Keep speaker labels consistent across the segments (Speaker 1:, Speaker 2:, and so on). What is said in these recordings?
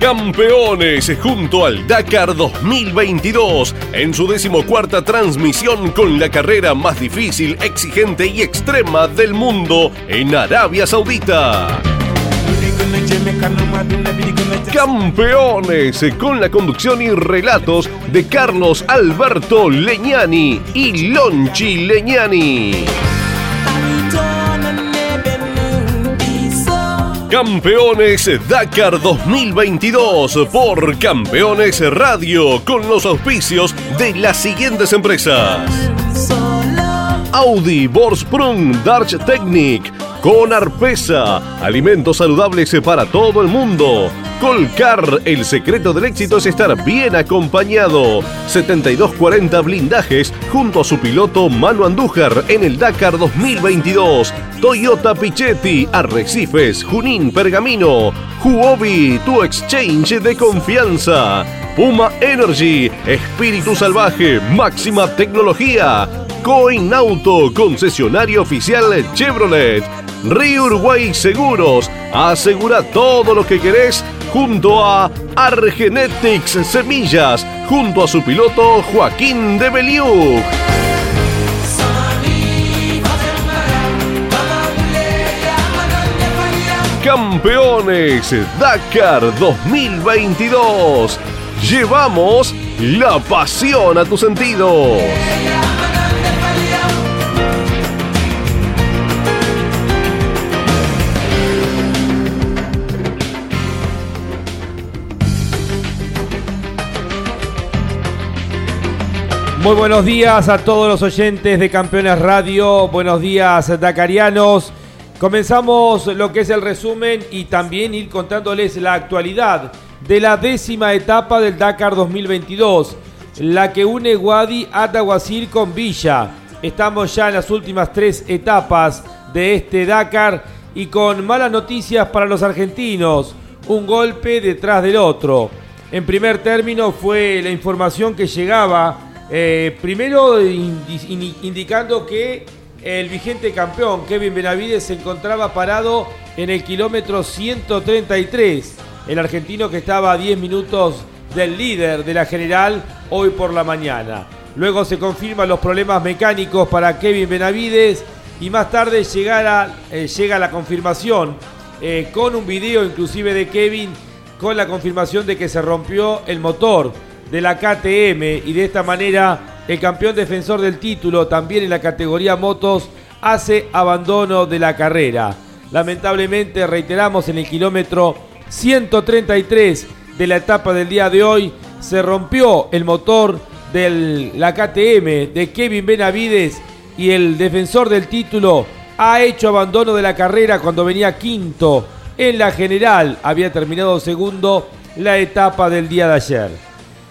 Speaker 1: Campeones junto al Dakar 2022 en su decimocuarta transmisión con la carrera más difícil, exigente y extrema del mundo en Arabia Saudita. Campeones con la conducción y relatos de Carlos Alberto Leñani y Lonchi Leñani. Campeones Dakar 2022 por Campeones Radio con los auspicios de las siguientes empresas. Audi, Borsprung, Darch Technic, con Arpesa, alimentos saludables para todo el mundo. Colcar, el secreto del éxito es estar bien acompañado. 7240 blindajes junto a su piloto Manu Andújar en el Dakar 2022. Toyota Pichetti, Arrecifes, Junín, Pergamino. Huobi, tu exchange de confianza. Puma Energy, espíritu salvaje, máxima tecnología. Coin Auto, concesionario oficial Chevrolet. Río Uruguay Seguros, asegura todo lo que querés junto a Argenetics Semillas, junto a su piloto Joaquín de Beliú. Campeones Dakar 2022. Llevamos la pasión a tus sentidos.
Speaker 2: Muy buenos días a todos los oyentes de Campeones Radio. Buenos días, Dakarianos. Comenzamos lo que es el resumen y también ir contándoles la actualidad de la décima etapa del Dakar 2022, la que une Wadi Atahuasir con Villa. Estamos ya en las últimas tres etapas de este Dakar y con malas noticias para los argentinos, un golpe detrás del otro. En primer término fue la información que llegaba, eh, primero indicando que el vigente campeón Kevin Benavides se encontraba parado en el kilómetro 133. El argentino que estaba a 10 minutos del líder de la general hoy por la mañana. Luego se confirman los problemas mecánicos para Kevin Benavides y más tarde eh, llega la confirmación eh, con un video inclusive de Kevin con la confirmación de que se rompió el motor de la KTM y de esta manera el campeón defensor del título, también en la categoría motos, hace abandono de la carrera. Lamentablemente, reiteramos, en el kilómetro 133 de la etapa del día de hoy, se rompió el motor de la KTM de Kevin Benavides y el defensor del título ha hecho abandono de la carrera cuando venía quinto en la general. Había terminado segundo la etapa del día de ayer.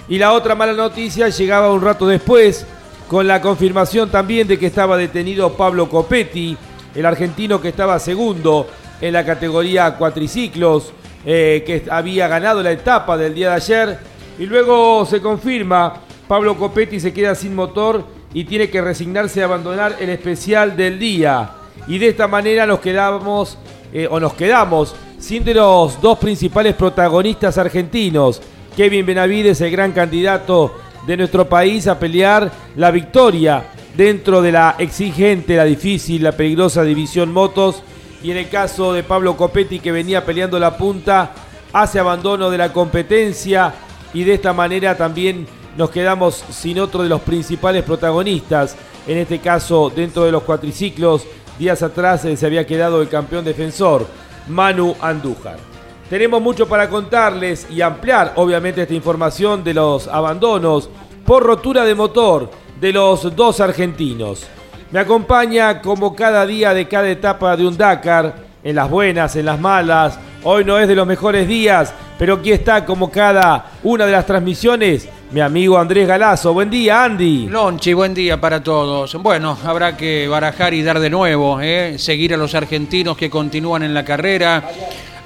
Speaker 2: Y la otra mala noticia llegaba un rato después, con la confirmación también de que estaba detenido Pablo Copetti, el argentino que estaba segundo en la categoría cuatriciclos, eh, que había ganado la etapa del día de ayer. Y luego se confirma, Pablo Copetti se queda sin motor y tiene que resignarse a abandonar el especial del día. Y de esta manera nos quedamos, eh, o nos quedamos, sin de los dos principales protagonistas argentinos. Kevin Benavides, el gran candidato de nuestro país a pelear la victoria dentro de la exigente, la difícil, la peligrosa división motos. Y en el caso de Pablo Copetti, que venía peleando la punta, hace abandono de la competencia y de esta manera también nos quedamos sin otro de los principales protagonistas. En este caso, dentro de los cuatriciclos, días atrás eh, se había quedado el campeón defensor, Manu Andújar. Tenemos mucho para contarles y ampliar, obviamente, esta información de los abandonos por rotura de motor de los dos argentinos. Me acompaña como cada día de cada etapa de un Dakar, en las buenas, en las malas. Hoy no es de los mejores días, pero aquí está como cada una de las transmisiones mi amigo Andrés Galazo. Buen día, Andy.
Speaker 3: Lonchi, buen día para todos. Bueno, habrá que barajar y dar de nuevo, ¿eh? seguir a los argentinos que continúan en la carrera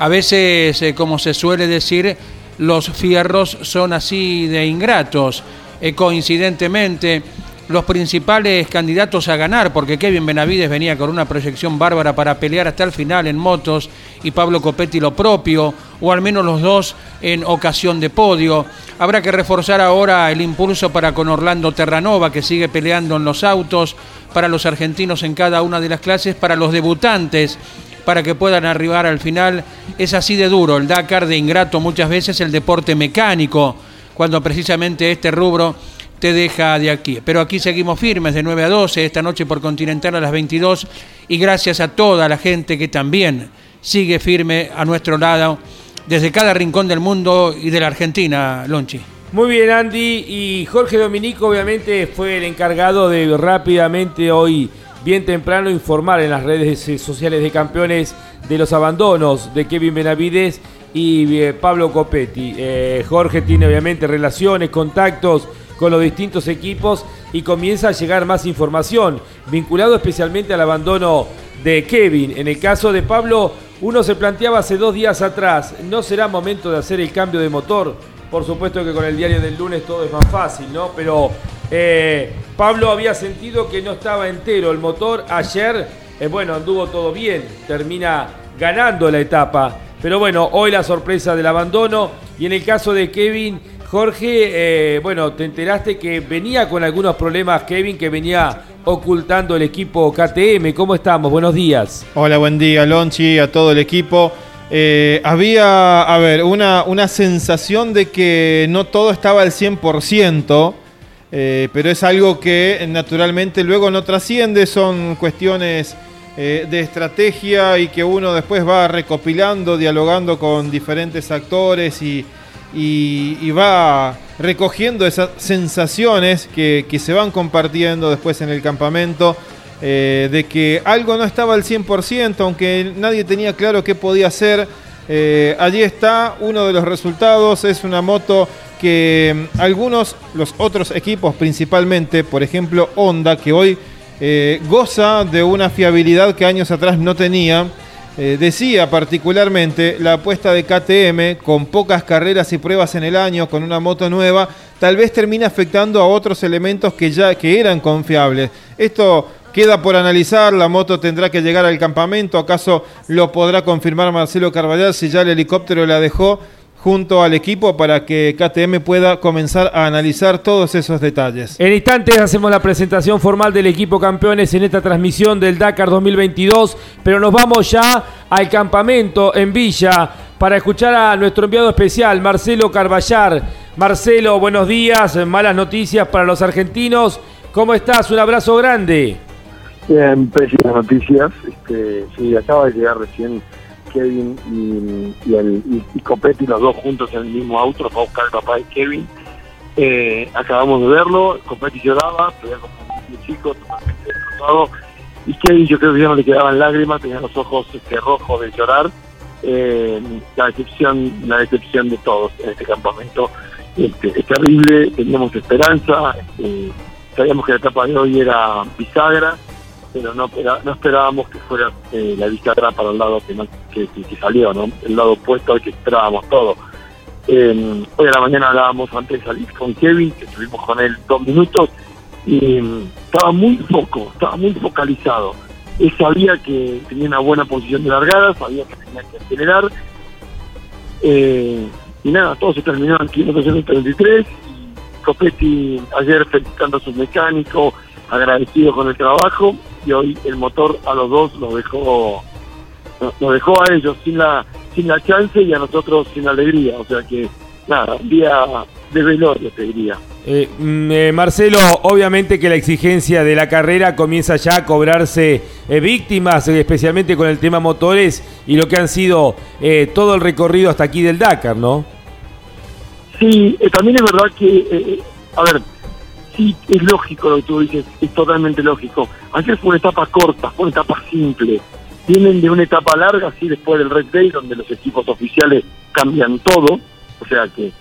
Speaker 3: a veces, eh, como se suele decir, los fierros son así de ingratos. Eh, coincidentemente, los principales candidatos a ganar, porque Kevin Benavides venía con una proyección bárbara para pelear hasta el final en motos y Pablo Copetti lo propio, o al menos los dos en ocasión de podio. Habrá que reforzar ahora el impulso para con Orlando Terranova, que sigue peleando en los autos, para los argentinos en cada una de las clases, para los debutantes para que puedan arribar al final. Es así de duro, el Dakar de ingrato muchas veces el deporte mecánico, cuando precisamente este rubro te deja de aquí. Pero aquí seguimos firmes de 9 a 12, esta noche por Continental a las 22, y gracias a toda la gente que también sigue firme a nuestro lado desde cada rincón del mundo y de la Argentina, Lonchi.
Speaker 2: Muy bien, Andy. Y Jorge Dominico, obviamente, fue el encargado de rápidamente hoy, bien temprano, informar en las redes sociales de campeones de los abandonos de Kevin Benavides y eh, Pablo Copetti. Eh, Jorge tiene, obviamente, relaciones, contactos con los distintos equipos y comienza a llegar más información, vinculado especialmente al abandono de Kevin. En el caso de Pablo, uno se planteaba hace dos días atrás, ¿no será momento de hacer el cambio de motor? Por supuesto que con el diario del lunes todo es más fácil, ¿no? Pero eh, Pablo había sentido que no estaba entero el motor. Ayer, eh, bueno, anduvo todo bien, termina ganando la etapa. Pero bueno, hoy la sorpresa del abandono. Y en el caso de Kevin, Jorge, eh, bueno, te enteraste que venía con algunos problemas Kevin, que venía ocultando el equipo KTM. ¿Cómo estamos? Buenos días.
Speaker 4: Hola, buen día, Lonchi, a todo el equipo. Había, a ver, una, una, sensación de que no todo estaba al 100%, eh, pero es algo que naturalmente luego no trasciende, son cuestiones de estrategia y que uno después va recopilando, dialogando con diferentes actores y va recogiendo esas sensaciones que, se van compartiendo después en el campamento. Eh, de que algo no estaba al 100%, aunque nadie tenía claro qué podía hacer. Eh, allí está uno de los resultados, es una moto que mm, algunos, los otros equipos principalmente, por ejemplo Honda, que hoy eh, goza de una fiabilidad que años atrás no tenía, eh, decía particularmente la apuesta de KTM con pocas carreras y pruebas en el año, con una moto nueva, tal vez termine afectando a otros elementos que ya que eran confiables. Esto queda por analizar, la moto tendrá que llegar al campamento, acaso lo podrá confirmar Marcelo Carvallal si ya el helicóptero la dejó junto al equipo para que KTM pueda comenzar a analizar todos esos detalles.
Speaker 2: En instantes hacemos la presentación formal del equipo campeones en esta transmisión del Dakar 2022, pero nos vamos ya al campamento en Villa para escuchar a nuestro enviado especial, Marcelo Carballar. Marcelo, buenos días, malas noticias para los argentinos. ¿Cómo estás? Un abrazo grande.
Speaker 5: Bien, pésimas noticias. Este, sí, acaba de llegar recién Kevin y, el, y, Copetti, los dos juntos en el mismo auto, los va a buscar el papá de Kevin. Eh, acabamos de verlo, Copetti lloraba, tenía como un chico totalmente destrozado, y Kevin yo creo que ya no le quedaban lágrimas, tenía los ojos este, rojos de llorar. Eh, la decepción, la decepción de todos en este campamento este, es terrible, teníamos esperanza, este, sabíamos que la etapa de hoy era bisagra, pero no, no esperábamos que fuera eh, la atrás para el lado que, que, salió, ¿no? el lado opuesto al que esperábamos todo. Eh, hoy a la mañana hablábamos antes de salir con Kevin, que estuvimos con él dos minutos, y mm, estaba muy foco, estaba muy focalizado. Él sabía que tenía una buena posición de largada, sabía que tenía que acelerar. Eh, y nada, todo se terminó en el kilómetro 33. Copetti ayer felicitando a su mecánico, agradecido con el trabajo y hoy el motor a los dos nos dejó nos dejó a ellos sin la sin la chance y a nosotros sin alegría o sea que nada un día de velorio te diría
Speaker 2: eh, mm, eh, Marcelo, obviamente que la exigencia de la carrera comienza ya a cobrarse eh, víctimas, especialmente con el tema motores y lo que han sido todo el recorrido hasta aquí del Dakar, ¿no?
Speaker 5: Sí, también es verdad que, a ver, sí, es lógico lo que tú dices, es totalmente lógico. Ayer fue una etapa corta, fue una etapa simple. Vienen de una etapa larga, así después del Red Day, donde los equipos oficiales cambian todo, o sea que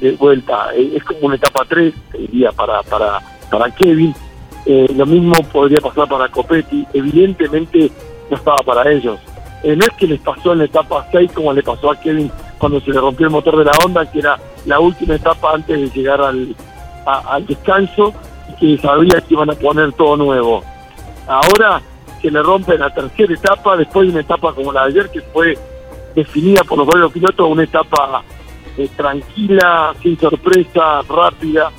Speaker 5: de vuelta, eh, es como una etapa 3, diría, para, para, para Kevin. Eh, lo mismo podría pasar para Copetti, evidentemente no estaba para ellos. Eh, no es que les pasó en la etapa 6 como le pasó a Kevin cuando se le rompió el motor de la Honda, que era la última etapa antes de llegar al, al descanso, que sabía que iban a poner todo nuevo. Ahora que le rompen la tercera etapa, después de una etapa como la de ayer, que fue definida por los varios pilotos, una etapa eh, tranquila, sin sorpresa, rápida.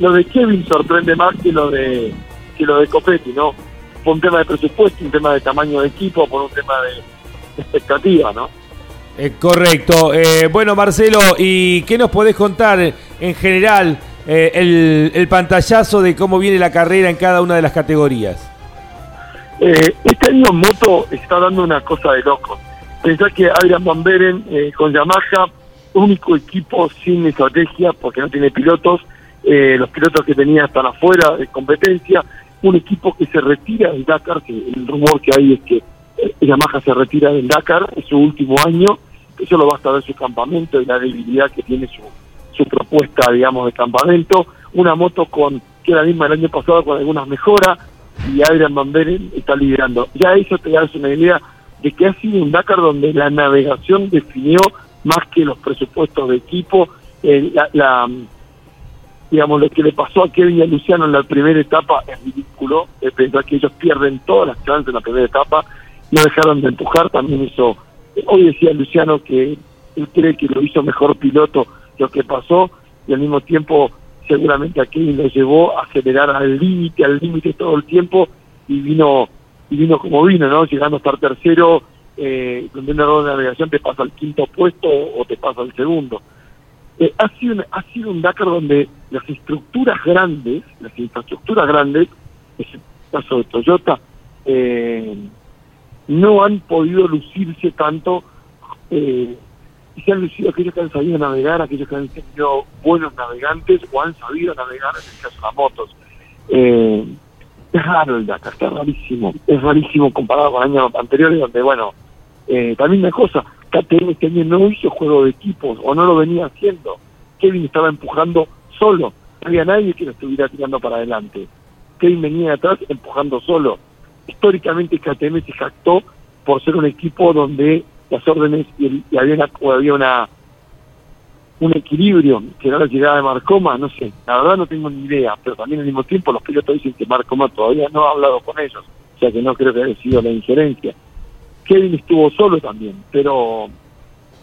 Speaker 5: Lo de Kevin sorprende más que lo de que lo de Copetti, ¿no? Por un tema de presupuesto, un tema de tamaño de equipo, por un tema de expectativa, ¿no?
Speaker 2: Eh, correcto. Eh, bueno, Marcelo, ¿y qué nos podés contar en general eh, el, el, pantallazo de cómo viene la carrera en cada una de las categorías?
Speaker 5: este año Moto está dando una cosa de loco. Pensá que Adrian Van Beren con Yamaha, único equipo sin estrategia porque no tiene pilotos, los pilotos que tenía están afuera de competencia, un equipo que se retira del Dakar, que el rumor que hay es que Yamaha se retira del Dakar, es su último año, eso lo basta ver su campamento y la debilidad que tiene su, su propuesta, digamos, de campamento. Una moto con que era la misma el año pasado con algunas mejoras y Adrian Van Beren está liderando. Ya eso te da una idea de que ha sido un Dakar donde la navegación definió más que los presupuestos de equipo, eh, la, digamos, lo que le pasó a Kevin y a Luciano en la primera etapa es ridículo, es pensar que ellos pierden todas las chances en la primera etapa, no dejaron de empujar, también eso Hoy decía Luciano que él cree que lo hizo mejor piloto lo que pasó y al mismo tiempo seguramente a lo llevó a acelerar al límite, al límite todo el tiempo y vino y vino como vino, ¿no? Llegando a estar tercero, eh, donde una error de navegación te pasa al quinto puesto o te pasa al segundo. Eh, ha, sido ha sido un Dakar donde las estructuras grandes, las infraestructuras grandes, es el caso de Toyota, eh, no han podido lucirse tanto eh, y se han lucido aquellos que han sabido navegar, aquellos que han sido buenos navegantes o han sabido navegar en el caso de las motos. Eh, es raro el Dakar, está rarísimo, es rarísimo comparado con años anteriores donde, bueno, eh, también una cosa, KTM este año no hizo juego de equipos o no lo venía haciendo. Kevin estaba empujando solo, no había nadie que lo estuviera tirando para adelante. Kevin venía atrás empujando solo históricamente KTM se jactó por ser un equipo donde las órdenes y, había, una, había una un equilibrio que no la llegada de Marcoma, no sé, la verdad no tengo ni idea, pero también al mismo tiempo los pilotos dicen que Marcoma todavía no ha hablado con ellos, o sea que no creo que haya sido la injerencia. Kevin estuvo solo también, pero,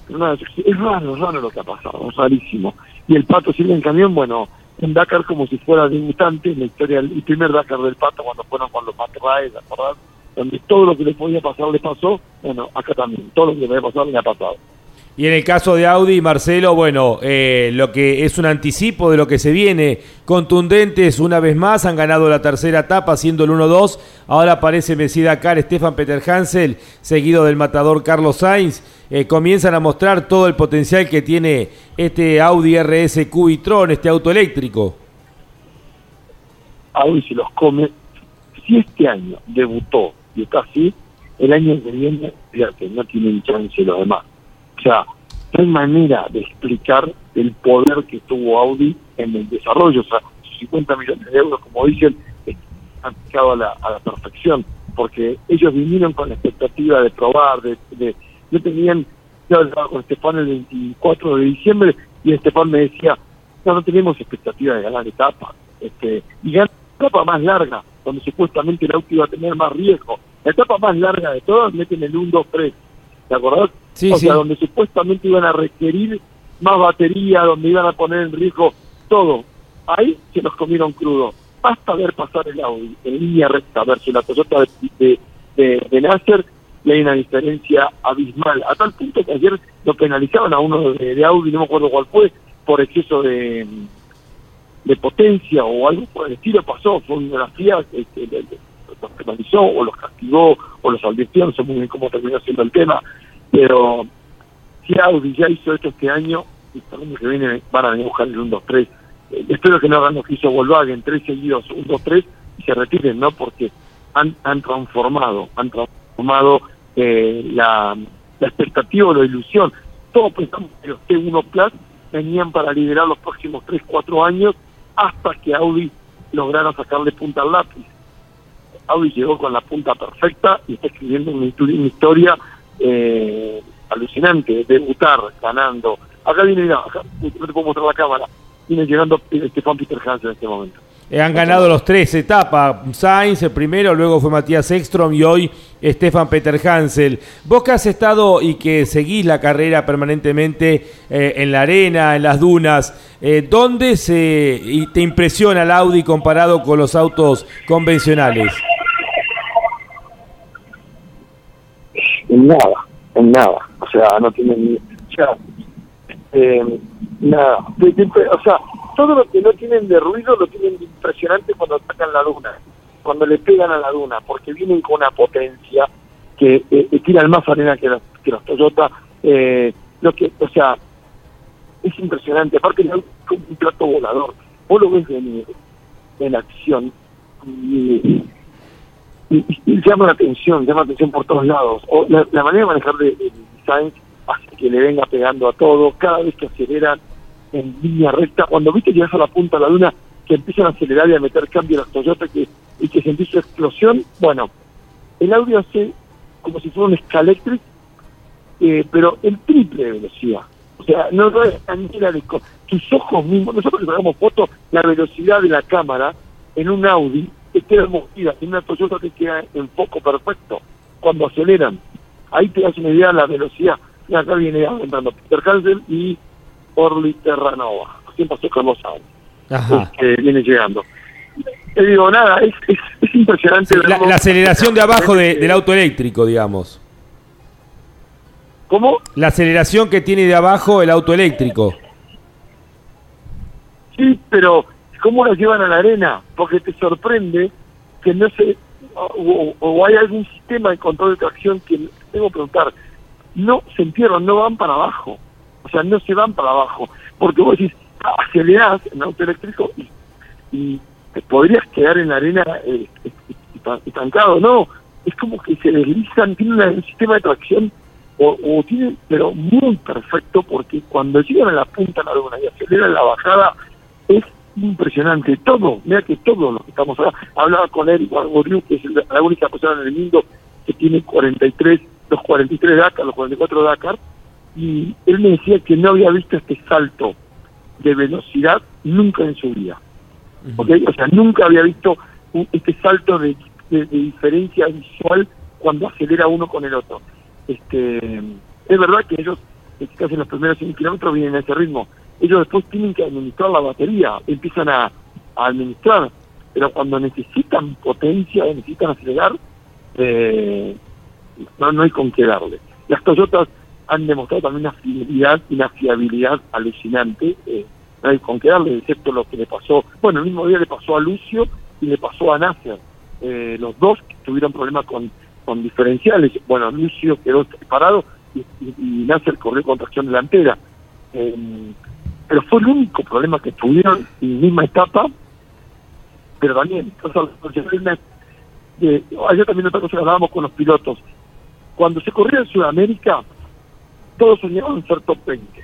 Speaker 5: es raro, es raro lo que ha pasado, es rarísimo. Y el Pato sigue en camión, bueno, en Dakar como si fuera debutante en la historia, el primer Dakar del Pato cuando fueron con los Matraes, ¿verdad? Donde todo lo que le podía pasar le pasó, bueno, acá también, todo lo que le podía pasar le ha pasado.
Speaker 2: Y en el caso de Audi, Marcelo, bueno, eh, lo que es un anticipo de lo que se viene, contundentes una vez más, han ganado la tercera etapa siendo el 1-2, ahora aparece Messi Dakar, Stefan Peter Hansel, seguido del matador Carlos Sainz, eh, comienzan a mostrar todo el potencial que tiene este Audi RS Q este auto eléctrico.
Speaker 5: Audi se los come, si este año debutó y está así, el año que viene, fíjate, no tienen chance los demás o sea, no hay manera de explicar el poder que tuvo Audi en el desarrollo. O sea, 50 millones de euros, como dicen, han aplicado a la, a la perfección, porque ellos vinieron con la expectativa de probar, de, de yo tenían, yo hablaba con Estefan el 24 de diciembre y Estefan me decía, no, no tenemos expectativa de ganar etapa, este, y ganar etapa más larga, donde supuestamente el auto iba a tener más riesgo. La etapa más larga de todas meten el 1, 2, 3. ¿Te acordás? o sea, donde supuestamente iban a requerir más batería, donde iban a poner en riesgo todo. Ahí se nos comieron crudo. Basta ver pasar el Audi en línea recta versus la Toyota de, de, de, Nasser y hay una diferencia abismal. A tal punto que ayer lo penalizaban a uno de, Audi, no me acuerdo cuál fue, por exceso de, de potencia o algo por el estilo pasó. Fue una de las FIA que los penalizó o los castigó o los advirtió, no sé muy bien cómo terminó siendo el tema pero si Audi ya hizo esto este año, y el año que viene van a venir a buscar el 1-2-3. Eh, espero que no hagan lo que hizo Volkswagen, tres seguidos, 1-2-3, y se retiren, ¿no? Porque han, han transformado, han transformado eh, la, la expectativa la ilusión. Todos pensamos que los T1 Plus venían para liderar los próximos 3, 4 años hasta que Audi lograra sacarle punta al lápiz. Audi llegó con la punta perfecta y está escribiendo una historia eh, alucinante, debutar ganando. Acá viene, acá, no te puedo mostrar la cámara, viene llegando Estefan Peter Hansen en este momento.
Speaker 2: Eh, han ganado los tres etapas. Sainz el primero, luego fue Matías Ekstrom y hoy Stefan Peter Hansel. Vos que has estado y que seguís la carrera permanentemente eh, en la arena, en las dunas, eh, ¿dónde se te impresiona el Audi comparado con los autos convencionales?
Speaker 5: En nada, en nada. O sea, no tienen ni... O nada. O sea, todo lo que no tienen de ruido lo tienen de impresionante cuando atacan la luna, cuando le pegan a la luna, porque vienen con una potencia que eh, tiran más arena que los, que los Toyota. Eh, lo que, o sea, es impresionante. Aparte, es un plato volador. Vos lo ves venir en acción y, llama la atención, llama la atención por todos lados. O la, manera de manejar de, de Sainz hace que le venga pegando a todo. Cada vez que aceleran en línea recta. Cuando viste que llegas a la punta de la luna, que empiezan a acelerar y a meter cambio a los Toyota que, y que sentís su explosión, bueno, el audio hace como si fuera un Scalectric, eh, pero el triple velocidad. O sea, no, es manera de... Tus ojos mismos, nosotros que sacamos fotos, la velocidad de la cámara en un Audi te queda movida, en una Toyota te queda en foco perfecto. Cuando aceleran, ahí te das una idea de la velocidad. Y acá viene entrando Peter Hansel y Orly Terranova. Así pasó Carlos Sainz, que viene llegando. Te digo, nada, es, es, impresionante.
Speaker 2: la, aceleración de abajo del auto eléctrico, digamos.
Speaker 5: ¿Cómo?
Speaker 2: La aceleración que tiene de abajo el auto eléctrico.
Speaker 5: Sí, pero ¿cómo la llevan a la arena? Porque te sorprende que no se... O, o hay algún sistema de control de tracción que, tengo que preguntar, no se entierran, no van para abajo. O sea, no se van para abajo. Porque vos decís, acelerás en auto eléctrico y, te podrías quedar en la arena eh, estancado. No, es como que se deslizan, tienen un sistema de tracción o, o tienen, pero muy perfecto porque cuando llegan a la punta de la luna y aceleran la bajada es impresionante. Todo, mira que todo lo que estamos hablando, hablaba con Eric Goriu, que es la única persona en el mundo que tiene 43, los 43 Dakar, los 44 Dakar, y él me decía que no había visto este salto de velocidad nunca en su vida. O sea, nunca había visto este salto de, diferencia visual cuando acelera uno con el otro. Este, es verdad que ellos, casi en los primeros 100 kilómetros, vienen a ese ritmo. Ellos después tienen que administrar la batería, empiezan a, administrar, pero cuando necesitan potencia, necesitan acelerar, eh, no, no hay con qué darle. Las Toyotas han demostrado también una fidelidad y una fiabilidad alucinante. Eh, no hay con qué darle, excepto lo que le pasó. Bueno, el mismo día le pasó a Lucio y le pasó a Nasser. Eh, los dos tuvieron problemas con, con diferenciales. Bueno, Lucio quedó parado y, Nasser corrió con tracción delantera. Eh, pero fue el único problema que tuvieron en misma etapa. Pero también, eh, ayer también otra cosa hablábamos con los pilotos. Cuando se corría en Sudamérica, todos soñaban ser top 20.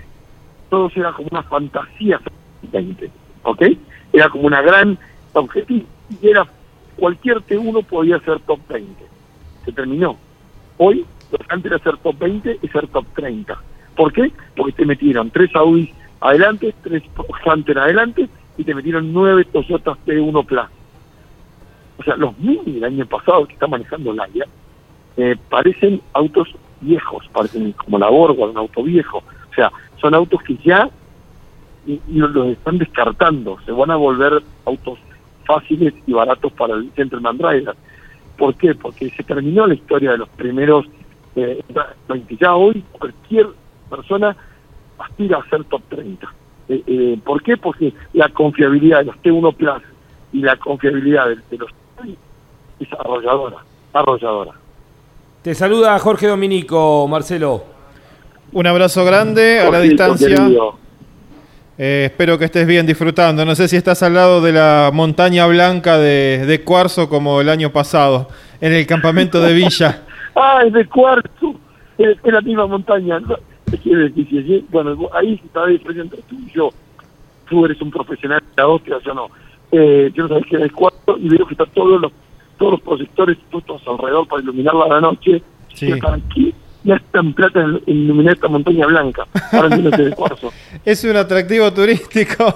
Speaker 5: Todos era como una fantasía top 20, ¿ok? Era como una gran objetivo y era cualquier T1 podía ser top 20. Se terminó. Hoy lo que antes era ser top 20 y ser top 30. ¿Por qué? Porque te metieron tres Audi adelante, tres Hunter adelante y te metieron nueve Toyotas T1 Plus. O sea, los Mini del año pasado que está manejando Laia eh, parecen autos viejos, parecen como la Borgua, un auto viejo. O sea, son autos que ya los están descartando, se van a volver autos fáciles y baratos para el Gentleman Driver. ¿Por qué? Porque se terminó la historia de los primeros eh, ya hoy cualquier persona aspira a ser top 30. Eh, eh, ¿Por qué? Porque la confiabilidad de los T1 Plus y la confiabilidad de, de los es arrolladora, arrolladora.
Speaker 2: Te saluda Jorge Dominico, Marcelo.
Speaker 4: Un abrazo grande a la distancia. Eh, espero que estés bien disfrutando. No sé si estás al lado de la montaña blanca de, Cuarzo como el año pasado, en el campamento de Villa.
Speaker 5: ah, es de Cuarzo. Es, la misma montaña. Bueno, ahí está la diferencia tú y yo. Tú eres un profesional de la hostia, yo no. Eh, yo no sabía que era el Cuarzo y veo que están todos los todos los proyectores puestos alrededor para iluminarla a la noche. Sí. Están aquí gastan plata en, iluminar esta montaña blanca. Ahora de cuarzo.
Speaker 4: Es un atractivo turístico.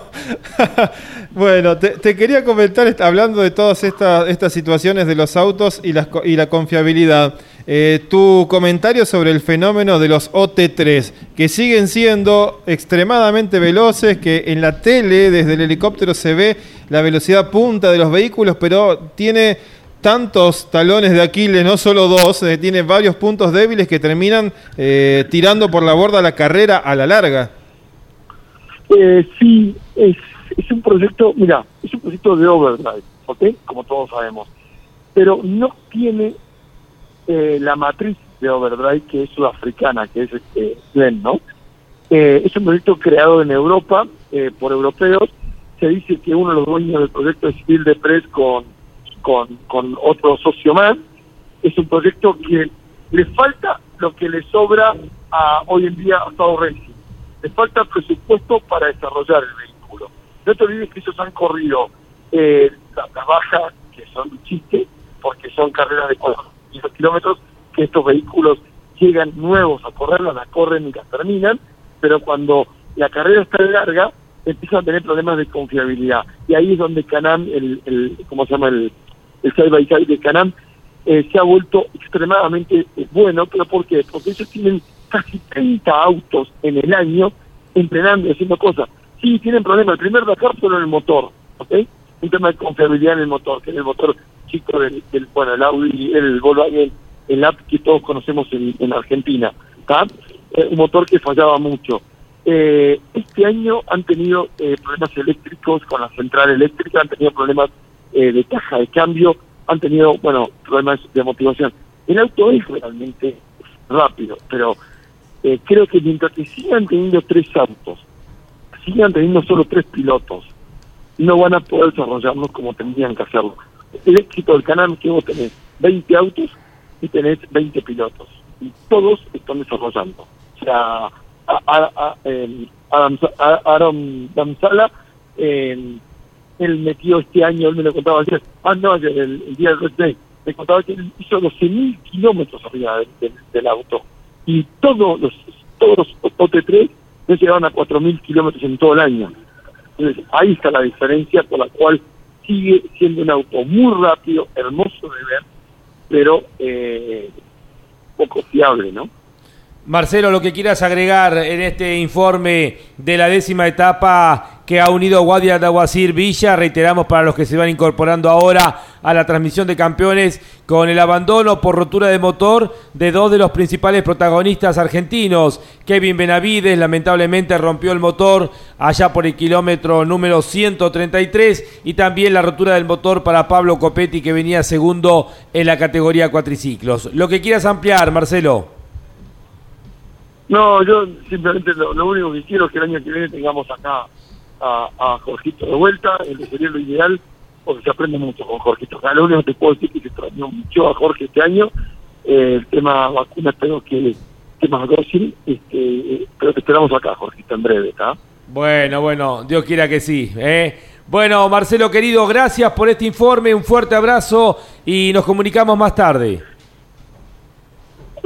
Speaker 4: bueno, te, te quería comentar, hablando de todas estas, estas situaciones de los autos y, las, y la confiabilidad, eh, tu comentario sobre el fenómeno de los OT3, que siguen siendo extremadamente veloces, que en la tele, desde el helicóptero, se ve la velocidad punta de los vehículos, pero tiene tantos talones de Aquiles, no solo dos, eh, tiene varios puntos débiles que terminan eh, tirando por la borda la carrera a la larga.
Speaker 5: Eh, sí, es, un proyecto, mira, es un proyecto de overdrive, ¿ok? Como todos sabemos. Pero no tiene eh, la matriz de overdrive que es sudafricana, que es este, Glen, ¿no? Eh, es un proyecto creado en Europa por europeos. Se dice que uno de los dueños del proyecto es Bill de Press con, con, con otro socio más. Es un proyecto que le falta lo que le sobra a hoy en día a Estado Racing le falta presupuesto para desarrollar el vehículo. No te olvides que ellos han corrido eh, las las bajas, que son un chiste, porque son carreras de 400 kilómetros, que estos vehículos llegan nuevos a correrlas, las corren y las terminan, pero cuando la carrera está larga, empiezan a tener problemas de confiabilidad. Y ahí es donde Canam, el, el ¿cómo se llama? El, el side by side de Canam, eh, se ha vuelto extremadamente eh, bueno, pero ¿por qué? Porque ellos tienen casi 30 autos en el año entrenando y haciendo cosas. Sí, tienen problemas. El primer Dakar solo en el motor, ¿ok? Un tema de confiabilidad en el motor, que es el motor chico del, bueno, el Audi, el Volkswagen, el app que todos conocemos en, en Argentina, ¿está? Eh, un motor que fallaba mucho. Eh, este año han tenido eh, problemas eléctricos con la central eléctrica, han tenido problemas eh, de caja de cambio, han tenido, bueno, problemas de motivación. El auto es realmente rápido, pero eh, creo que mientras que sigan teniendo tres autos, sigan teniendo solo tres pilotos, no van a poder desarrollarnos como tendrían que hacerlo. El éxito del canal es que vos tenés 20 autos y tenés 20 pilotos, y todos están desarrollando. O sea, a- a- a- em, Adam, Damsala, em, él metió este año, él me lo contaba ayer, ah, no, el, día del Red Day, me contaba que él hizo 12.000 kilómetros arriba del auto. Y todos los, todos los OT3 no llegaban a 4.000 kilómetros en todo el año. Entonces, ahí está la diferencia por la cual sigue siendo un auto muy rápido, hermoso de ver, pero eh, poco fiable, ¿no?
Speaker 2: Marcelo, lo que quieras agregar en este informe de la décima etapa que ha unido Guardia de Aguacir Villa, reiteramos para los que se van incorporando ahora a la transmisión de campeones, con el abandono por rotura de motor de dos de los principales protagonistas argentinos. Kevin Benavides lamentablemente rompió el motor allá por el kilómetro número 133 y también la rotura del motor para Pablo Copetti que venía segundo en la categoría cuatriciclos. Lo que quieras ampliar, Marcelo.
Speaker 5: No, yo simplemente lo, lo único que quiero es que el año que viene tengamos acá a, Jorgito de vuelta, el sería lo ideal, porque se aprende mucho con Jorgito. Acá lo único que puedo decir que se extrañó mucho a Jorge este año. Eh, el tema vacuna espero que temas dócil, este, pero te esperamos acá, Jorgito, en breve, ¿está?
Speaker 2: Bueno, bueno, Dios quiera que sí. ¿eh? Bueno, Marcelo querido, gracias por este informe, un fuerte abrazo y nos comunicamos más tarde.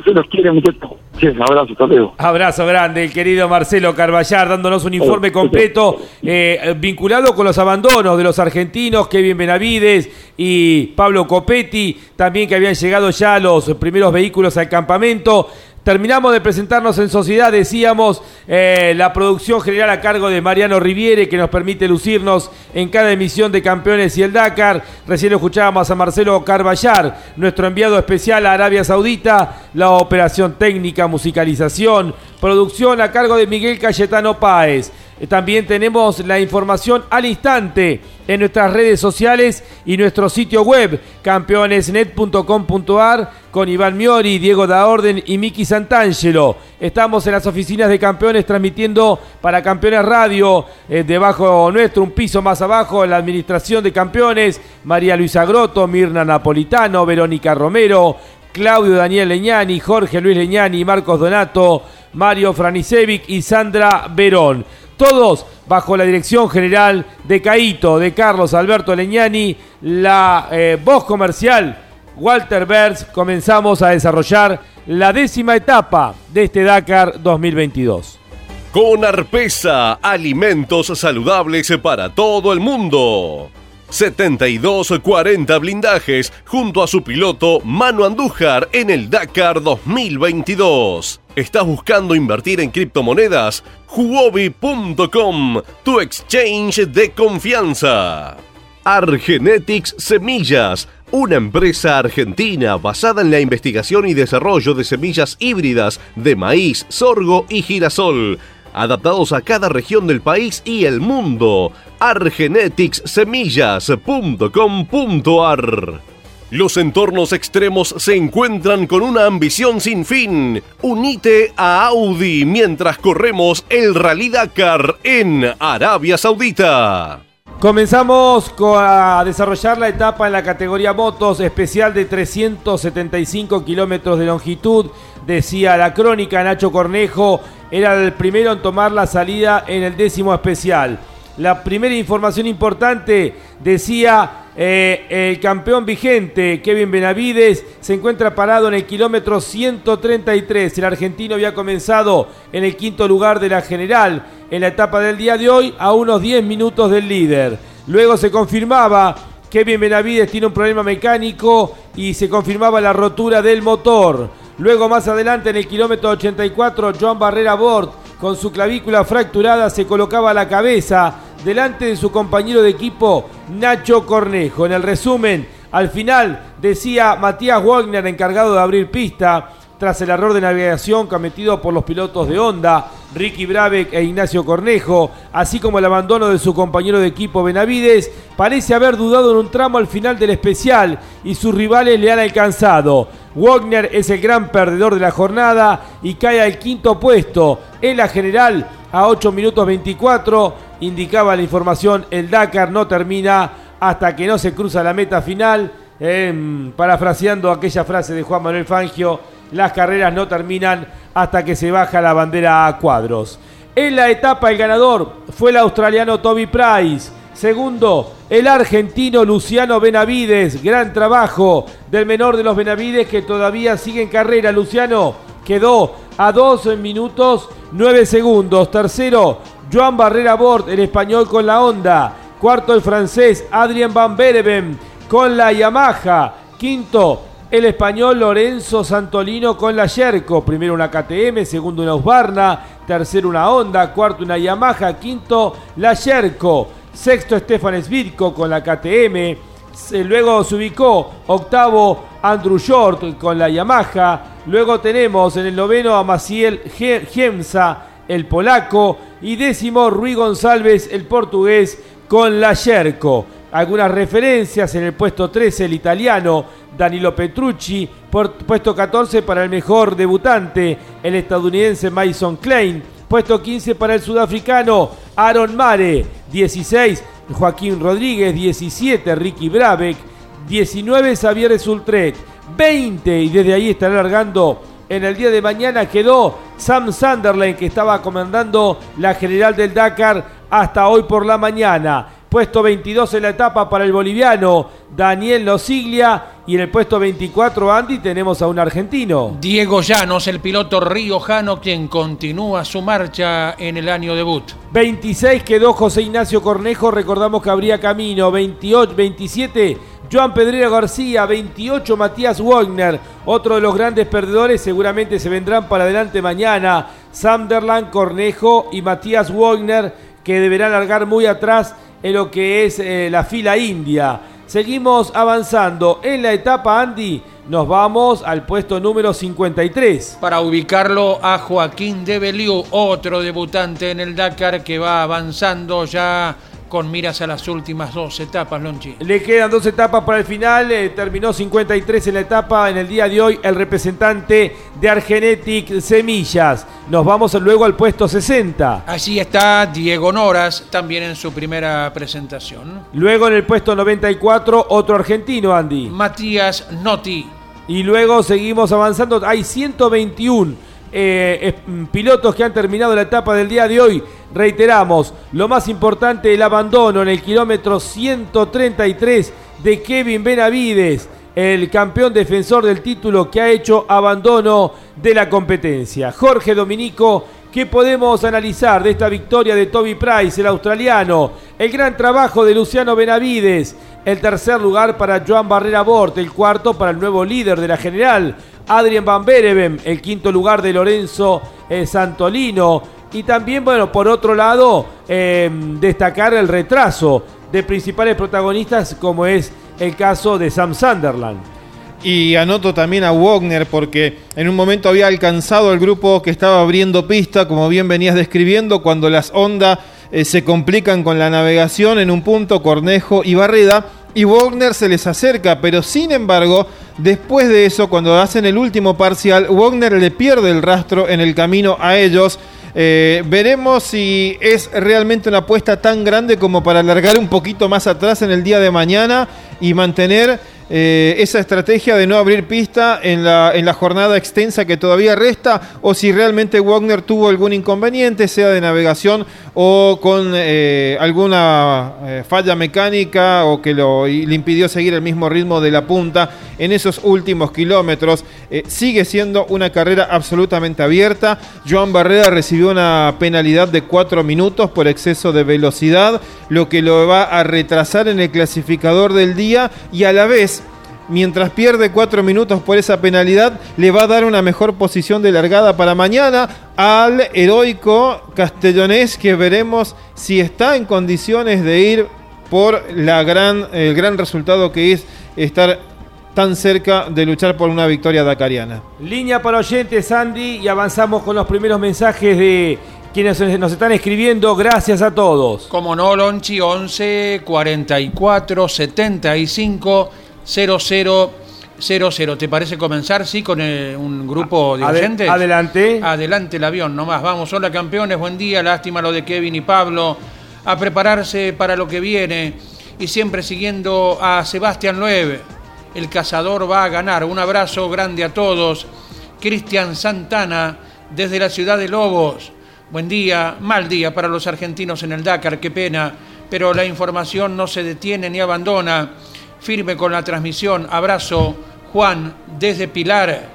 Speaker 5: Se los quiere, muchachos. Sí, un abrazo, luego.
Speaker 2: Abrazo grande, el querido Marcelo Carballar, dándonos un informe completo eh, vinculado con los abandonos de los argentinos, Kevin Benavides y Pablo Copetti, también que habían llegado ya los primeros vehículos al campamento. Terminamos de presentarnos en sociedad, decíamos, eh, la producción general a cargo de Mariano Riviere, que nos permite lucirnos en cada emisión de Campeones y el Dakar. Recién escuchábamos a Marcelo Carballar, nuestro enviado especial a Arabia Saudita, la operación técnica, musicalización, producción a cargo de Miguel Cayetano Páez. También tenemos la información al instante en nuestras redes sociales y nuestro sitio web campeonesnet.com.ar con Iván Miori, Diego Daorden y Miki Santangelo. Estamos en las oficinas de Campeones transmitiendo para Campeones Radio, eh, debajo nuestro, un piso más abajo, la administración de Campeones, María Luisa Groto, Mirna Napolitano, Verónica Romero, Claudio Daniel Leñani, Jorge Luis Leñani, Marcos Donato, Mario Franisevic y Sandra Verón. Todos bajo la dirección general de Caito, de Carlos Alberto Leñani, la eh, voz comercial Walter Berz, comenzamos a desarrollar la décima etapa de este Dakar 2022.
Speaker 1: Con Arpesa, alimentos saludables para todo el mundo. 72-40 blindajes junto a su piloto Manu Andújar en el Dakar 2022. ¿Estás buscando invertir en criptomonedas? Huobi.com, tu exchange de confianza. Argenetics Semillas, una empresa argentina basada en la investigación y desarrollo de semillas híbridas de maíz, sorgo y girasol adaptados a cada región del país y el mundo. argeneticssemillas.com.ar Los entornos extremos se encuentran con una ambición sin fin. Unite a Audi mientras corremos el Rally Dakar en Arabia Saudita.
Speaker 2: Comenzamos a desarrollar la etapa en la categoría motos especial de 375 kilómetros de longitud. Decía la crónica Nacho Cornejo, era el primero en tomar la salida en el décimo especial. La primera información importante decía eh, el campeón vigente Kevin Benavides se encuentra parado en el kilómetro 133. El argentino había comenzado en el quinto lugar de la general en la etapa del día de hoy a unos 10 minutos del líder. Luego se confirmaba Kevin Benavides tiene un problema mecánico y se confirmaba la rotura del motor. Luego más adelante en el kilómetro 84, Joan Barrera Bort, con su clavícula fracturada, se colocaba la cabeza delante de su compañero de equipo, Nacho Cornejo. En el resumen, al final decía Matías Wagner, encargado de abrir pista, tras el error de navegación cometido por los pilotos de Honda, Ricky Brabeck e Ignacio Cornejo, así como el abandono de su compañero de equipo Benavides, parece haber dudado en un tramo al final del especial y sus rivales le han alcanzado. Wagner es el gran perdedor de la jornada y cae al quinto puesto en la general a 8 minutos 24. Indicaba la información, el Dakar no termina hasta que no se cruza la meta final. parafraseando aquella frase de Juan Manuel Fangio, las carreras no terminan hasta que se baja la bandera a cuadros. En la etapa el ganador fue el australiano Toby Price. Segundo, el argentino Luciano Benavides. Gran trabajo del menor de los Benavides que todavía sigue en carrera. Luciano quedó a 12 minutos 9 segundos. Tercero, Joan Barrera Bort, el español con la Honda. Cuarto, el francés Adrien Van Bereven con la Yamaha. Quinto, el español Lorenzo Santolino con la Yerko. Primero una KTM, segundo una Husqvarna, tercero una Honda, cuarto una Yamaha, quinto la Yerko. Sexto Stefan Svirko con la KTM. Luego se ubicó octavo Andrew Short con la Yamaha. Luego tenemos en el noveno a Maciel Gemsa, el polaco. Y décimo Rui González, el portugués, con la Yerko. Algunas referencias en el puesto 13, el italiano Danilo Petrucci. puesto 14 para el mejor debutante, el estadounidense Mason Klein. Puesto 15 para el sudafricano Aaron Mare. 16 Joaquín Rodríguez. 17 Ricky Brabeck. 19 Xavier Sultret. 20 y desde ahí estará largando en el día de mañana quedó Sam Sunderland que estaba comandando la general del Dakar hasta hoy por la mañana. Puesto 22 en la etapa para el boliviano Daniel Losiglia. Y en el puesto 24, Andy, tenemos a un argentino.
Speaker 3: Diego Llanos, el piloto riojano, quien continúa su marcha en el año debut.
Speaker 2: 26 quedó José Ignacio Cornejo, recordamos que habría camino. 28, 27, Joan Pedrero García. 28, Matías Wagner. Otro de los grandes perdedores, seguramente se vendrán para adelante mañana. Sunderland, Cornejo y Matías Wagner, que deberán largar muy atrás en lo que es eh, la fila india. Seguimos avanzando en la etapa Andy. Nos vamos al puesto número 53.
Speaker 3: Para ubicarlo a Joaquín de Beliu, otro debutante en el Dakar que va avanzando ya con miras a las últimas dos etapas, Lonchi.
Speaker 2: Le quedan dos etapas para el final. Eh, terminó 53 en la etapa. En el día de hoy, el representante de Argenetic Semillas. Nos vamos luego al puesto 60.
Speaker 3: Allí está Diego Noras, también en su primera presentación.
Speaker 2: Luego en el puesto 94, otro argentino, Andy.
Speaker 3: Matías Notti.
Speaker 2: Y luego seguimos avanzando. Hay 121 eh, mm, pilotos que han terminado la etapa del día de hoy. Reiteramos, lo más importante, el abandono en el kilómetro 133 de Kevin Benavides. el campeón defensor del título que ha hecho abandono de la competencia. Jorge Dominico, ¿qué podemos analizar de esta victoria de Toby Price, el australiano? El gran trabajo de Luciano Benavides, el tercer lugar para Joan Barrera Bort, el cuarto para el nuevo líder de la general, Adrian Van Bereven, el quinto lugar de Lorenzo eh, Santolino. Y también, bueno, por otro lado, eh, destacar el retraso de principales protagonistas como es el caso de Sam Sunderland.
Speaker 4: Y anoto también a Wagner porque en un momento había alcanzado el grupo que estaba abriendo pista, como bien venías describiendo, cuando las ondas eh, se complican con la navegación en un punto, Cornejo y Barreda, y Wagner se les acerca, pero sin embargo, después de eso, cuando hacen el último parcial, Wagner le pierde el rastro en el camino a ellos. Eh, veremos si es realmente una apuesta tan grande como para alargar un poquito más atrás en el día de mañana y mantener eh, esa estrategia de no abrir pista en la, en la jornada extensa que todavía resta o si realmente Wagner tuvo algún inconveniente, sea de navegación o con eh, alguna eh, falla mecánica o que lo, le impidió seguir el mismo ritmo de la punta en esos últimos kilómetros. sigue siendo una carrera absolutamente abierta. Joan Barrera recibió una penalidad de cuatro minutos por exceso de velocidad, lo que lo va a retrasar en el clasificador del día y a la vez mientras pierde cuatro minutos por esa penalidad, le va a dar una mejor posición de largada para mañana al heroico castellonés que veremos si está en condiciones de ir por la gran, el gran resultado que es estar tan cerca de luchar por una victoria dacariana.
Speaker 2: Línea para oyentes, Andy, y avanzamos con los primeros mensajes de quienes nos están escribiendo. Gracias a todos.
Speaker 3: Como no, Lonchi, 11 44 75 0000. ¿Te parece comenzar, sí, con eh, un grupo de oyentes?
Speaker 2: Adelante.
Speaker 3: Adelante el avión, nomás. Vamos, hola campeones, buen día. Lástima lo de Kevin y Pablo. A prepararse para lo que viene. Y siempre siguiendo a Sebastián Loeb. El cazador va a ganar. Un abrazo grande a todos. Cristian Santana, desde la ciudad de Lobos. Buen día, mal día para los argentinos en el Dakar, qué pena. Pero la información no se detiene ni abandona firme con la transmisión. Abrazo, Juan, desde Pilar.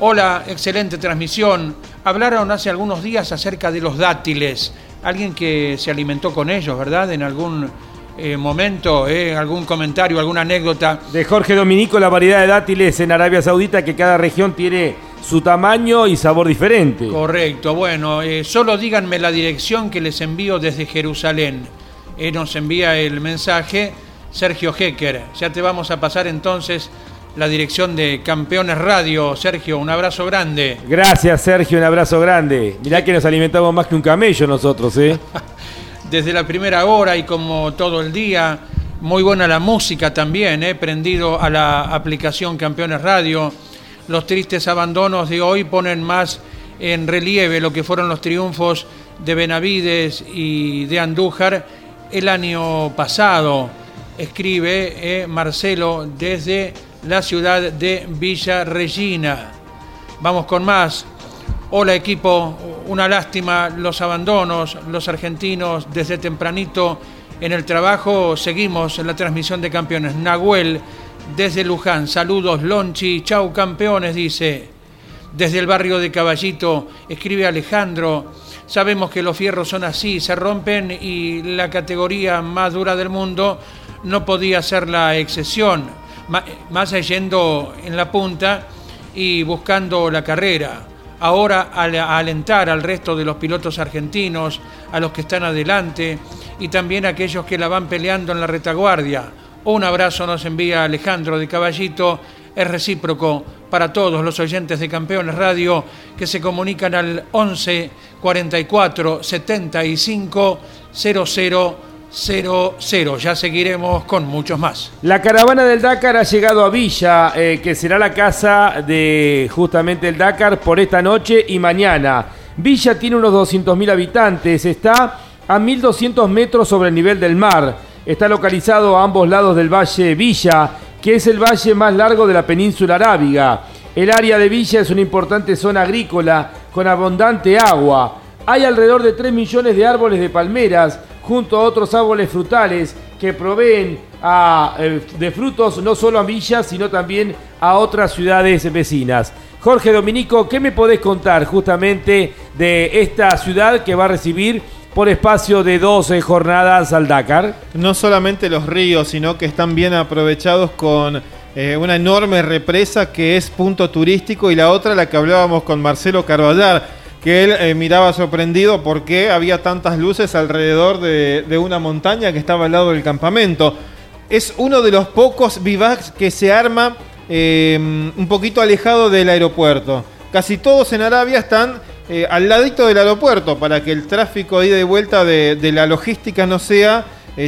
Speaker 3: Hola, excelente transmisión. Hablaron hace algunos días acerca de los dátiles. Alguien que se alimentó con ellos, ¿verdad? En algún eh, momento, eh, algún comentario, alguna anécdota.
Speaker 2: De Jorge Dominico, la variedad de dátiles en Arabia Saudita, que cada región tiene su tamaño y sabor diferente.
Speaker 3: Correcto, bueno, eh, solo díganme la dirección que les envío desde Jerusalén. nos envía el mensaje Sergio Hecker. Ya te vamos a pasar entonces la dirección de Campeones Radio. Sergio, un abrazo grande.
Speaker 2: Gracias, Sergio, un abrazo grande. Mirá que nos alimentamos más que un camello nosotros, ¿eh?
Speaker 3: Desde la primera hora y como todo el día, muy buena la música también, ¿eh? Prendido a la aplicación Campeones Radio. Los tristes abandonos de hoy ponen más en relieve lo que fueron los triunfos de Benavides y de Andújar el año pasado escribe eh, Marcelo desde la ciudad de Villa Regina. Vamos con más. Hola equipo, una lástima los abandonos, los argentinos desde tempranito en el trabajo. Seguimos en la transmisión de campeones. Nahuel desde Luján, saludos Lonchi, chau campeones, dice. Desde el barrio de Caballito, escribe Alejandro. Sabemos que los fierros son así, se rompen y la categoría más dura del mundo no podía ser la excepción, más yendo en la punta y buscando la carrera. Ahora al alentar al resto de los pilotos argentinos, a los que están adelante y también a aquellos que la van peleando en la retaguardia. Un abrazo nos envía Alejandro de Caballito, es recíproco para todos los oyentes de Campeones Radio que se comunican al 11 44 75 00 00. Ya seguiremos con muchos más.
Speaker 2: La caravana del Dakar ha llegado a Villa, eh, que será la casa de justamente el Dakar por esta noche y mañana. Villa tiene unos 200.000 habitantes, está a 1.200 metros sobre el nivel del mar. Está localizado a ambos lados del Valle Villa, que es el valle más largo de la península arábiga. El área de Villa es una importante zona agrícola con abundante agua. Hay alrededor de 3 millones de árboles de palmeras junto a otros árboles frutales que proveen a, eh, de frutos no solo a Villa, sino también a otras ciudades vecinas. Jorge Dominico, ¿qué me podés contar justamente de esta ciudad que va a recibir por espacio de 12 jornadas al Dakar?
Speaker 4: No solamente los ríos, sino que están bien aprovechados con eh, una enorme represa que es punto turístico y la otra la que hablábamos con Marcelo Carballar, que él eh, miraba sorprendido porque había tantas luces alrededor de, de, una montaña que estaba al lado del campamento. Es uno de los pocos vivacs que se arma eh, un poquito alejado del aeropuerto. Casi todos en Arabia están eh, al ladito del aeropuerto para que el tráfico de ida y vuelta de, de la logística no sea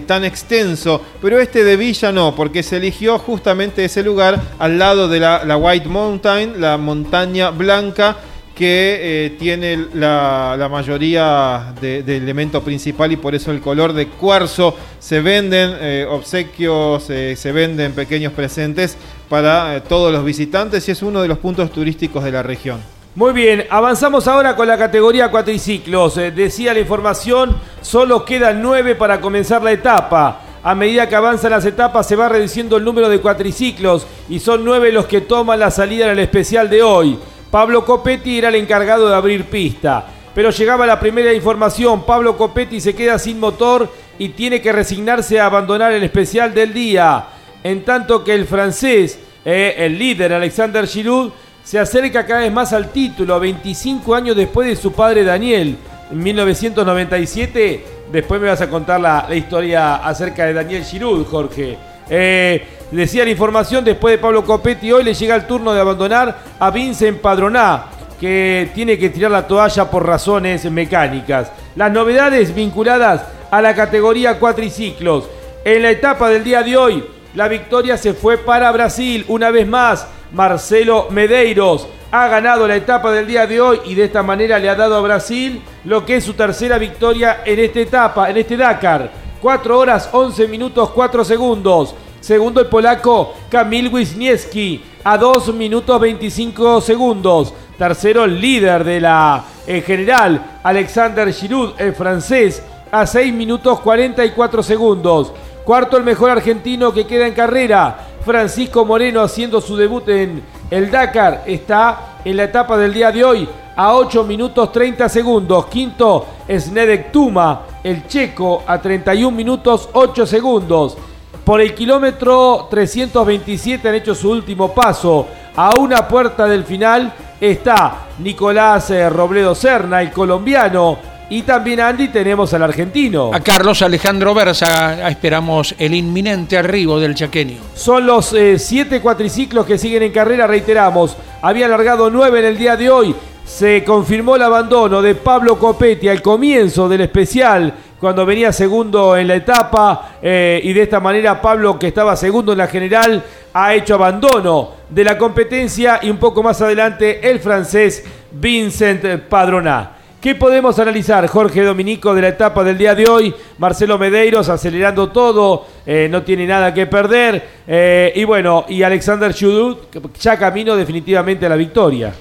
Speaker 4: tan extenso, pero este de Villa no, porque se eligió justamente ese lugar al lado de la, la White Mountain, la montaña blanca, que eh, tiene la, mayoría del de elemento principal y por eso el color de cuarzo. Se venden eh, obsequios, eh, se venden pequeños presentes para todos los visitantes y es uno de los puntos turísticos de la región.
Speaker 2: Muy bien, avanzamos ahora con la categoría cuatriciclos. Decía la información, solo quedan nueve para comenzar la etapa. A medida que avanzan las etapas se va reduciendo el número de cuatriciclos y son nueve los que toman la salida en el especial de hoy. Pablo Copetti era el encargado de abrir pista. Pero llegaba la primera información, Pablo Copetti se queda sin motor y tiene que resignarse a abandonar el especial del día. En tanto que el francés, eh, el líder Alexander Giroud, se acerca cada vez más al título, 25 años después de su padre Daniel. En 1997, después me vas a contar la, la historia acerca de Daniel Giroud, Jorge. Eh, decía la información, después de Pablo Copetti, hoy le llega el turno de abandonar a Vincent Padroná, que tiene que tirar la toalla por razones mecánicas. Las novedades vinculadas a la categoría cuatriciclos. En la etapa del día de hoy, la victoria se fue para Brasil una vez más. Marcelo Medeiros ha ganado la etapa del día de hoy y de esta manera le ha dado a Brasil lo que es su tercera victoria en esta etapa, en este Dakar. 4 horas 11 minutos 4 segundos. Segundo el polaco Kamil Wisniewski a 2 minutos 25 segundos. Tercero el líder de la general Alexander Giroud, el francés, a 6 minutos 44 segundos. Cuarto el mejor argentino que queda en carrera, Francisco Moreno haciendo su debut en el Dakar. Está en la etapa del día de hoy a 8 minutos 30 segundos. Quinto Snedek Tuma, el checo, a 31 minutos 8 segundos. Por el kilómetro 327 han hecho su último paso. A una puerta del final está Nicolás eh, Robledo Serna, el colombiano. Y también, Andy, tenemos al argentino.
Speaker 3: A Carlos Alejandro Versa esperamos el inminente arribo del chaqueño.
Speaker 2: Son los eh, siete cuatriciclos que siguen en carrera, reiteramos. Había largado nueve en el día de hoy. Se confirmó el abandono de Pablo Copetti al comienzo del especial, cuando venía segundo en la etapa. eh, y de esta manera Pablo, que estaba segundo en la general, ha hecho abandono de la competencia. Y un poco más adelante, el francés Vincent Padroná. ¿Qué podemos analizar, Jorge Dominico, de la etapa del día de hoy? Marcelo Medeiros acelerando todo, eh, no tiene nada que perder. eh, y bueno, y Alexander Chudut ya camino definitivamente a la victoria.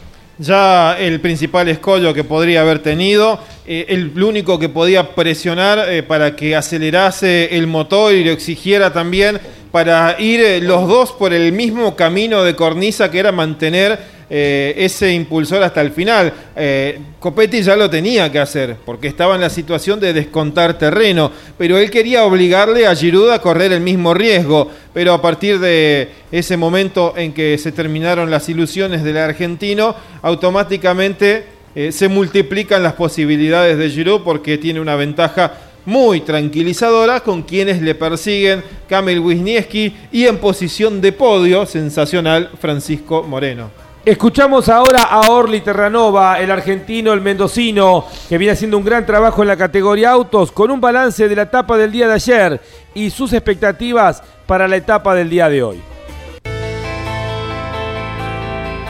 Speaker 4: Ya el principal escollo que podría haber tenido, eh, el único que podía presionar eh, para que acelerase el motor y lo exigiera también para ir eh, los dos por el mismo camino de cornisa que era mantener eh, ese impulsor hasta el final. Eh, Copetti ya lo tenía que hacer porque estaba en la situación de descontar terreno, pero él quería obligarle a Giroud a correr el mismo riesgo. Pero a partir de ese momento en que se terminaron las ilusiones del argentino, automáticamente eh, se multiplican las posibilidades de Giroud porque tiene una ventaja muy tranquilizadora con quienes le persiguen Kamil Wisniewski y en posición de podio, sensacional, Francisco Moreno.
Speaker 2: Escuchamos ahora a Orly Terranova, el argentino, el mendocino, que viene haciendo un gran trabajo en la categoría autos, con un balance de la etapa del día de ayer y sus expectativas para la etapa del día de hoy.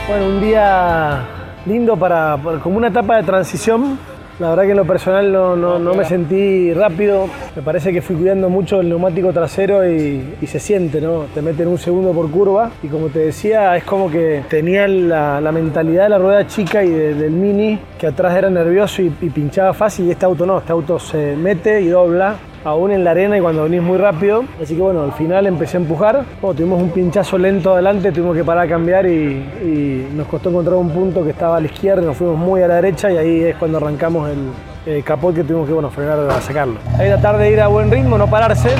Speaker 6: Bueno, un día lindo para, para- como una etapa de transición. La verdad que en lo personal no, no- no me sentí rápido. Me parece que fui cuidando mucho el neumático trasero y, y se siente, ¿no? Te meten un segundo por curva y como te decía, es como que tenía la, la mentalidad de la rueda chica y de- del mini, que atrás era nervioso y, y pinchaba fácil y este auto no, este auto se mete y dobla aún en la arena y cuando venís muy rápido. Así que bueno, al final empecé a empujar. tuvimos un pinchazo lento adelante, tuvimos que parar a cambiar y, nos costó encontrar un punto que estaba a la izquierda, nos fuimos muy a la derecha y ahí es cuando arrancamos el, el capot que tuvimos que bueno, frenar a sacarlo. Ahí tratar de ir a buen ritmo, no pararse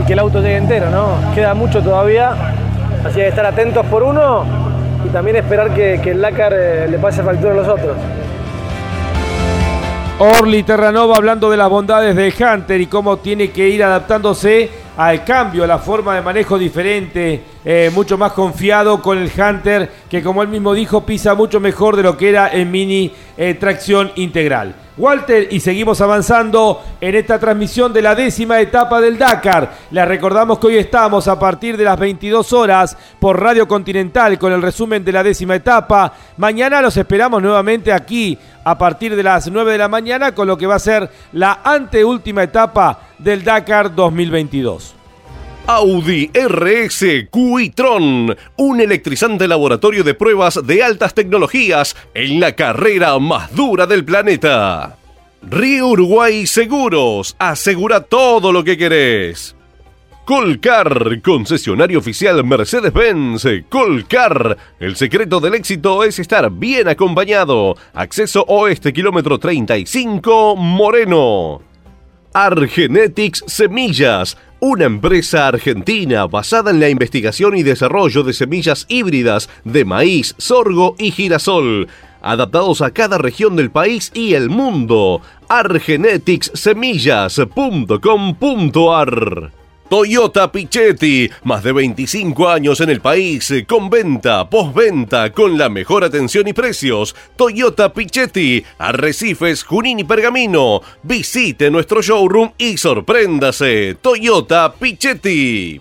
Speaker 6: y que el auto llegue entero, ¿no? Queda mucho todavía, así que estar atentos por uno y también esperar que, el LACAR eh, le pase factura a los otros.
Speaker 2: Orly Terranova hablando de las bondades del Hunter y cómo tiene que ir adaptándose al cambio, a la forma de manejo diferente, eh, mucho más confiado con el Hunter, que como él mismo dijo, pisa mucho mejor de lo que era en mini eh, tracción integral. Walter, y seguimos avanzando en esta transmisión de la décima etapa del Dakar. Les recordamos que hoy estamos a partir de las 22 horas por Radio Continental con el resumen de la décima etapa. Mañana los esperamos nuevamente aquí a partir de las 9 de la mañana con lo que va a ser la anteúltima etapa del Dakar 2022.
Speaker 1: Audi RS Quitron, un electrizante laboratorio de pruebas de altas tecnologías en la carrera más dura del planeta. Río Uruguay Seguros, asegura todo lo que querés. Colcar, concesionario oficial Mercedes-Benz. Colcar, el secreto del éxito es estar bien acompañado. Acceso oeste, kilómetro 35, Moreno. Argenetics Semillas, una empresa argentina basada en la investigación y desarrollo de semillas híbridas de maíz, sorgo y girasol, adaptados a cada región del país y el mundo. argeneticssemillas.com.ar Toyota Pichetti, más de 25 años en el país, con venta, postventa, con la mejor atención y precios. Toyota Pichetti, Arrecifes, Junín y Pergamino. Visite nuestro showroom y sorpréndase. Toyota Pichetti.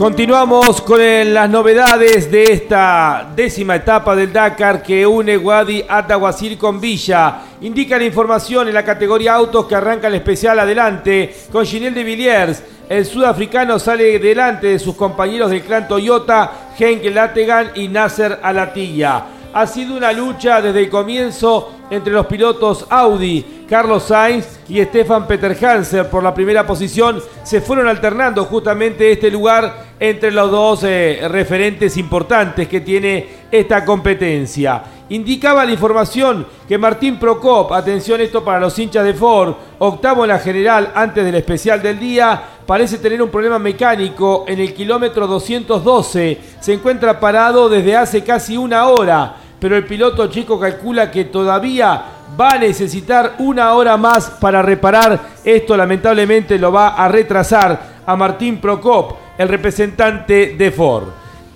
Speaker 2: Continuamos con las novedades de esta décima etapa del Dakar que une Wadi Atahuasir con Villa. Indica la información en la categoría autos que arranca el especial adelante con Ginel de Villiers. El sudafricano sale delante de sus compañeros del clan Toyota, Henk Lategan y Nasser Alatilla. Ha sido una lucha desde el comienzo entre los pilotos Audi, Carlos Sainz y Stefan Peter Hanser por la primera posición. Se fueron alternando justamente este lugar entre los dos eh, referentes importantes que tiene esta competencia. Indicaba la información que Martín Procop, atención esto para los hinchas de Ford, octavo en la general antes del especial del día, parece tener un problema mecánico en el kilómetro 212. Se encuentra parado desde hace casi una hora pero el piloto chico calcula que todavía va a necesitar una hora más para reparar. Esto lamentablemente lo va a retrasar a Martín Procop, el representante de Ford.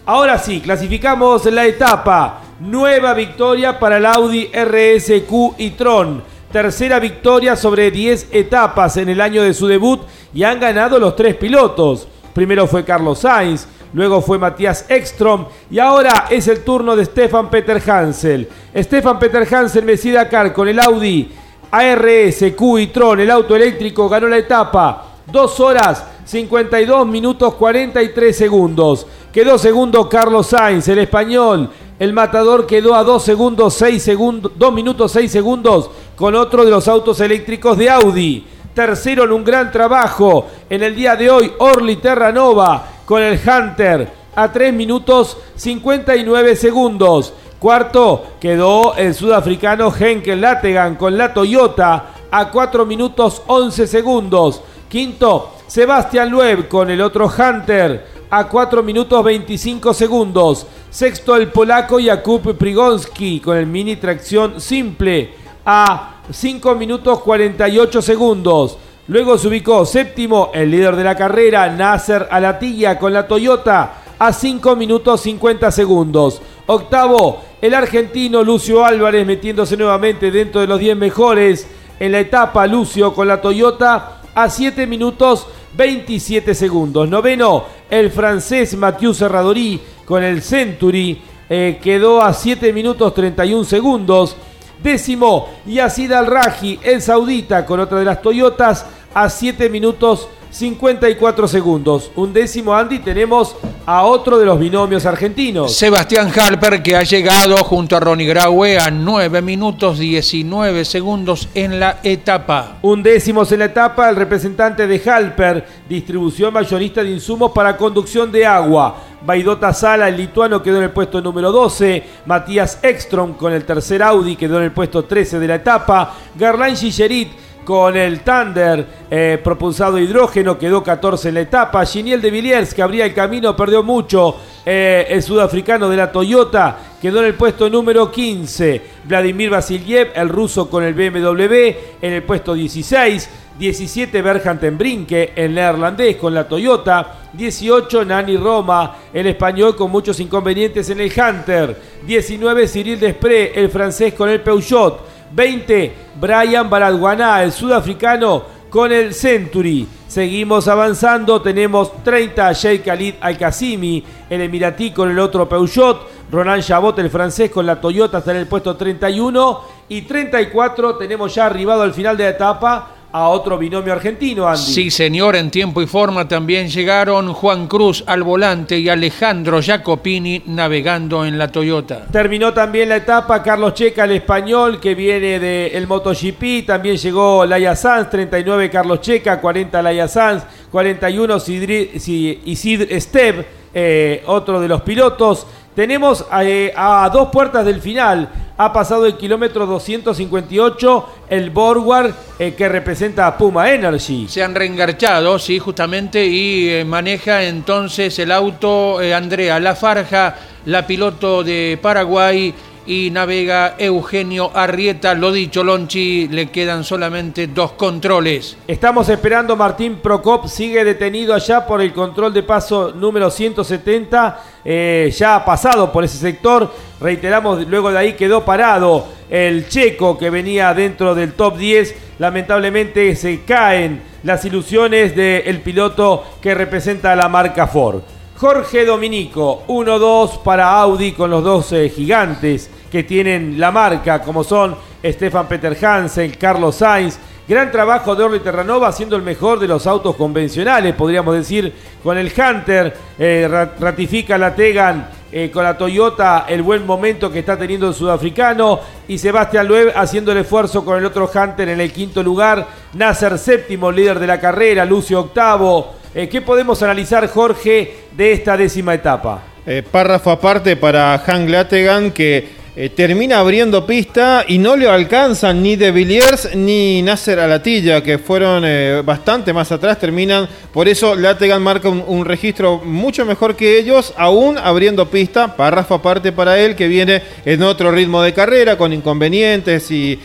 Speaker 2: Ahora sí, clasificamos la etapa. Nueva victoria para el Audi RSQ y Tron. Tercera victoria sobre 10 etapas en el año de su debut y han ganado los tres pilotos. Primero fue Carlos Sainz, luego fue Matías Ekstrom y ahora es el turno de Stefan Peter Hansel. Stefan Peter Hansel Messi Dakar con el Audi ARS Q y Tron, el auto eléctrico, ganó la etapa. Dos horas 52 minutos 43 segundos. Quedó segundo Carlos Sainz, el español. El matador quedó a 2 segundos 6 segundos, 2 minutos 6 segundos con otro de los autos eléctricos de Audi. Tercero en un gran trabajo en el día de hoy, Orly Terranova con el Hunter a 3 minutos 59 segundos. Cuarto quedó el sudafricano Henkel Lategan con la Toyota a 4 minutos 11 segundos. Quinto, Sebastián Loeb con el otro Hunter a 4 minutos 25 segundos. Sexto, el polaco Jakub Prigonski con el mini tracción simple a 5 minutos 48 segundos. Luego se ubicó séptimo el líder de la carrera, Nasser Alatilla, con la Toyota a 5 minutos 50 segundos. Octavo, el argentino Lucio Álvarez metiéndose nuevamente dentro de los 10 mejores en la etapa. Lucio con la Toyota a 7 minutos 27 segundos. Noveno, el francés Mathieu Serradori con el Century eh, quedó a 7 minutos 31 segundos. Décimo, Yacid Al-Raji, el saudita, con otra de las Toyotas, a 7 minutos 54 segundos. Un décimo, Andy, tenemos a otro de los binomios argentinos.
Speaker 3: Sebastián Halper, que ha llegado junto a Ronnie Graue a 9 minutos 19 segundos en la etapa.
Speaker 2: Un décimo en la etapa, el representante de Halper, distribución mayorista de insumos para conducción de agua. Baidota Sala, el lituano, quedó en el puesto número 12. Matías Ekstrom con el tercer Audi quedó en el puesto 13 de la etapa. Garland Gigerit con el Thunder eh, propulsado hidrógeno, quedó 14 en la etapa. Giniel de Villiers, que abría el camino, perdió mucho. Eh, el sudafricano de la Toyota quedó en el puesto número 15. Vladimir Vasiliev, el ruso con el BMW, en el puesto 16. 17 Berjan Brinke, el neerlandés con la Toyota. 18 Nani Roma, el español con muchos inconvenientes en el Hunter. 19 Cyril Desprez, el francés con el Peugeot. 20, Brian Baradguaná, el sudafricano, con el Century. Seguimos avanzando, tenemos 30, Sheikh Khalid Al-Qasimi, el emiratí con el otro Peugeot. Roland Chabot, el francés, con la Toyota está en el puesto 31. Y 34 tenemos ya arribado al final de la etapa a otro binomio argentino, Andy.
Speaker 3: Sí, señor, en tiempo y forma también llegaron Juan Cruz al volante y Alejandro Jacopini navegando en la Toyota.
Speaker 2: Terminó también la etapa Carlos Checa, el español, que viene del MotoGP. También llegó Laia Sanz, 39 Carlos Checa, 40 Laia Sanz, 41 Isidre Steb, eh, otro de los pilotos. Tenemos eh, a dos puertas del final. Ha pasado el kilómetro 258 el Borgward eh, que representa a Puma Energy.
Speaker 3: Se han reengarchado, sí, justamente, y eh, maneja entonces el auto Andrea Lafarja, la piloto de Paraguay y navega Eugenio Arrieta. Lo dicho, Lonchi, le quedan solamente dos controles.
Speaker 2: Estamos esperando, Martín Procop sigue detenido allá por el control de paso número 170. Eh, ya ha pasado por ese sector. Reiteramos, luego de ahí quedó parado el checo que venía dentro del top 10. Lamentablemente se caen las ilusiones del piloto que representa a la marca Ford. Jorge Dominico, 1-2 para Audi con los dos gigantes que tienen la marca, como son Stefan Peter Hansen, Carlos Sainz. Gran trabajo de Orly Terranova, siendo el mejor de los autos convencionales, podríamos decir, con el Hunter. Eh, ratifica la Tegan eh, con la Toyota el buen momento que está teniendo el sudafricano. Y Sebastián Loeb haciendo el esfuerzo con el otro Hunter en el quinto lugar. Nasser séptimo, líder de la carrera. Lucio octavo. Eh, ¿Qué podemos analizar, Jorge, de esta décima etapa?
Speaker 4: Eh, párrafo aparte para Han Glategan que eh, termina abriendo pista y no le alcanzan ni De Villiers ni Nasser Alatilla, que fueron bastante más atrás, terminan, por eso Lategan marca un, registro mucho mejor que ellos, aún abriendo pista, párrafo aparte para él, que viene en otro ritmo de carrera, con inconvenientes y,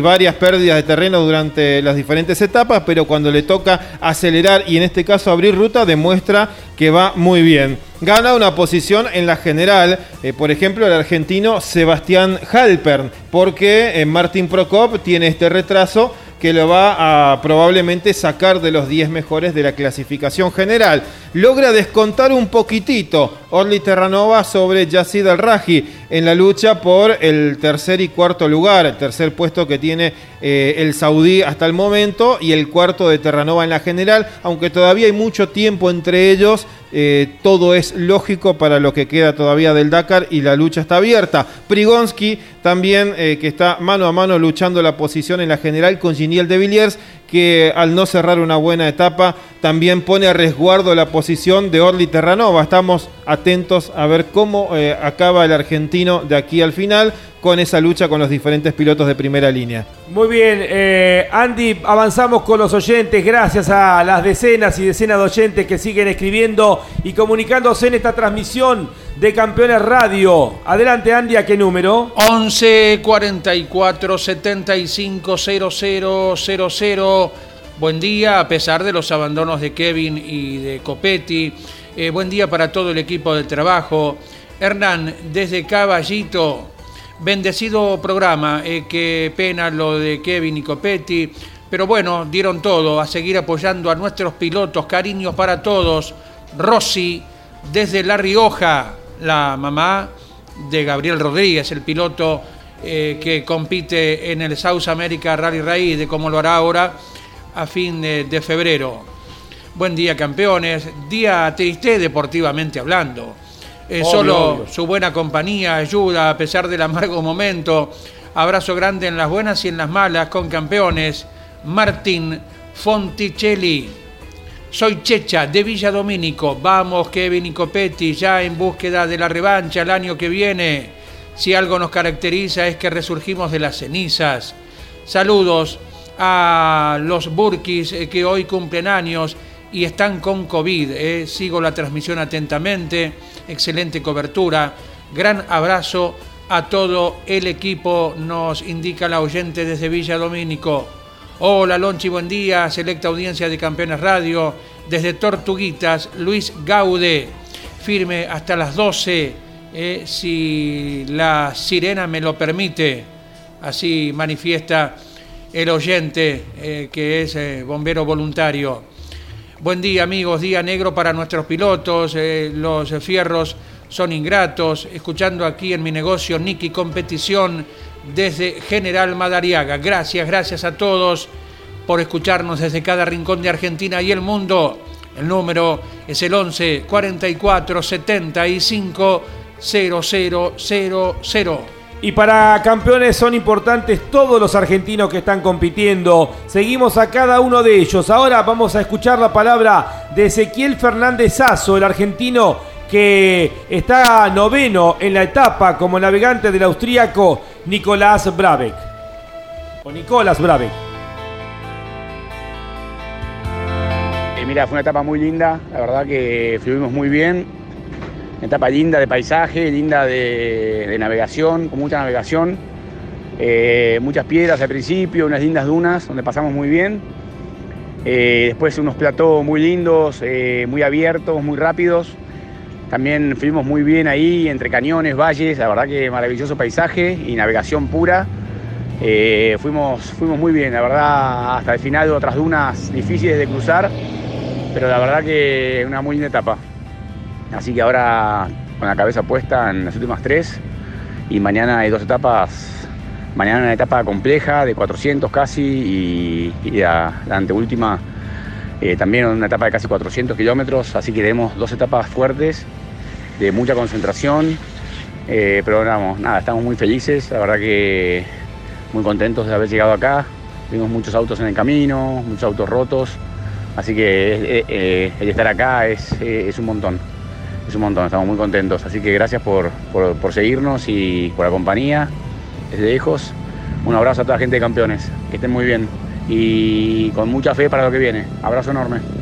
Speaker 4: varias pérdidas de terreno durante las diferentes etapas, pero cuando le toca acelerar y en este caso abrir ruta, demuestra que va muy bien. Gana una posición en la general, eh, por ejemplo, el argentino Sebastián Halpern, porque eh, Martín Prokop tiene este retraso que lo va a probablemente sacar de los 10 mejores de la clasificación general. Logra descontar un poquitito Orly Terranova sobre Yacid Al-Raji en la lucha por el tercer y cuarto lugar, el tercer puesto que tiene eh, el saudí hasta el momento y el cuarto de Terranova en la general, aunque todavía hay mucho tiempo entre ellos, eh, todo es lógico para lo que queda todavía del Dakar y la lucha está abierta. Prigonsky también eh, que está mano a mano luchando la posición en la general con Giniel de Villiers, que al no cerrar una buena etapa también pone a resguardo la posición de Orly Terranova. Estamos atentos a ver cómo eh, acaba el argentino de aquí al final con esa lucha con los diferentes pilotos de primera línea.
Speaker 2: Muy bien, eh, Andy, avanzamos con los oyentes, gracias a las decenas y decenas de oyentes que siguen escribiendo y comunicándose en esta transmisión de Campeones Radio. Adelante, Andy, ¿a qué número?
Speaker 3: 11 44 75 0000. Buen día, a pesar de los abandonos de Kevin y de Copetti. Eh, buen día para todo el equipo de trabajo. Hernán, desde Caballito, bendecido programa. Eh, qué pena lo de Kevin y Copetti. Pero bueno, dieron todo a seguir apoyando a nuestros pilotos. Cariños para todos. Rosy, desde La Rioja, la mamá de Gabriel Rodríguez, el piloto eh, que compite en el South America Rally Raid, de cómo lo hará ahora a fin de, febrero. Buen día, campeones. Día triste deportivamente hablando. Eh,
Speaker 2: Obvio,
Speaker 3: solo
Speaker 2: obvio.
Speaker 3: su buena compañía ayuda a pesar del amargo momento. Abrazo grande en las buenas y en las malas con campeones. Martín Fonticelli. Soy Checha de Villa Domínico. Vamos, Kevin y Copetti, ya en búsqueda de la revancha el año que viene. Si algo nos caracteriza es que resurgimos de las cenizas. Saludos a los Burkis eh, que hoy cumplen años y están con COVID. eh. Sigo la transmisión atentamente. Excelente cobertura. Gran abrazo a todo el equipo, nos indica la oyente desde Villa Domínico. Hola Lonchi, buen día. Selecta audiencia de Campeones Radio. Desde Tortuguitas, Luis Gaude. Firme hasta las 12, eh, si la sirena me lo permite. Así manifiesta el oyente eh, que es eh, bombero voluntario. Buen día amigos, día negro para nuestros pilotos, los fierros son ingratos, escuchando aquí en mi negocio Niki Competición desde General Madariaga. Gracias, gracias a todos por escucharnos desde cada rincón de Argentina y el mundo. El número es el 11 44 75 0000.
Speaker 2: Y para campeones son importantes todos los argentinos que están compitiendo. Seguimos a cada uno de ellos. Ahora vamos a escuchar la palabra de Ezequiel Fernández Sazo, el argentino que está noveno en la etapa como navegante del austríaco Nicolás Brabeck. O Nicolás Brabeck.
Speaker 7: Eh, mira, fue una etapa muy linda, la verdad que fluimos muy bien. Una etapa linda de paisaje, linda de, navegación, con mucha navegación. Eh, muchas piedras al principio, unas lindas dunas donde pasamos muy bien. Eh, después unos platós muy lindos, muy abiertos, muy rápidos. También fuimos muy bien ahí, entre cañones, valles, la verdad que maravilloso paisaje y navegación pura. Eh, fuimos, fuimos muy bien, la verdad, hasta el final de otras dunas difíciles de cruzar, pero la verdad que una muy linda etapa. Así que ahora con la cabeza puesta en las últimas tres y mañana hay dos etapas, mañana una etapa compleja de 400 casi y, la, la anteúltima eh, también una etapa de casi 400 kilómetros, así que tenemos dos etapas fuertes de mucha concentración, eh, pero nada, estamos muy felices, la verdad que muy contentos de haber llegado acá, vimos muchos autos en el camino, muchos autos rotos, así que eh, eh, el estar acá es, eh, es un montón, es un montón, estamos muy contentos, así que gracias por, por, por seguirnos y por la compañía desde lejos, un abrazo a toda la gente de campeones, que estén muy bien y con mucha fe para lo que viene, abrazo enorme.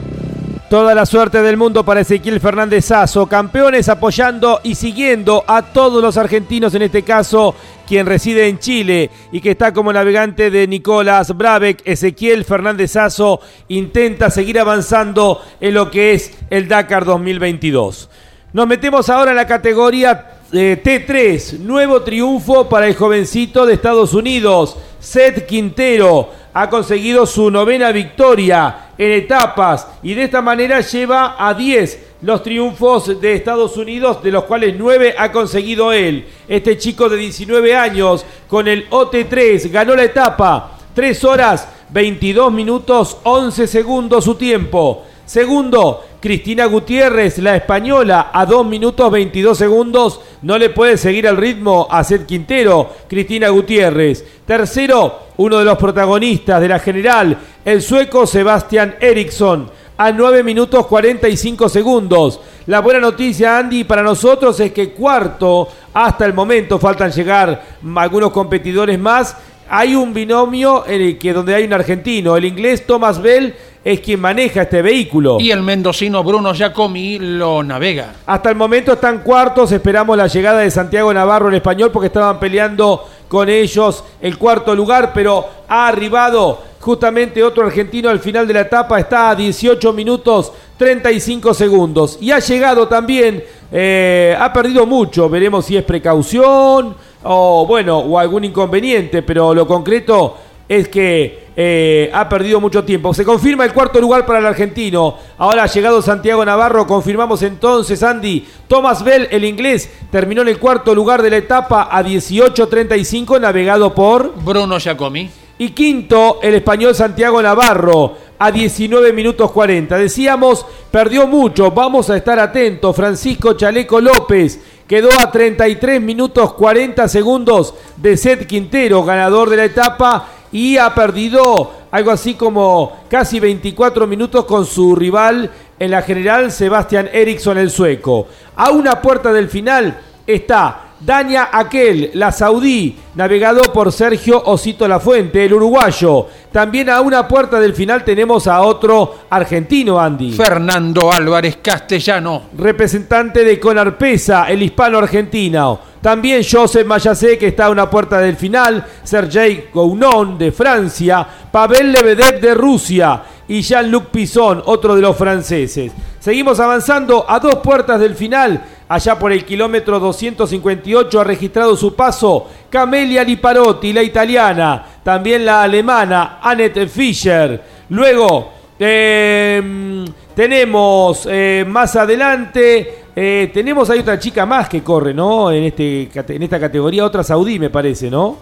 Speaker 2: Toda la suerte del mundo para Ezequiel Fernández Sazo, campeones apoyando y siguiendo a todos los argentinos, en este caso quien reside en Chile y que está como navegante de Nicolás Brabeck, Ezequiel Fernández Sazo intenta seguir avanzando en lo que es el Dakar 2022. Nos metemos ahora en la categoría eh, T3, nuevo triunfo para el jovencito de Estados Unidos, Seth Quintero ha conseguido su novena victoria en etapas y de esta manera lleva a 10 los triunfos de Estados Unidos, de los cuales 9 ha conseguido él. Este chico de 19 años con el OT3 ganó la etapa, 3 horas 22 minutos 11 segundos su tiempo. Segundo, Cristina Gutiérrez, la española, a 2 minutos 22 segundos. No le puede seguir el ritmo a Seth Quintero, Cristina Gutiérrez. Tercero, uno de los protagonistas de la general, el sueco Sebastian Eriksson, a 9 minutos 45 segundos. La buena noticia, Andy, para nosotros es que cuarto, hasta el momento, faltan llegar algunos competidores más. Hay un binomio en el que donde hay un argentino, el inglés Thomas Bell es quien maneja este vehículo.
Speaker 3: Y el mendocino Bruno Giacomi lo navega.
Speaker 2: Hasta el momento están cuartos, esperamos la llegada de Santiago Navarro el español porque estaban peleando con ellos el cuarto lugar, pero ha arribado justamente otro argentino al final de la etapa, está a 18 minutos 35 segundos y ha llegado también, eh, ha perdido mucho, veremos si es precaución o bueno, o algún inconveniente, pero lo concreto es que eh, ha perdido mucho tiempo. Se confirma el cuarto lugar para el argentino. Ahora ha llegado Santiago Navarro. Confirmamos entonces, Andy. Thomas Bell, el inglés, terminó en el cuarto lugar de la etapa a 18.35, navegado por.
Speaker 3: Bruno Giacomi.
Speaker 2: Y quinto, el español Santiago Navarro. a 19 minutos 40. Decíamos, perdió mucho, vamos a estar atentos. Francisco Chaleco López quedó a 33 minutos 40 segundos de Seth Quintero, ganador de la etapa, y ha perdido algo así como casi 24 minutos con su rival en la general, Sebastián Eriksson, el sueco. A una puerta del final está Dania Aquel, la saudí, navegado por Sergio Osito Lafuente, el uruguayo. También a una puerta del final tenemos a otro argentino, Andy.
Speaker 3: Fernando Álvarez Castellano.
Speaker 2: Representante de Conarpesa, el hispano-argentino. También Joseph Mayacé, que está a una puerta del final. Sergei Gounon, de Francia. Pavel Lebedev, de Rusia. Y Jean-Luc Pisson, otro de los franceses. Seguimos avanzando a dos puertas del final. Allá por el kilómetro 258 ha registrado su paso Camelia Liparotti, la italiana. También la alemana Annette Fischer. Luego eh, tenemos eh, más adelante, eh, tenemos ahí otra chica más que corre, ¿no? En, este, en esta categoría, otra saudí me parece, ¿no?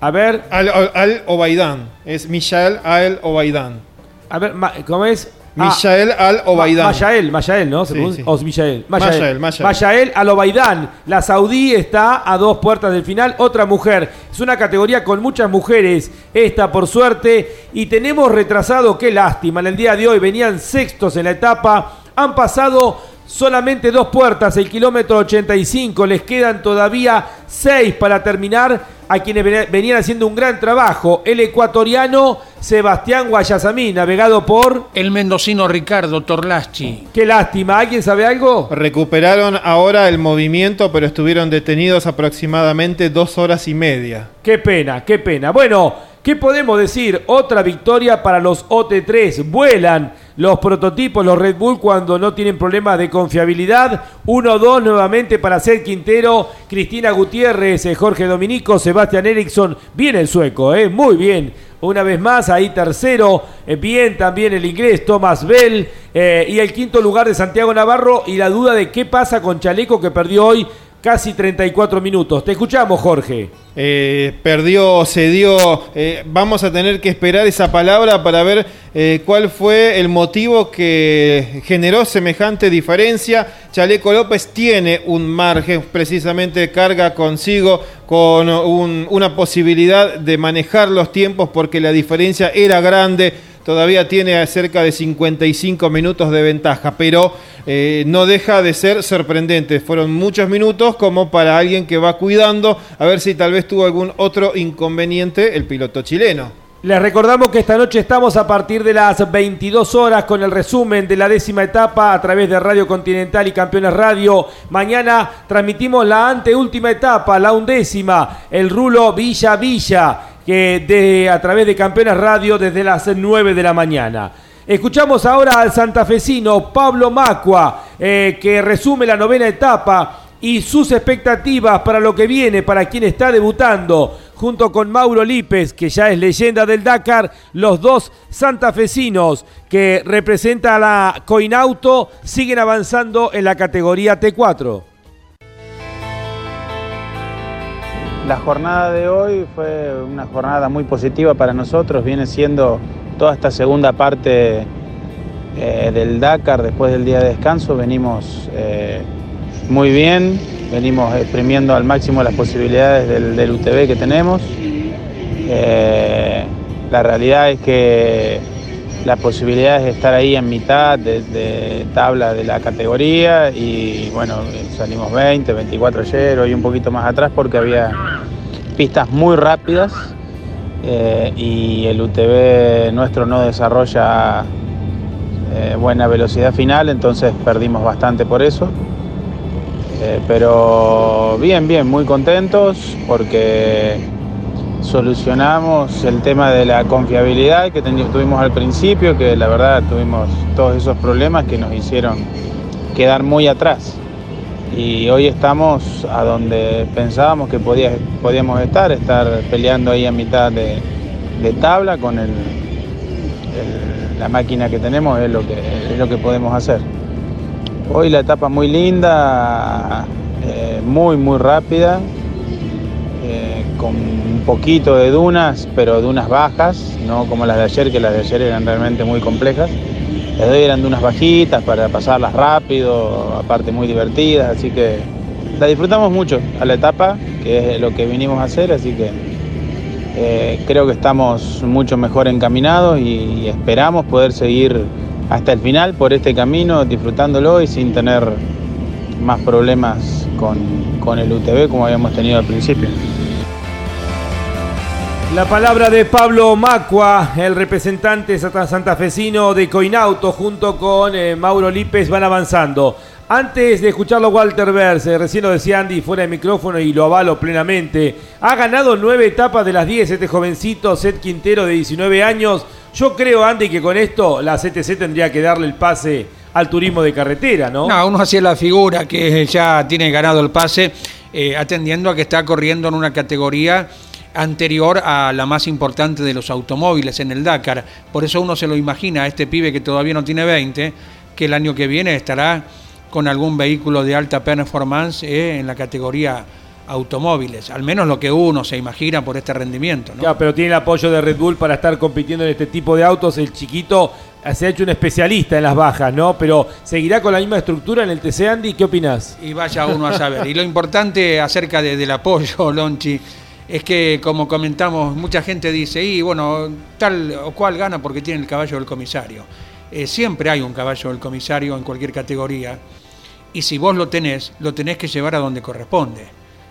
Speaker 2: A ver.
Speaker 4: Al-Obaidán. es Michelle Al-Obaidán.
Speaker 2: A ver, ¿cómo es?
Speaker 4: Michael ah, Al-Obaidán.
Speaker 2: Mayael, Mayael, ¿no? ¿Se sí, sí. O Michael. Mayael, Mayael. Al-Obaidán. La saudí está a dos puertas del final. Otra mujer. Es una categoría con muchas mujeres. Esta, por suerte. Y tenemos retrasado, qué lástima. En el día de hoy venían sextos en la etapa. Han pasado solamente dos puertas, el kilómetro 85, les quedan todavía seis para terminar a quienes venían haciendo un gran trabajo, el ecuatoriano Sebastián Guayasamín, navegado por...
Speaker 3: El mendocino Ricardo Torlaschi.
Speaker 2: Qué lástima, ¿alguien sabe algo?
Speaker 4: Recuperaron ahora el movimiento, pero estuvieron detenidos aproximadamente dos horas y media.
Speaker 2: Qué pena, qué pena. Bueno, ¿qué podemos decir? Otra victoria para los OT3, vuelan los prototipos, los Red Bull, cuando no tienen problemas de confiabilidad. 1-2 nuevamente para Seth Quintero, Cristina Gutiérrez, eh, Jorge Dominico, Sebastián Eriksson. Bien el sueco, eh, muy bien. Una vez más, ahí tercero, eh, bien también el inglés Thomas Bell. Eh, y el quinto lugar de Santiago Navarro. Y la duda de qué pasa con Chaleco que perdió hoy casi 34 minutos. Te escuchamos, Jorge.
Speaker 4: Eh, perdió, cedió. Eh, vamos a tener que esperar esa palabra para ver eh, cuál fue el motivo que generó semejante diferencia. Chaleco López tiene un margen, precisamente carga consigo con una posibilidad de manejar los tiempos porque la diferencia era grande todavía tiene cerca de 55 minutos de ventaja, pero eh, no deja de ser sorprendente. Fueron muchos minutos como para alguien que va cuidando, a ver si tal vez tuvo algún otro inconveniente el piloto chileno.
Speaker 2: Les recordamos que esta noche estamos a partir de las 22 horas con el resumen de la décima etapa a través de Radio Continental y Campeones Radio. Mañana transmitimos la anteúltima etapa, la undécima, el rulo Villa Villa que de, a través de Campeones Radio desde las 9 de la mañana. Escuchamos ahora al santafesino Pablo Macua, eh, que resume la novena etapa y sus expectativas para lo que viene, para quien está debutando, junto con Mauro Lípez, que ya es leyenda del Dakar, los dos santafesinos que representa a la Coinauto siguen avanzando en la categoría T4.
Speaker 8: La jornada de hoy fue una jornada muy positiva para nosotros, viene siendo toda esta segunda parte eh, del Dakar después del día de descanso, venimos eh, muy bien, venimos exprimiendo al máximo las posibilidades del, UTV que tenemos. Eh, la realidad es que la posibilidad es estar ahí en mitad de, de, tabla de la categoría y bueno, salimos 20, 24 ayer, hoy un poquito más atrás porque había pistas muy rápidas eh, y el UTV nuestro no desarrolla eh, buena velocidad final, entonces perdimos bastante por eso. Eh, pero bien, bien, muy contentos porque solucionamos el tema de la confiabilidad que tuvimos al principio, que la verdad tuvimos todos esos problemas que nos hicieron quedar muy atrás y hoy estamos a donde pensábamos que podía, podíamos estar, estar peleando ahí a mitad de, tabla con la máquina que tenemos es lo que, podemos hacer. Hoy la etapa muy linda, eh, muy muy rápida, con un poquito de dunas, pero dunas bajas, no como las de ayer, que las de ayer eran realmente muy complejas. Las de hoy eran dunas bajitas para pasarlas rápido, aparte muy divertidas, así que la disfrutamos mucho a la etapa, que es lo que vinimos a hacer, así que eh, creo que estamos mucho mejor encaminados y, esperamos poder seguir hasta el final por este camino, disfrutándolo y sin tener más problemas con, con el UTV como habíamos tenido al principio.
Speaker 2: La palabra de Pablo Macua, el representante santafesino de Coinauto, junto con eh, Mauro Lípez, van avanzando. Antes de escucharlo Walter Verse, recién lo decía Andy fuera de micrófono y lo avalo plenamente, ha ganado nueve etapas de las diez este jovencito Seth Quintero de 19 años. Yo creo, Andy, que con esto la CTC tendría que darle el pase al turismo de carretera, ¿no?
Speaker 3: No, uno hacía la figura que ya tiene ganado el pase, eh, atendiendo a que está corriendo en una categoría anterior a la más importante de los automóviles en el Dakar. Por eso uno se lo imagina a este pibe que todavía no tiene 20, que el año que viene estará con algún vehículo de alta performance eh, en la categoría automóviles, al menos lo que uno se imagina por este rendimiento. ¿no?
Speaker 2: pero tiene el apoyo de Red Bull para estar compitiendo en este tipo de autos. El chiquito se ha hecho un especialista en las bajas, ¿no? Pero seguirá con la misma estructura en el TC Andy. ¿Qué opinas?
Speaker 3: Y vaya uno a saber. y lo importante acerca del apoyo, Lonchi, es que, como comentamos, mucha gente dice, y bueno, tal o cual gana porque tiene el caballo del comisario. Eh, siempre hay un caballo del comisario en cualquier categoría, y si vos lo tenés, lo tenés que llevar a donde corresponde,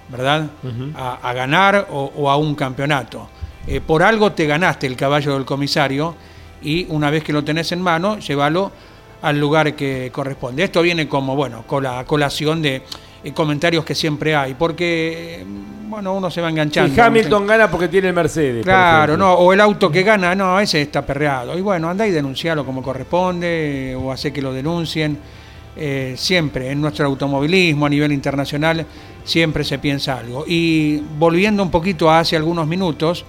Speaker 3: ¿verdad? a, ganar o, a un campeonato. Eh, por algo te ganaste el caballo del comisario, y una vez que lo tenés en mano, llévalo al lugar que corresponde. Esto viene como, bueno, con la colación de eh, comentarios que siempre hay, porque bueno, uno se va enganchando.
Speaker 2: Y Hamilton gana porque tiene el Mercedes.
Speaker 3: Claro, no, o el auto que gana, no, ese está perreado. Y bueno, anda y denuncialo como corresponde, o hace que lo denuncien. Eh, siempre en nuestro automovilismo a nivel internacional siempre se piensa algo. Y volviendo un poquito a hace algunos minutos,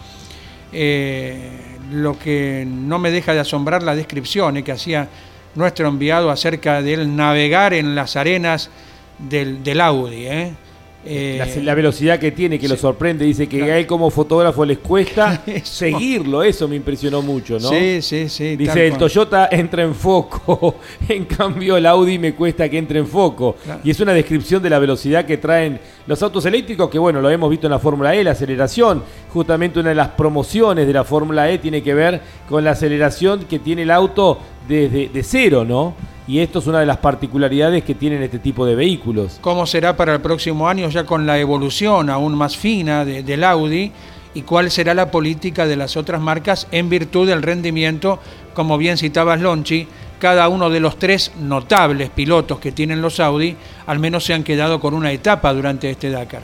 Speaker 3: eh, lo que no me deja de asombrar la descripción que hacía nuestro enviado acerca del navegar en las arenas del, del Audi. ¿eh?
Speaker 2: Eh, la, velocidad que tiene, que lo sorprende, dice que a él como fotógrafo les cuesta seguirlo, eso me impresionó mucho, ¿no?
Speaker 3: Sí, sí, sí.
Speaker 2: Dice, el Toyota entra en foco, en cambio el Audi me cuesta que entre en foco. Y es una descripción de la velocidad que traen los autos eléctricos, que bueno, lo hemos visto en la Fórmula E, la aceleración. Justamente una de las promociones de la Fórmula E tiene que ver con la aceleración que tiene el auto desde de cero, ¿no? Y esto es una de las particularidades que tienen este tipo de vehículos.
Speaker 3: ¿Cómo será para el próximo año ya con la evolución aún más fina del Audi? ¿Y cuál será la política de las otras marcas en virtud del rendimiento? Como bien citabas Lonchi, cada uno de los tres notables pilotos que tienen los Audi al menos se han quedado con una etapa durante este Dakar.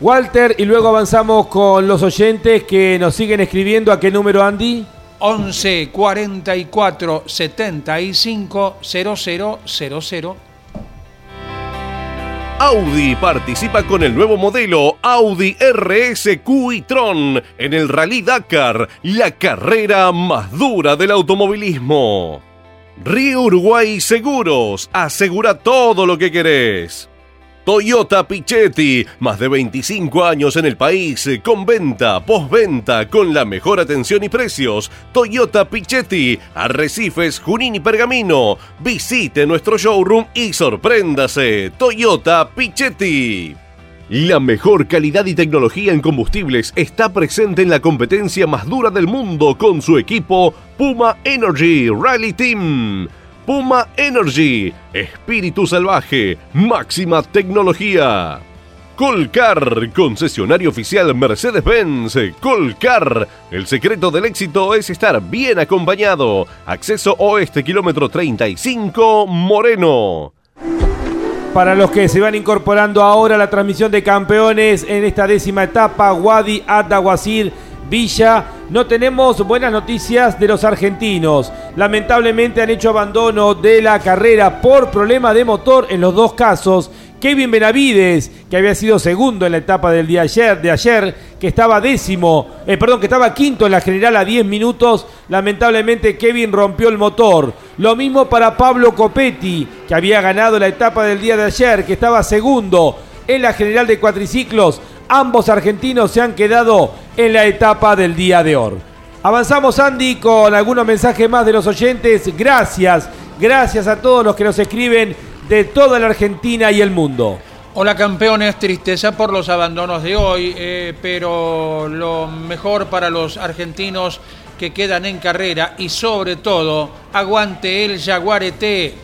Speaker 2: Walter, y luego avanzamos con los oyentes que nos siguen escribiendo. ¿A qué número, Andy?
Speaker 3: 11 44 75 0000.
Speaker 1: Audi participa con el nuevo modelo Audi RS Q Tron en el Rally Dakar, la carrera más dura del automovilismo. Río Uruguay Seguros, asegura todo lo que querés. Toyota Pichetti, más de 25 años en el país, con venta, postventa, con la mejor atención y precios. Toyota Pichetti, Arrecifes, Junín y Pergamino. Visite nuestro showroom y sorpréndase. Toyota Pichetti. La mejor calidad y tecnología en combustibles está presente en la competencia más dura del mundo con su equipo Puma Energy Rally Team Puma Energy, espíritu salvaje, máxima tecnología. Colcar, concesionario oficial Mercedes-Benz. Colcar, el secreto del éxito es estar bien acompañado. Acceso oeste, kilómetro 35, Moreno.
Speaker 2: Para los que se van incorporando ahora a la transmisión de campeones en esta décima etapa, Wadi Adaguasir Villa, no tenemos buenas noticias de los argentinos. Lamentablemente han hecho abandono de la carrera por problema de motor en los dos casos. Kevin Benavides, que había sido segundo en la etapa del día ayer, de ayer, que estaba décimo, eh, perdón, que estaba quinto en la general a 10 minutos, lamentablemente Kevin rompió el motor. Lo mismo para Pablo Copetti, que había ganado la etapa del día de ayer, que estaba segundo en la general de cuatriciclos Ambos argentinos se han quedado en la etapa del día de hoy. Avanzamos Andy con algunos mensajes más de los oyentes. Gracias, gracias a todos los que nos escriben de toda la Argentina y el mundo.
Speaker 3: Hola campeones, tristeza por los abandonos de hoy, eh, pero lo mejor para los argentinos que quedan en carrera y sobre todo aguante el Jaguarete.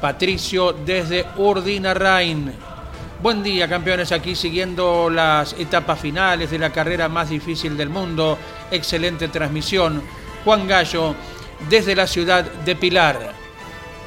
Speaker 3: Patricio desde Urdinarrain. Buen día campeones, aquí siguiendo las etapas finales de la carrera más difícil del mundo. Excelente transmisión. Juan Gallo desde la ciudad de Pilar.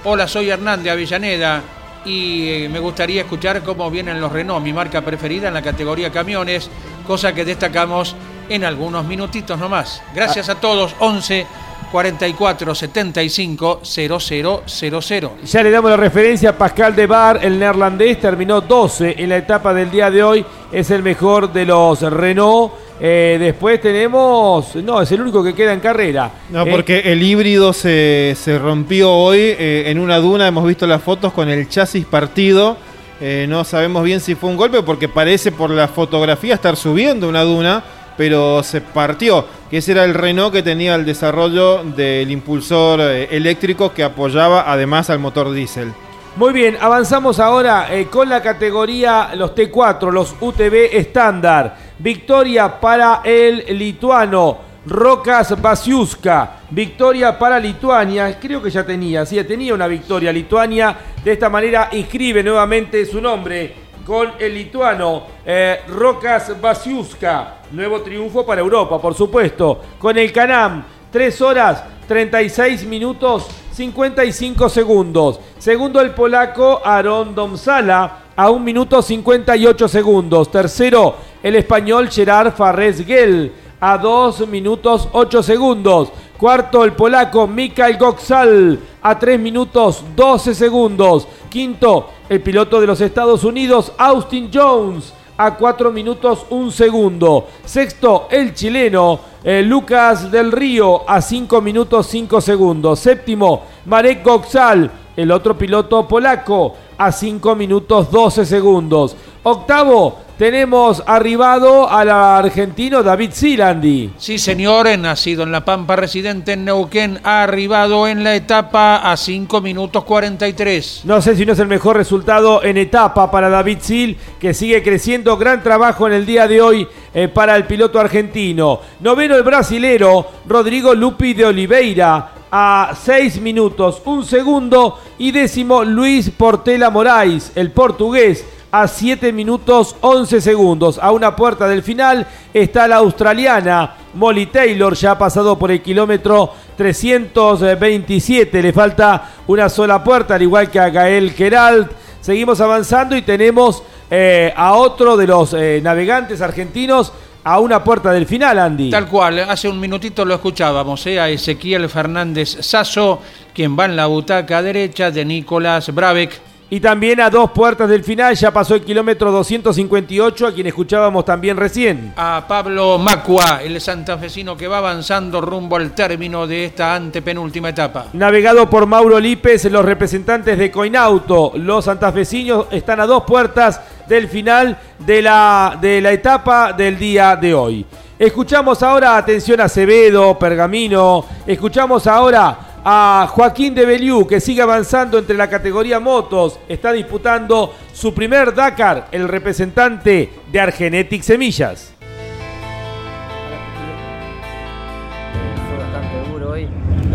Speaker 3: Hola, soy Hernández Avellaneda y eh, me gustaría escuchar cómo vienen los Renault, mi marca preferida en la categoría camiones, cosa que destacamos en algunos minutitos nomás. Gracias a todos, 11 44 75 0000.
Speaker 2: Ya le damos la referencia a Pascal de Bar, el neerlandés, terminó 12 en la etapa del día de hoy, es el mejor de los Renault. Eh, después tenemos, no, es el único que queda en carrera.
Speaker 4: No,
Speaker 2: Eh,
Speaker 4: porque el híbrido se, se rompió hoy eh, en una duna, hemos visto las fotos con el chasis partido. Eh, no sabemos bien si fue un golpe porque parece por la fotografía estar subiendo una duna, pero se partió. Que ese era el Renault que tenía el desarrollo del impulsor eh, eléctrico que apoyaba además al motor diésel.
Speaker 2: Muy bien, avanzamos ahora eh, con la categoría los T4, los UTV estándar. Victoria para el lituano Rokas Basiuska. Victoria para Lituania. Creo que ya tenía, sí, tenía una victoria Lituania. De esta manera inscribe nuevamente su nombre con el lituano eh, Rokas Basiuska. Nuevo triunfo para Europa, por supuesto. Con el Canam, 3 horas 36 minutos 55 segundos. Segundo el polaco Aaron Domsala a 1 minuto 58 segundos. Tercero el español Gerard Farres Gel a 2 minutos 8 segundos. Cuarto el polaco Mikael Goxal a 3 minutos 12 segundos. Quinto el piloto de los Estados Unidos Austin Jones a 4 minutos 1 segundo. Sexto, el chileno eh, Lucas del Río a 5 minutos 5 segundos. Séptimo, Marek Goxal, el otro piloto polaco, a 5 minutos 12 segundos. Octavo, tenemos arribado al argentino David Silandi.
Speaker 3: Sí, señor, nacido en La Pampa, residente en Neuquén, ha arribado en la etapa a 5 minutos 43.
Speaker 2: No sé si no es el mejor resultado en etapa para David Sil, que sigue creciendo. Gran trabajo en el día de hoy eh, para el piloto argentino. Noveno el brasilero Rodrigo Lupi de Oliveira a 6 minutos, un segundo. Y décimo Luis Portela Moraes, el portugués, a 7 minutos 11 segundos. A una puerta del final está la australiana Molly Taylor, ya ha pasado por el kilómetro 327. Le falta una sola puerta, al igual que a Gael Gerald. Seguimos avanzando y tenemos eh, a otro de los eh, navegantes argentinos a una puerta del final, Andy.
Speaker 3: Tal cual, hace un minutito lo escuchábamos, ¿eh? a Ezequiel Fernández Sasso, quien va en la butaca derecha de Nicolás Brabeck.
Speaker 2: Y también a dos puertas del final, ya pasó el kilómetro 258, a quien escuchábamos también recién.
Speaker 3: A Pablo Macua, el santafesino que va avanzando rumbo al término de esta antepenúltima etapa.
Speaker 2: Navegado por Mauro Lípez, los representantes de Coinauto, los santafesinos están a dos puertas del final de la, de la etapa del día de hoy. Escuchamos ahora, atención a Acevedo, Pergamino, escuchamos ahora a Joaquín de Beliú, que sigue avanzando entre la categoría motos, está disputando su primer Dakar, el representante de Argenetic Semillas.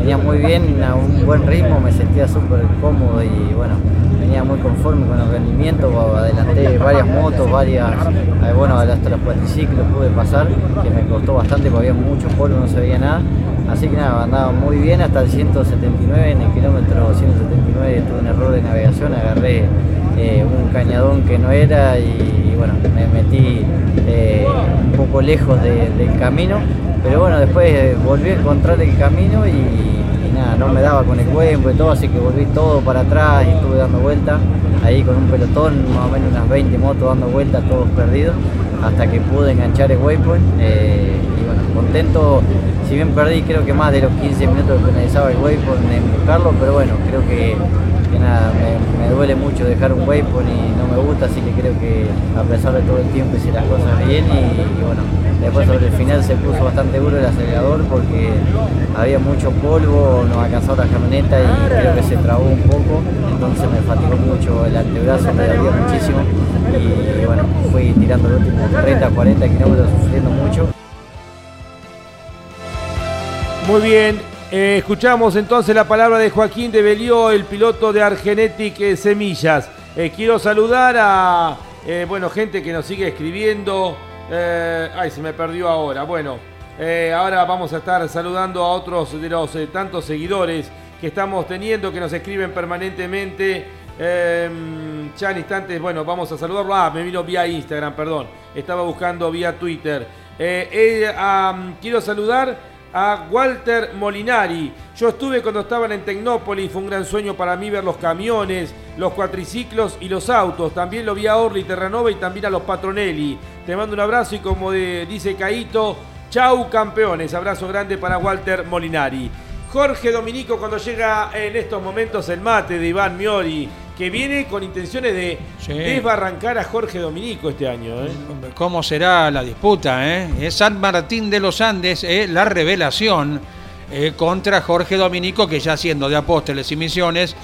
Speaker 9: Venía muy bien, a un buen ritmo, me sentía súper cómodo y bueno, venía muy conforme con el rendimiento. Adelanté varias motos, varias, eh, bueno, hasta los cuatriciclos pude pasar, que me costó bastante porque había mucho polvo, no se veía nada. Así que nada, andaba muy bien hasta el 179, en el kilómetro 179 tuve un error de navegación, agarré eh, un cañadón que no era y, bueno, me metí eh, un poco lejos de- del camino, pero bueno, después volví a encontrar el camino y, y nada, no me daba con el cuerpo y todo, así que volví todo para atrás y estuve dando vueltas ahí con un pelotón, más o menos unas 20 motos dando vueltas, todos perdidos, hasta que pude enganchar el waypoint eh, contento, si bien perdí creo que más de los 15 minutos que finalizaba el waypoint en buscarlo, pero bueno, creo que nada, me, duele mucho dejar un waypoint y no me gusta, así que creo que a pesar de todo el tiempo hice las cosas bien y, bueno, después sobre el final se puso bastante duro el acelerador porque había mucho polvo, no alcanzó la camioneta y creo que se trabó un poco, entonces me fatigó mucho el antebrazo, me dolía muchísimo y bueno, fui tirando los últimos 30, 40 kilómetros sufriendo mucho.
Speaker 2: Muy bien, eh, escuchamos entonces la palabra de Joaquín de Belió, el piloto de Argenetic eh, Semillas. Eh, quiero saludar a bueno, gente que nos sigue escribiendo. ay, se me perdió ahora. Bueno, ahora vamos a estar saludando a otros de los tantos seguidores que estamos teniendo, que nos escriben permanentemente. ya en instantes, bueno, vamos a saludarlo. Ah, me vino vía Instagram, perdón. Estaba buscando vía Twitter. quiero saludar a Walter Molinari. Yo estuve cuando estaban en Tecnópolis, fue un gran sueño para mí ver los camiones, los cuatriciclos y los autos. También lo vi a Orly Terranova y también a los Patronelli. Te mando un abrazo y como dice Caito, chau campeones. Abrazo grande para Walter Molinari. Jorge Dominico cuando llega en estos momentos el mate de Iván Miori que viene con intenciones de desbarrancar a Jorge Dominico este año. ¿eh?
Speaker 3: ¿Cómo será la disputa? Eh? Es San Martín de los Andes, eh, la revelación contra Jorge Dominico, que ya siendo de Apóstoles y Misiones,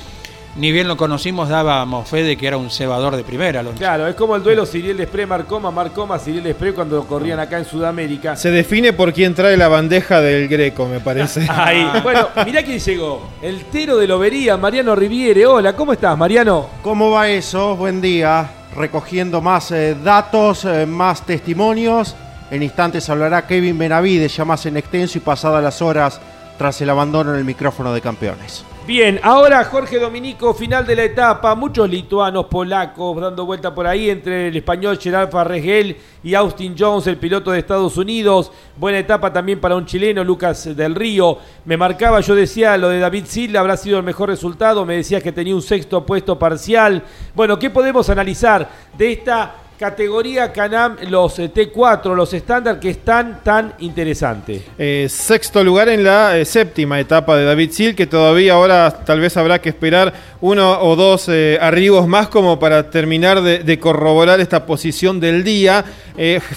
Speaker 3: ni bien lo conocimos, dábamos fe de que era un cebador de primera.
Speaker 2: Claro, es como el duelo Ciriel Despré Marcoma, Marcoma, Ciriel Despré cuando corrían acá en Sudamérica.
Speaker 4: Se define por quién trae la bandeja del Greco, me parece.
Speaker 2: Ahí. bueno, mirá quién llegó. El Tero de Lobería, Mariano Riviere. Hola, ¿cómo estás, Mariano?
Speaker 10: ¿Cómo va eso? Buen día. Recogiendo más eh, datos, eh, más testimonios. En instantes hablará Kevin Benavides, ya más en extenso y pasadas las horas tras el abandono en el micrófono de campeones.
Speaker 2: Bien, ahora Jorge Dominico, final de la etapa. Muchos lituanos, polacos dando vuelta por ahí entre el español Gerard Farregel y Austin Jones, el piloto de Estados Unidos. Buena etapa también para un chileno, Lucas del Río. Me marcaba, yo decía, lo de David Silva habrá sido el mejor resultado. Me decías que tenía un sexto puesto parcial. Bueno, ¿qué podemos analizar de esta categoría Canam, los eh, T4, los estándar que están tan interesantes.
Speaker 4: Eh, sexto lugar en la eh, séptima etapa de David Sil, que todavía ahora tal vez habrá que esperar uno o dos arribos más como para terminar de, corroborar esta posición del día.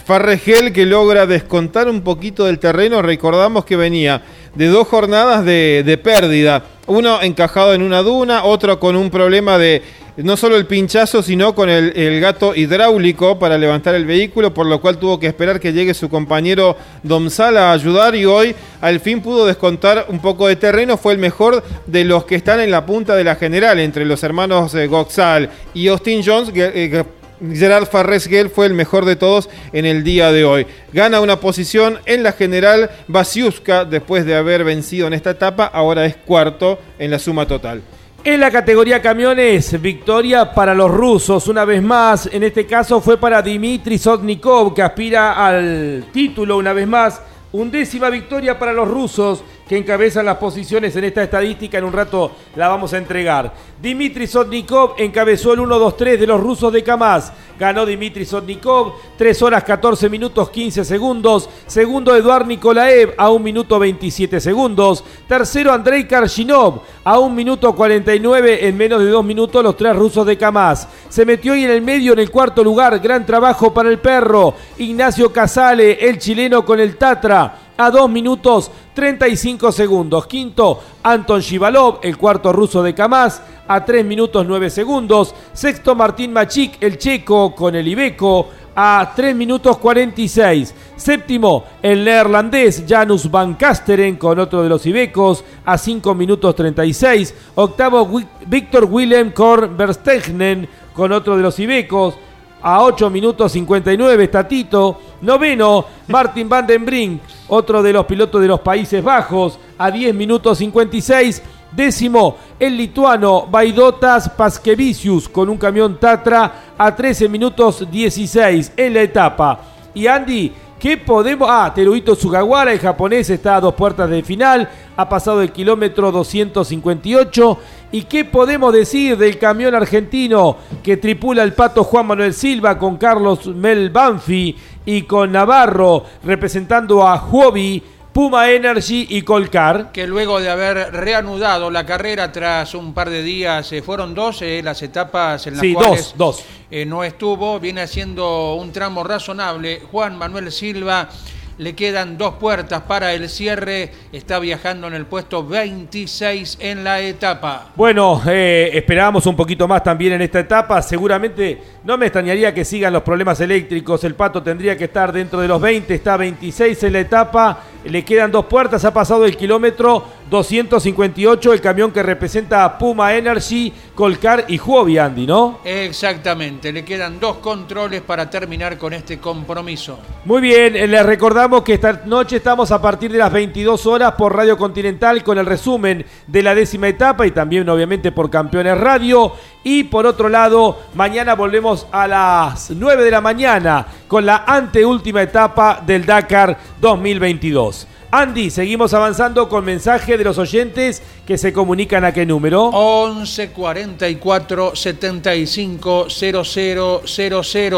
Speaker 4: Farregel que logra descontar un poquito del terreno, recordamos que venía de dos jornadas de pérdida, uno encajado en una duna, otro con un problema de no solo el pinchazo, sino con el, gato hidráulico para levantar el vehículo, por lo cual tuvo que esperar que llegue su compañero Domsal a ayudar y hoy al fin pudo descontar un poco de terreno. Fue el mejor de los que están en la punta de la general, entre los hermanos eh, Goxal y Austin Jones. Eh, Gerard Farres Gell fue el mejor de todos en el día de hoy. Gana una posición en la general Basiuska después de haber vencido en esta etapa, ahora es cuarto en la suma total.
Speaker 2: En la categoría camiones, victoria para los rusos. Una vez más, en este caso fue para Dimitri Sotnikov, que aspira al título una vez más. Undécima victoria para los rusos que encabezan las posiciones en esta estadística. En un rato la vamos a entregar. Dimitri Sotnikov encabezó el 1-2-3 de los rusos de Kamaz. Ganó Dimitri Sotnikov, 3 horas 14 minutos 15 segundos. Segundo Eduard Nikolaev a 1 minuto 27 segundos. Tercero Andrei Karshinov a 1 minuto 49 en menos de 2 minutos los tres rusos de Kamaz. Se metió ahí en el medio en el cuarto lugar. Gran trabajo para el perro. Ignacio Casale, el chileno con el Tatra a 2 minutos 35 segundos. Quinto, Anton Shivalov, el cuarto ruso de Kamaz, a 3 minutos 9 segundos. Sexto, Martín Machik, el checo con el Ibeco, a 3 minutos 46. Séptimo, el neerlandés Janus Van Kasteren con otro de los Ibecos a 5 minutos 36. Octavo, Víctor Willem Korn Verstegen con otro de los Ibecos a 8 minutos 59 Tatito. Noveno, Martin Van den Brink, otro de los pilotos de los Países Bajos, a 10 minutos 56. Décimo, el lituano Vaidotas Paskevicius con un camión Tatra a 13 minutos 16 en la etapa. Y Andy, ¿Qué podemos.? Ah, Teruito Sugawara, el japonés, está a dos puertas de final. Ha pasado el kilómetro 258. ¿Y qué podemos decir del camión argentino que tripula el pato Juan Manuel Silva con Carlos Mel Banfi y con Navarro representando a Huobi? Puma Energy y Colcar.
Speaker 3: Que luego de haber reanudado la carrera tras un par de días, eh, fueron dos eh, las etapas en las
Speaker 2: Sí,
Speaker 3: cuales
Speaker 2: dos, dos.
Speaker 3: eh, no estuvo, viene haciendo un tramo razonable. Juan Manuel Silva, le quedan dos puertas para el cierre, está viajando en el puesto 26 en la etapa.
Speaker 2: Bueno, eh, esperábamos un poquito más también en esta etapa. Seguramente no me extrañaría que sigan los problemas eléctricos. El Pato tendría que estar dentro de los 20, está 26 en la etapa. Le quedan dos puertas, ha pasado el kilómetro 258, el camión que representa a Puma Energy, Colcar y Huobi, Andy, ¿no?
Speaker 3: Exactamente, le quedan dos controles para terminar con este compromiso.
Speaker 2: Muy bien, eh, les recordamos que esta noche estamos a partir de las 22 horas por Radio Continental con el resumen de la décima etapa y también obviamente por Campeones Radio. Y por otro lado, mañana volvemos a las 9 de la mañana con la anteúltima etapa del Dakar 2022. Andy, seguimos avanzando con mensaje de los oyentes que se comunican a qué número.
Speaker 3: 11 44 75 0000.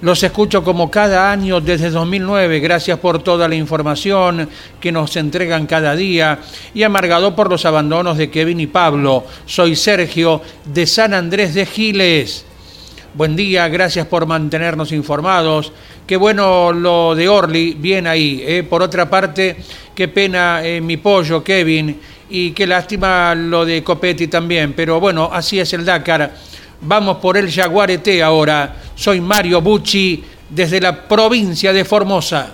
Speaker 3: Los escucho como cada año desde 2009. Gracias por toda la información que nos entregan cada día y amargado por los abandonos de Kevin y Pablo. Soy Sergio de San Andrés de Giles. Buen día, gracias por mantenernos informados. Qué bueno lo de Orly, bien ahí. ¿eh? Por otra parte, qué pena eh, mi pollo, Kevin, y qué lástima lo de Copetti también. Pero bueno, así es el Dakar. Vamos por el Jaguarete ahora. Soy Mario Bucci desde la provincia de Formosa.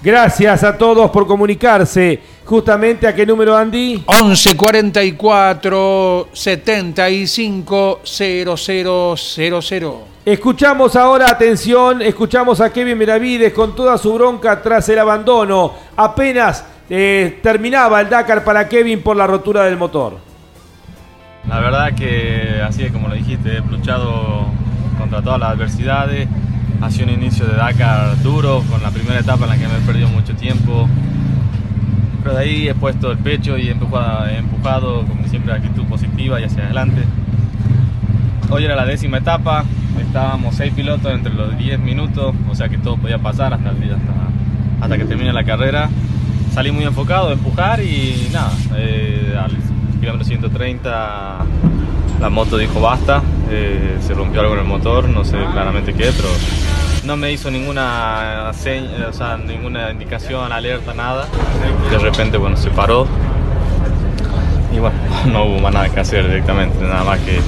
Speaker 2: Gracias a todos por comunicarse. Justamente a qué número, Andy?
Speaker 3: 11 44 75 0000.
Speaker 2: Escuchamos ahora, atención, escuchamos a Kevin Meravides con toda su bronca tras el abandono. Apenas eh, terminaba el Dakar para Kevin por la rotura del motor.
Speaker 11: La verdad que, así es como lo dijiste, he luchado contra todas las adversidades. Ha sido un inicio de Dakar duro, con la primera etapa en la que me he perdido mucho tiempo. Pero de ahí he puesto el pecho y he empujado, he empujado como siempre, actitud positiva y hacia adelante. Hoy era la décima etapa, estábamos seis pilotos entre los 10 minutos, o sea que todo podía pasar hasta, el día, hasta, hasta que termine la carrera. Salí muy enfocado empujar y nada, eh, al kilómetro 130 la moto dijo basta, eh, se rompió algo en el motor, no sé claramente qué, pero no me hizo ninguna seña, o sea, ninguna indicación, alerta, nada. De repente, bueno, se paró y bueno, no hubo más nada que hacer directamente, nada más que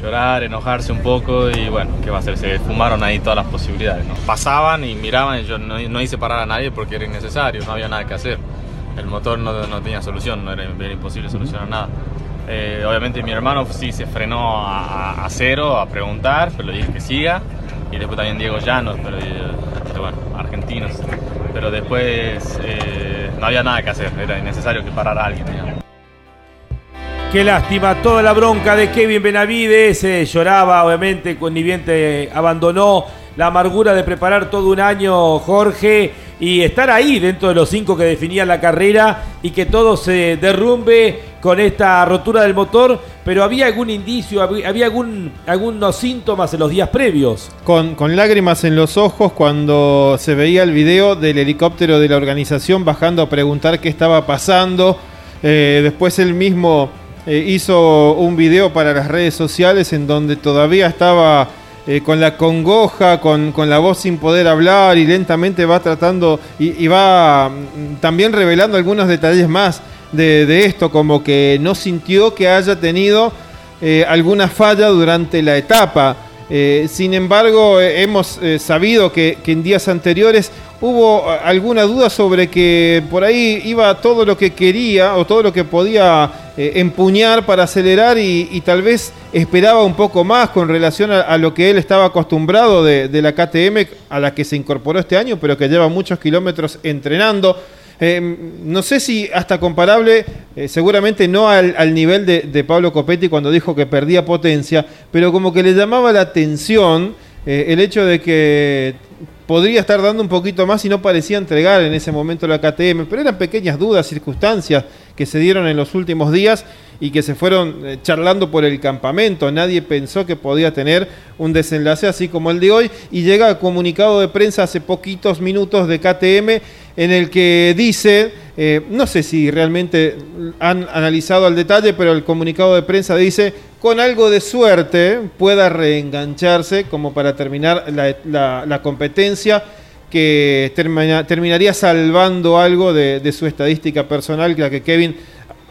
Speaker 11: llorar, enojarse un poco y bueno, ¿qué va a hacer? Se fumaron ahí todas las posibilidades. ¿no? Pasaban y miraban y yo no, no, hice parar a nadie porque era innecesario, no había nada que hacer. El motor no, no tenía solución, no era, era imposible solucionar nada. Eh, obviamente mi hermano sí se frenó a, a, cero a preguntar, pero le dije que siga. Y después también Diego Llanos, pero, pero bueno, argentinos. Pero después eh, no había nada que hacer, era innecesario que parara alguien. Digamos.
Speaker 2: Qué lástima, toda la bronca de Kevin Benavides. Eh, lloraba, obviamente, con ni bien te abandonó la amargura de preparar todo un año, Jorge, y estar ahí dentro de los cinco que definían la carrera y que todo se derrumbe con esta rotura del motor. Pero había algún indicio, había algún, algunos síntomas en los días previos.
Speaker 4: Con, con lágrimas en los ojos cuando se veía el video del helicóptero de la organización bajando a preguntar qué estaba pasando. Eh, después él mismo eh, hizo un video para las redes sociales en donde todavía estaba eh, con la congoja, con, con, la voz sin poder hablar y lentamente va tratando y, va mm, también revelando algunos detalles más de, esto, como que no sintió que haya tenido eh, alguna falla durante la etapa. Eh, sin embargo, hemos sabido que, en días anteriores hubo alguna duda sobre que por ahí iba todo lo que quería o todo lo que podía eh, empuñar para acelerar y, tal vez esperaba un poco más con relación a, a lo que él estaba acostumbrado de, de, la KTM a la que se incorporó este año, pero que lleva muchos kilómetros entrenando. Eh, no sé si hasta comparable, eh, seguramente no al, nivel de, de, Pablo Copetti cuando dijo que perdía potencia, pero como que le llamaba la atención eh, el hecho de que podría estar dando un poquito más y no parecía entregar en ese momento la KTM, pero eran pequeñas dudas, circunstancias que se dieron en los últimos días y que se fueron eh, charlando por el campamento. Nadie pensó que podía tener un desenlace así como el de hoy. Y llega el comunicado de prensa hace poquitos minutos de KTM en el que dice, eh, no sé si realmente han analizado al detalle, pero el comunicado de prensa dice, con algo de suerte pueda reengancharse como para terminar la, competencia que terminaría salvando algo de, su estadística personal, la que Kevin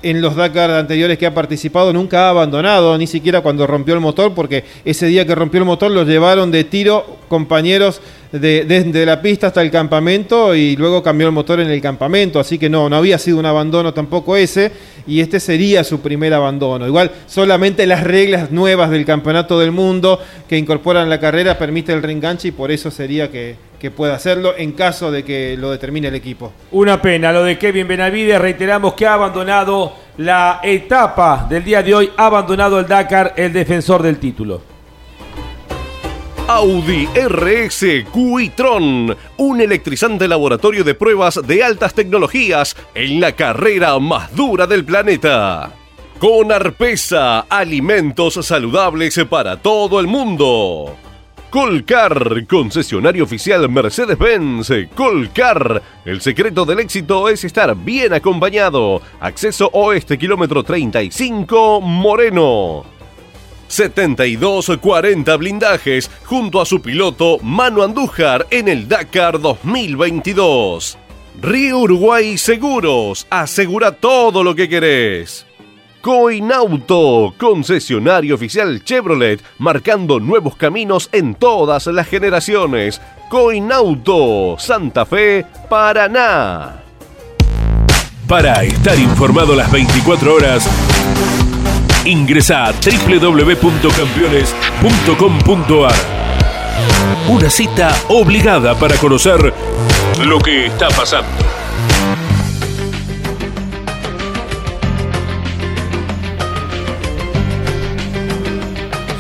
Speaker 4: en los Dakar anteriores que ha participado nunca ha abandonado, ni siquiera cuando rompió el motor, porque ese día que rompió el motor lo llevaron de tiro compañeros desde la pista hasta el campamento y luego cambió el motor en el campamento, así que no, no había sido un abandono tampoco ese y este sería su primer abandono. Igual solamente las reglas nuevas del Campeonato del Mundo que incorporan la carrera permite el reenganche y por eso sería que, que pueda hacerlo en caso de que lo determine el equipo.
Speaker 2: Una pena lo de Kevin Benavides, reiteramos que ha abandonado la etapa del día de hoy, ha abandonado el Dakar el defensor del título.
Speaker 1: Audi RS Quitron, un electrizante laboratorio de pruebas de altas tecnologías en la carrera más dura del planeta. Con Arpesa, alimentos saludables para todo el mundo. Colcar, concesionario oficial Mercedes-Benz. Colcar, el secreto del éxito es estar bien acompañado. Acceso oeste, kilómetro 35, Moreno. 72-40 blindajes junto a su piloto Manu Andújar en el Dakar 2022. Río Uruguay Seguros, asegura todo lo que querés. Coinauto, concesionario oficial Chevrolet, marcando nuevos caminos en todas las generaciones. Coinauto, Santa Fe, Paraná.
Speaker 12: Para estar informado las 24 horas, Ingresa a www.campeones.com.ar. Una cita obligada para conocer lo que está pasando.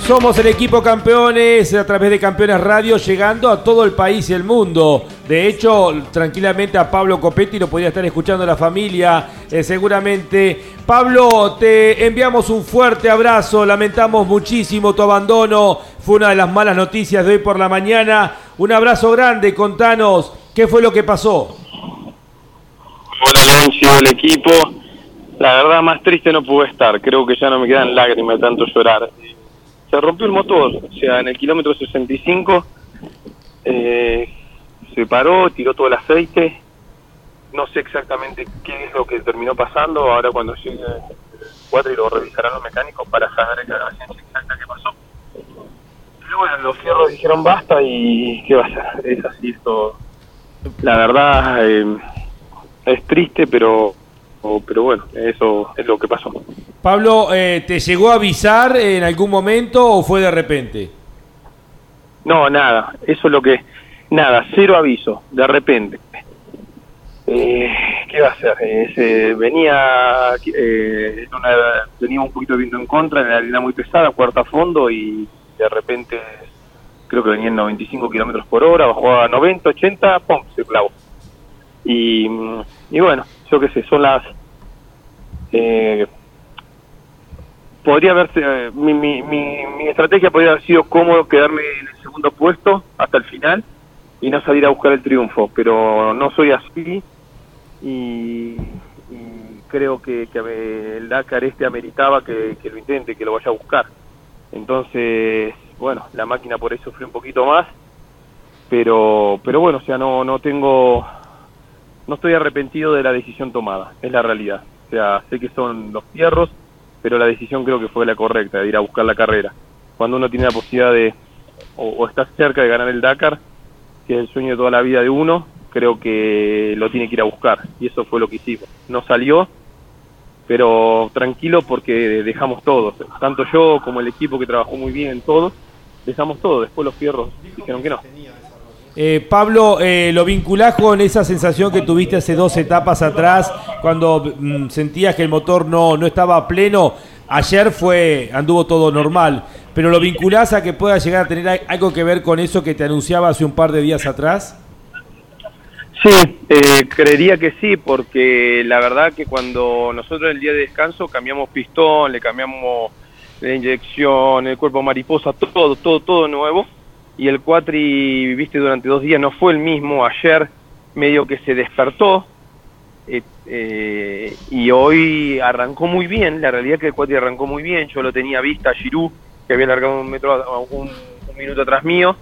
Speaker 2: Somos el equipo campeones a través de Campeones Radio, llegando a todo el país y el mundo. De hecho, tranquilamente a Pablo Copetti lo podría estar escuchando la familia, eh, seguramente. Pablo, te enviamos un fuerte abrazo, lamentamos muchísimo tu abandono, fue una de las malas noticias de hoy por la mañana. Un abrazo grande, contanos, ¿qué fue lo que pasó?
Speaker 13: Hola Lencio, el equipo. La verdad más triste no pude estar, creo que ya no me quedan lágrimas tanto llorar se rompió el motor, o sea, en el kilómetro 65 eh, se paró, tiró todo el aceite, no sé exactamente qué es lo que terminó pasando, ahora cuando llegue 4 y lo revisarán los mecánicos para saber la ciencia exacta qué pasó. Pero bueno, los fierros dijeron basta y qué va a ser, es así esto. La verdad eh, es triste, pero pero bueno, eso es lo que pasó.
Speaker 2: Pablo, eh, ¿te llegó a avisar en algún momento o fue de repente?
Speaker 13: No, nada, eso es lo que, nada, cero aviso, de repente. Eh, ¿Qué va a hacer? Eh, venía, eh, tenía un poquito de viento en contra, en la arena muy pesada, cuarta fondo y de repente creo que venía en 95 kilómetros por hora, bajó a 90, 80, ¡pum! se clavó. Y, y bueno, yo qué sé, son las... Eh, podría haberse, eh, mi, mi, mi, estrategia podría haber sido cómodo quedarme en el segundo puesto hasta el final y no salir a buscar el triunfo, pero no soy así y, creo que, que, el Dakar este ameritaba que, lo intente, que lo vaya a buscar. Entonces, bueno, la máquina por eso sufrió un poquito más, pero, pero bueno, o sea, no, no tengo no estoy arrepentido de la decisión tomada, es la realidad. O sea, sé que son los fierros, pero la decisión creo que fue la correcta, de ir a buscar la carrera. Cuando uno tiene la posibilidad de, o, está cerca de ganar el Dakar, que es el sueño de toda la vida de uno, creo que lo tiene que ir a buscar. Y eso fue lo que hicimos. No salió, pero tranquilo porque dejamos todo. Tanto yo como el equipo que trabajó muy bien en todo, dejamos todo. Después los fierros dijeron que no.
Speaker 2: Eh, Pablo, eh, ¿lo vinculás con esa sensación que tuviste hace dos etapas atrás cuando mm, sentías que el motor no, no estaba pleno? Ayer fue anduvo todo normal, pero ¿lo vinculás a que pueda llegar a tener algo que ver con eso que te anunciaba hace un par de días atrás?
Speaker 13: Sí, eh, creería que sí, porque la verdad que cuando nosotros el día de descanso cambiamos pistón, le cambiamos la inyección, el cuerpo mariposa, todo, todo, todo nuevo. Y el cuatri, viste, durante dos días no fue el mismo. Ayer medio que se despertó eh, eh, y hoy arrancó muy bien. La realidad es que el cuatri arrancó muy bien. Yo lo tenía vista a Giroud, que había largado un metro, un, minuto atrás mío.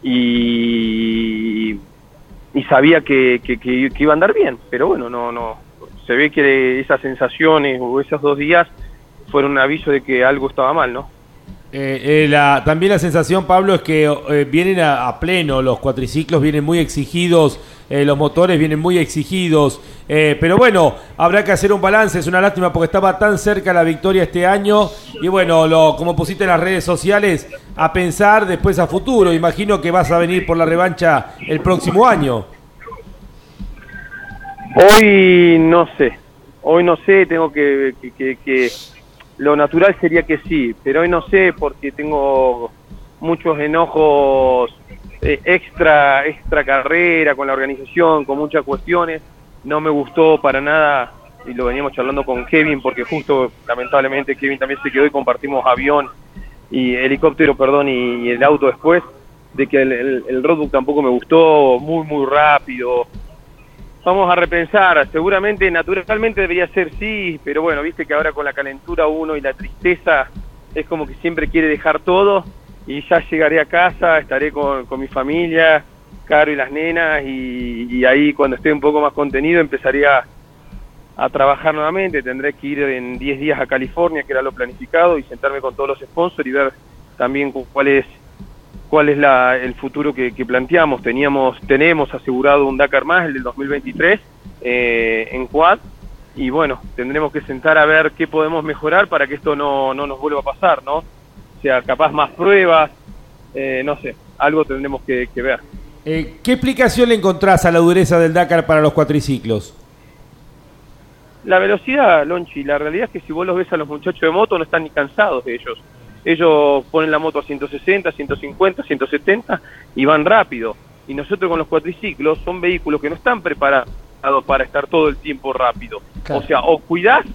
Speaker 13: Y y sabía que, que, que, iba a andar bien, pero bueno, no, no, se ve que esas sensaciones o esos dos días fueron un aviso de que algo estaba mal, ¿no?
Speaker 2: Eh, eh, la, también la sensación, Pablo, es que eh, vienen a, pleno, los cuatriciclos vienen muy exigidos, los motores vienen muy exigidos, pero bueno, habrá que hacer un balance, es una lástima porque estaba tan cerca la victoria este año y bueno, como pusiste en las redes sociales, a pensar después a futuro, imagino que vas a venir por la revancha el próximo año.
Speaker 13: Hoy no sé, hoy no sé, tengo que lo natural sería que sí, pero hoy no sé porque tengo muchos enojos eh, extra, extra carrera con la organización, con muchas cuestiones. No me gustó para nada, y lo veníamos charlando con Kevin, porque justo lamentablemente Kevin también se quedó y compartimos avión y helicóptero, perdón, y, el auto después, de que el, el, el roadbook tampoco me gustó, muy, muy rápido, vamos a repensar. Seguramente, naturalmente debería ser sí, pero bueno, viste que ahora con la calentura uno y la tristeza es como que siempre quiere dejar todo y ya llegaré a casa, estaré con, mi familia, Caro y las nenas y, ahí cuando esté un poco más contenido empezaría a trabajar nuevamente. Tendré que ir en 10 días a California, que era lo planificado, y sentarme con todos los sponsors y ver también cuál es cuál es la, el futuro que, planteamos. Teníamos, tenemos asegurado un Dakar más, el del 2023, eh, en Quad, y bueno, tendremos que sentar a ver qué podemos mejorar para que esto no, no nos vuelva a pasar, ¿no? O sea, capaz más pruebas, eh, no sé, algo tendremos que, ver.
Speaker 2: Eh, ¿Qué explicación le encontrás a la dureza del Dakar para los cuatriciclos?
Speaker 13: La velocidad, Lonchi, la realidad es que si vos los ves a los muchachos de moto no están ni cansados de ellos ellos ponen la moto a 160, 150, 170 y van rápido. Y nosotros con los cuatriciclos son vehículos que no están preparados para estar todo el tiempo rápido. O sea, o cuidás,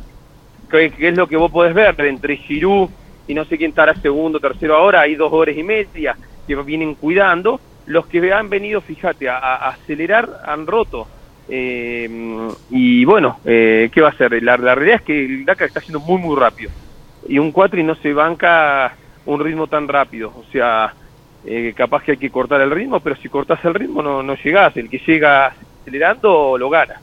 Speaker 13: que, es lo que vos podés ver entre Giroud y no sé quién estará segundo, tercero ahora, hay dos horas y media que vienen cuidando. Los que han venido, fíjate, a, acelerar han roto. Eh, y bueno, eh, ¿qué va a ser? La, la realidad es que el Dakar está yendo muy, muy rápido y un cuatri no se banca un ritmo tan rápido. O sea, eh, capaz que hay que cortar el ritmo, pero si cortas el ritmo no, no llegás. El que llega acelerando lo gana.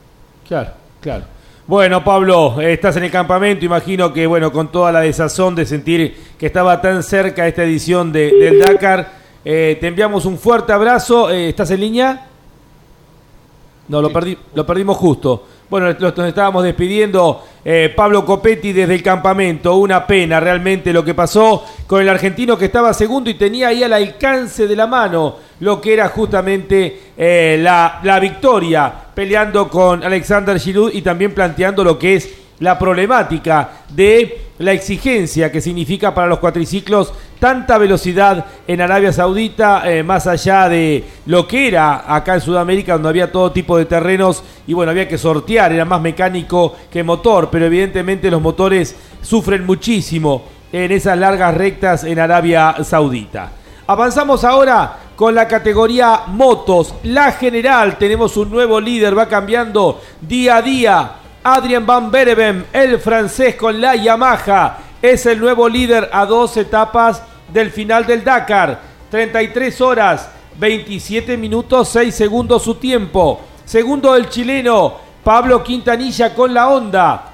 Speaker 2: Claro, claro. Bueno, Pablo, estás en el campamento, imagino que, bueno, con toda la desazón de sentir que estaba tan cerca esta edición de, del Dakar, eh, te enviamos un fuerte abrazo. Eh, ¿Estás en línea? No, lo, perdí, lo perdimos justo. Bueno, nos estábamos despidiendo. Eh, Pablo Copetti desde el campamento. Una pena realmente lo que pasó con el argentino que estaba segundo y tenía ahí al alcance de la mano lo que era justamente eh, la, la victoria, peleando con Alexander Giroud y también planteando lo que es la problemática de la exigencia que significa para los cuatriciclos tanta velocidad en Arabia Saudita, eh, más allá de lo que era acá en Sudamérica, donde había todo tipo de terrenos y bueno, había que sortear, era más mecánico que motor, pero evidentemente los motores sufren muchísimo en esas largas rectas en Arabia Saudita. Avanzamos ahora con la categoría motos, la general, tenemos un nuevo líder, va cambiando día a día Adrian Van Bereven, el francés con la Yamaha, es el nuevo líder a dos etapas del final del Dakar. 33 horas, 27 minutos, 6 segundos su tiempo. Segundo el chileno Pablo Quintanilla con la Honda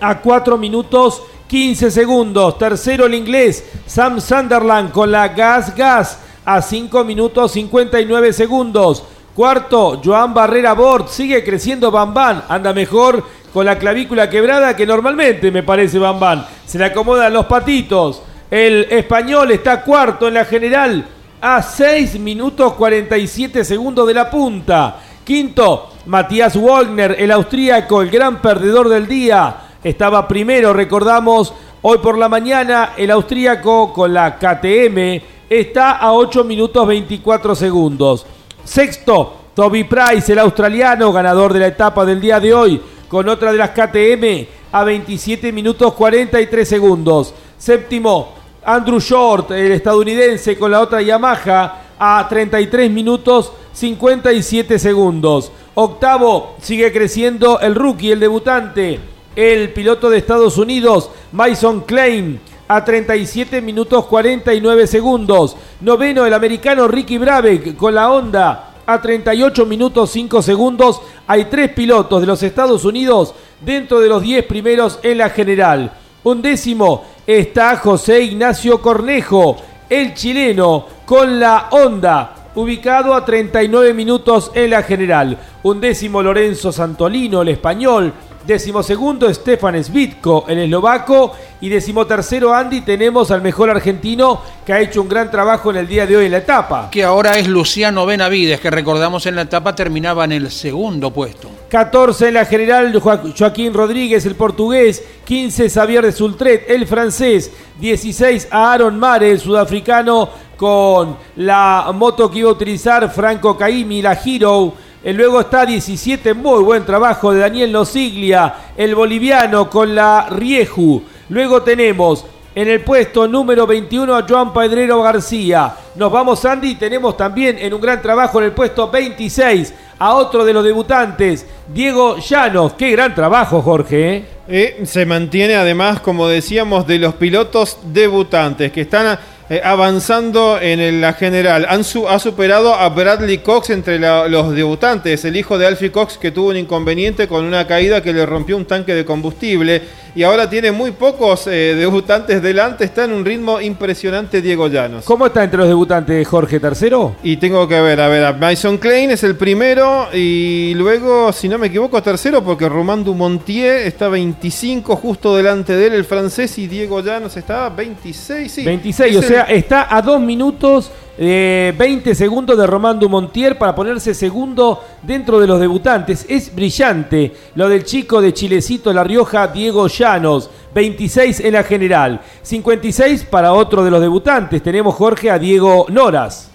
Speaker 2: a 4 minutos 15 segundos. Tercero el inglés Sam Sunderland con la Gas Gas a 5 minutos 59 segundos. Cuarto, Joan Barrera Bort, sigue creciendo Bambán, anda mejor con la clavícula quebrada que normalmente me parece Bambán. Se le acomodan los patitos. El español está cuarto en la general a 6 minutos 47 segundos de la punta. Quinto, Matías Wagner, el austríaco, el gran perdedor del día. Estaba primero, recordamos, hoy por la mañana el austríaco con la KTM está a 8 minutos 24 segundos. Sexto, Toby Price, el australiano, ganador de la etapa del día de hoy, con otra de las KTM a 27 minutos 43 segundos. Séptimo, Andrew Short, el estadounidense, con la otra Yamaha a 33 minutos 57 segundos. Octavo, sigue creciendo el rookie, el debutante, el piloto de Estados Unidos, Mason Klein, a 37 minutos 49 segundos. Noveno, el americano Ricky Brabeck con la Honda a 38 minutos 5 segundos. Hay tres pilotos de los Estados Unidos dentro de los 10 primeros en la general. Un décimo está José Ignacio Cornejo, el chileno, con la Honda, ubicado a 39 minutos en la general. Un décimo Lorenzo Santolino, el español, Decimosegundo, Stefan Svitko, el eslovaco. Y decimotercero, Andy, tenemos al mejor argentino que ha hecho un gran trabajo en el día de hoy en la etapa.
Speaker 3: Que ahora es Luciano Benavides, que recordamos en la etapa terminaba en el segundo puesto.
Speaker 2: 14 en la general, Joaquín Rodríguez, el portugués. 15, Xavier de Sultret, el francés. 16, Aaron Mare, el sudafricano, con la moto que iba a utilizar Franco Caimi, la Hero. Luego está 17, muy buen trabajo de Daniel Nosiglia, el boliviano con la Rieju. Luego tenemos en el puesto número 21 a Joan Pedrero García. Nos vamos Andy, tenemos también en un gran trabajo en el puesto 26 a otro de los debutantes, Diego Llanos. Qué gran trabajo, Jorge. ¿eh?
Speaker 4: Eh, se mantiene además, como decíamos, de los pilotos debutantes que están eh, avanzando en la general. Han ha superado a Bradley Cox entre los debutantes, el hijo de Alfie Cox que tuvo un inconveniente con una caída que le rompió un tanque de combustible y ahora tiene muy pocos eh, debutantes delante. Está en un ritmo impresionante Diego Llanos.
Speaker 2: ¿Cómo está entre los debutantes Jorge tercero?
Speaker 4: Y tengo que ver, a ver, Mason Klein es el primero y luego, si no me equivoco, tercero porque Román Dumontier está 25 justo delante de él, el francés, y Diego Llanos está 26. Sí,
Speaker 2: 26, o sea, está a dos minutos 20 eh, segundos de Román Dumontier para ponerse segundo dentro de los debutantes. Es brillante lo del chico de Chilecito La Rioja, Diego Llanos. 26 en la general. 56 para otro de los debutantes. Tenemos Jorge a Diego Noras.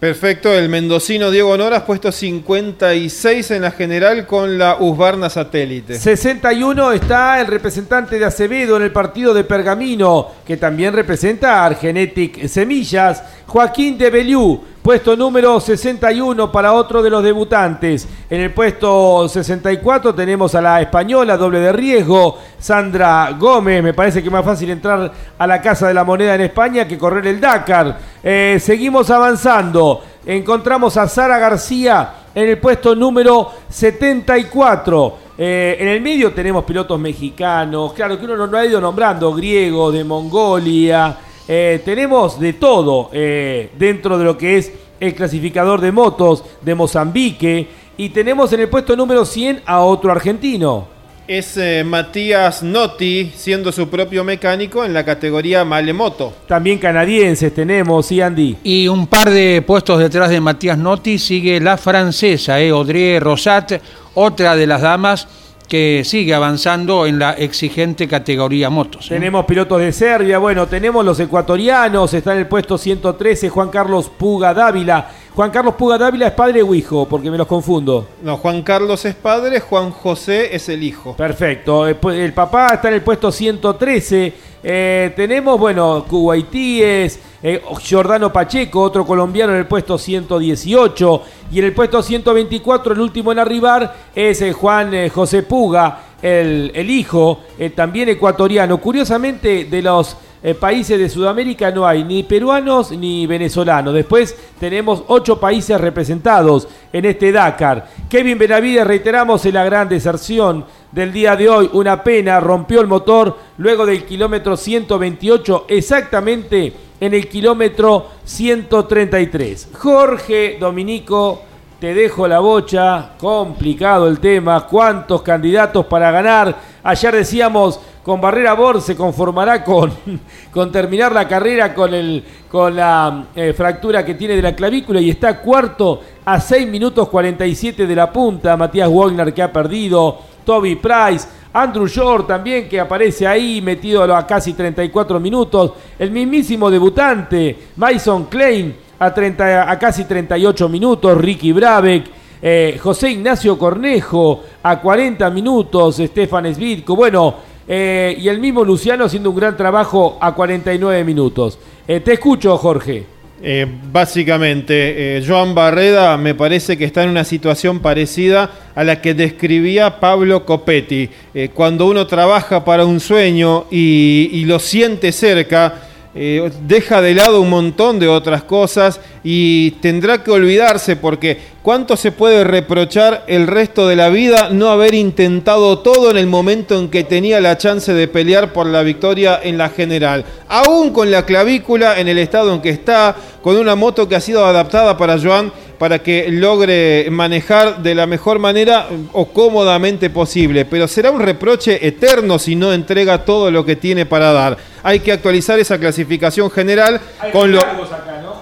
Speaker 4: Perfecto, el mendocino Diego Noras puesto 56 en la general con la Usbarna Satélite.
Speaker 2: 61 está el representante de Acevedo en el partido de Pergamino, que también representa a Argenetic Semillas, Joaquín de Beliú, puesto número 61 para otro de los debutantes. En el puesto 64 tenemos a la española, doble de riesgo, Sandra Gómez. Me parece que es más fácil entrar a la Casa de la Moneda en España que correr el Dakar. Eh, seguimos avanzando. Encontramos a Sara García en el puesto número 74. Eh, en el medio tenemos pilotos mexicanos, claro que uno no, ha ido nombrando, griegos, de Mongolia. Eh, tenemos de todo dentro de lo que es el clasificador de motos de Mozambique. Y tenemos en el puesto número 100 a otro argentino
Speaker 4: es eh, Matías Notti, siendo su propio mecánico en la categoría Malemoto.
Speaker 2: También canadienses tenemos, sí, Andy.
Speaker 3: Y un par de puestos detrás de Matías Notti sigue la francesa, eh, Audrey Rosat, otra de las damas que sigue avanzando en la exigente categoría motos.
Speaker 2: Tenemos pilotos de Serbia, bueno, tenemos los ecuatorianos, está en el puesto 113 Juan Carlos Puga Dávila. Juan Carlos Puga Dávila es padre o hijo, porque me los confundo.
Speaker 4: No, Juan Carlos es padre, Juan José es el hijo.
Speaker 2: Perfecto, eh, el papá está en el puesto 113. Eh, tenemos, bueno, Kuwaitíes, eh, Giordano Pacheco, otro colombiano en el puesto 118. Y en el puesto 124, el último en arribar, es eh, Juan José Puga, el, el hijo, también ecuatoriano. Curiosamente, de los países de Sudamérica no hay ni peruanos ni venezolanos. Después tenemos ocho países representados en este Dakar. Kevin Benavides, reiteramos, en la gran deserción del día de hoy. Una pena, rompió el motor luego del kilómetro 128, exactamente en el kilómetro 133. Jorge Dominico, te dejo la bocha, complicado el tema, cuántos candidatos para ganar. Ayer decíamos, con Barrera Bor se conformará con, con terminar la carrera con, el, con la eh, fractura que tiene de la clavícula y está cuarto a 6 minutos 47 de la punta. Matías Wagner que ha perdido, Toby Price. Andrew Shore también que aparece ahí metido a casi 34 minutos. El mismísimo debutante Mason Klein a, 30, a casi 38 minutos. Ricky Brabeck. Eh, José Ignacio Cornejo a 40 minutos, Stefan Svitko, bueno, eh, y el mismo Luciano haciendo un gran trabajo a 49 minutos. Eh, te escucho, Jorge.
Speaker 4: Eh, básicamente, Joan Barreda me parece que está en una situación parecida a la que describía Pablo Copetti. Cuando uno trabaja para un sueño y lo siente cerca, eh, deja de lado un montón de otras cosas y tendrá que olvidarse porque cuánto se puede reprochar el resto de la vida no haber intentado todo en el momento en que tenía la chance de pelear por la victoria en la general. Aún con la clavícula en el estado en que está, con una moto que ha sido adaptada para Joan para que logre manejar de la mejor manera o cómodamente posible. Pero será un reproche eterno si no entrega todo lo que tiene para dar. Hay que actualizar esa clasificación general con lo...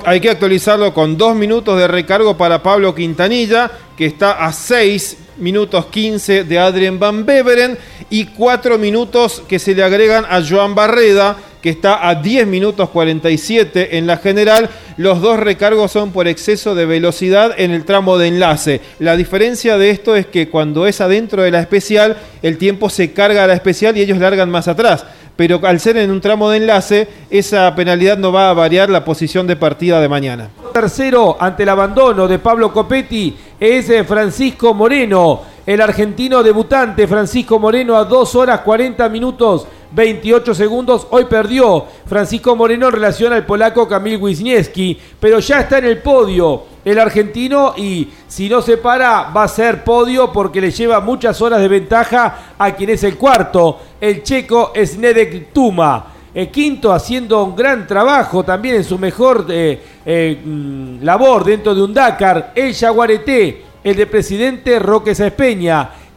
Speaker 4: Hay que actualizarlo con dos minutos de recargo para Pablo Quintanilla, que está a 6 minutos 15 de Adrien Van Beveren y 4 minutos que se le agregan a Joan Barreda, que está a 10 minutos 47 en la general. Los dos recargos son por exceso de velocidad en el tramo de enlace. La diferencia de esto es que cuando es adentro de la especial, el tiempo se carga a la especial y ellos largan más atrás. Pero al ser en un tramo de enlace, esa penalidad no va a variar la posición de partida de mañana.
Speaker 2: Tercero, ante el abandono de Pablo Copetti, es eh, Francisco Moreno, el argentino debutante. Francisco Moreno a 2 horas 40 minutos 28 segundos. Hoy perdió Francisco Moreno en relación al polaco Kamil Wisniewski, pero ya está en el podio el argentino y si no se para va a ser podio porque le lleva muchas horas de ventaja a quien es el cuarto, el checo Snedek Tuma. El quinto haciendo un gran trabajo también en su mejor eh, eh, mm, labor dentro de un Dakar. El Yaguareté, el de presidente Roque Sáez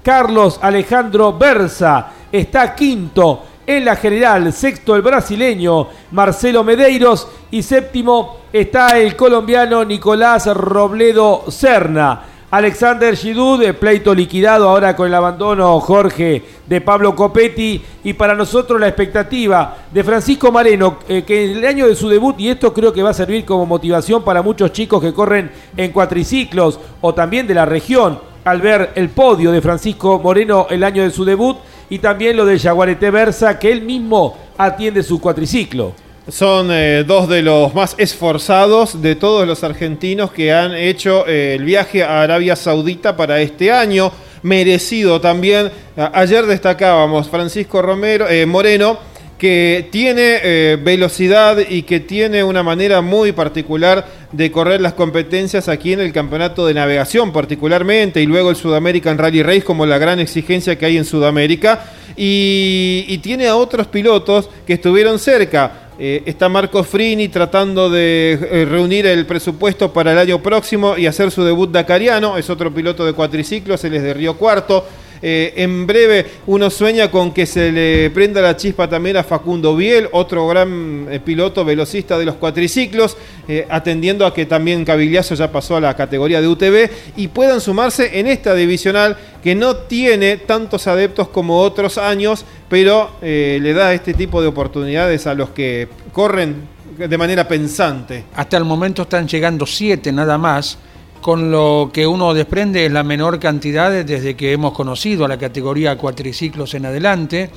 Speaker 2: Carlos Alejandro Berza está quinto en la general. Sexto el brasileño Marcelo Medeiros y séptimo está el colombiano Nicolás Robledo Serna. Alexander Gidú, de pleito liquidado ahora con el abandono Jorge de Pablo Copetti y para nosotros la expectativa de Francisco Mareno, eh, que en el año de su debut, y esto creo que va a servir como motivación para muchos chicos que corren en cuatriciclos o también de la región, al ver el podio de Francisco Moreno el año de su debut y también lo de Yaguareté Versa, que él mismo atiende su cuatriciclo.
Speaker 4: Son eh, dos de los más esforzados de todos los argentinos que han hecho eh, el viaje a Arabia Saudita para este año. Merecido también. Ayer destacábamos Francisco Romero, eh, Moreno, que tiene eh, velocidad y que tiene una manera muy particular de correr las competencias aquí en el campeonato de navegación particularmente y luego el Sudamerican Rally Race como la gran exigencia que hay en Sudamérica y, tiene a otros pilotos que estuvieron cerca. Eh, está Marco Frini tratando de eh, reunir el presupuesto para el año próximo y hacer su debut dakariano. Es otro piloto de cuatriciclos, él es de Río Cuarto. Eh, en breve uno sueña con que se le prenda la chispa también a Facundo Biel, otro gran eh, piloto velocista de los cuatriciclos, eh, atendiendo a que también Cavigliazo ya pasó a la categoría de UTV y puedan sumarse en esta divisional que no tiene tantos adeptos como otros años, pero le da este tipo de oportunidades a los que corren de manera pensante.
Speaker 3: Hasta el momento están llegando siete nada más, con lo que uno desprende es la menor cantidad desde que hemos conocido a la categoría cuatriciclos en adelante.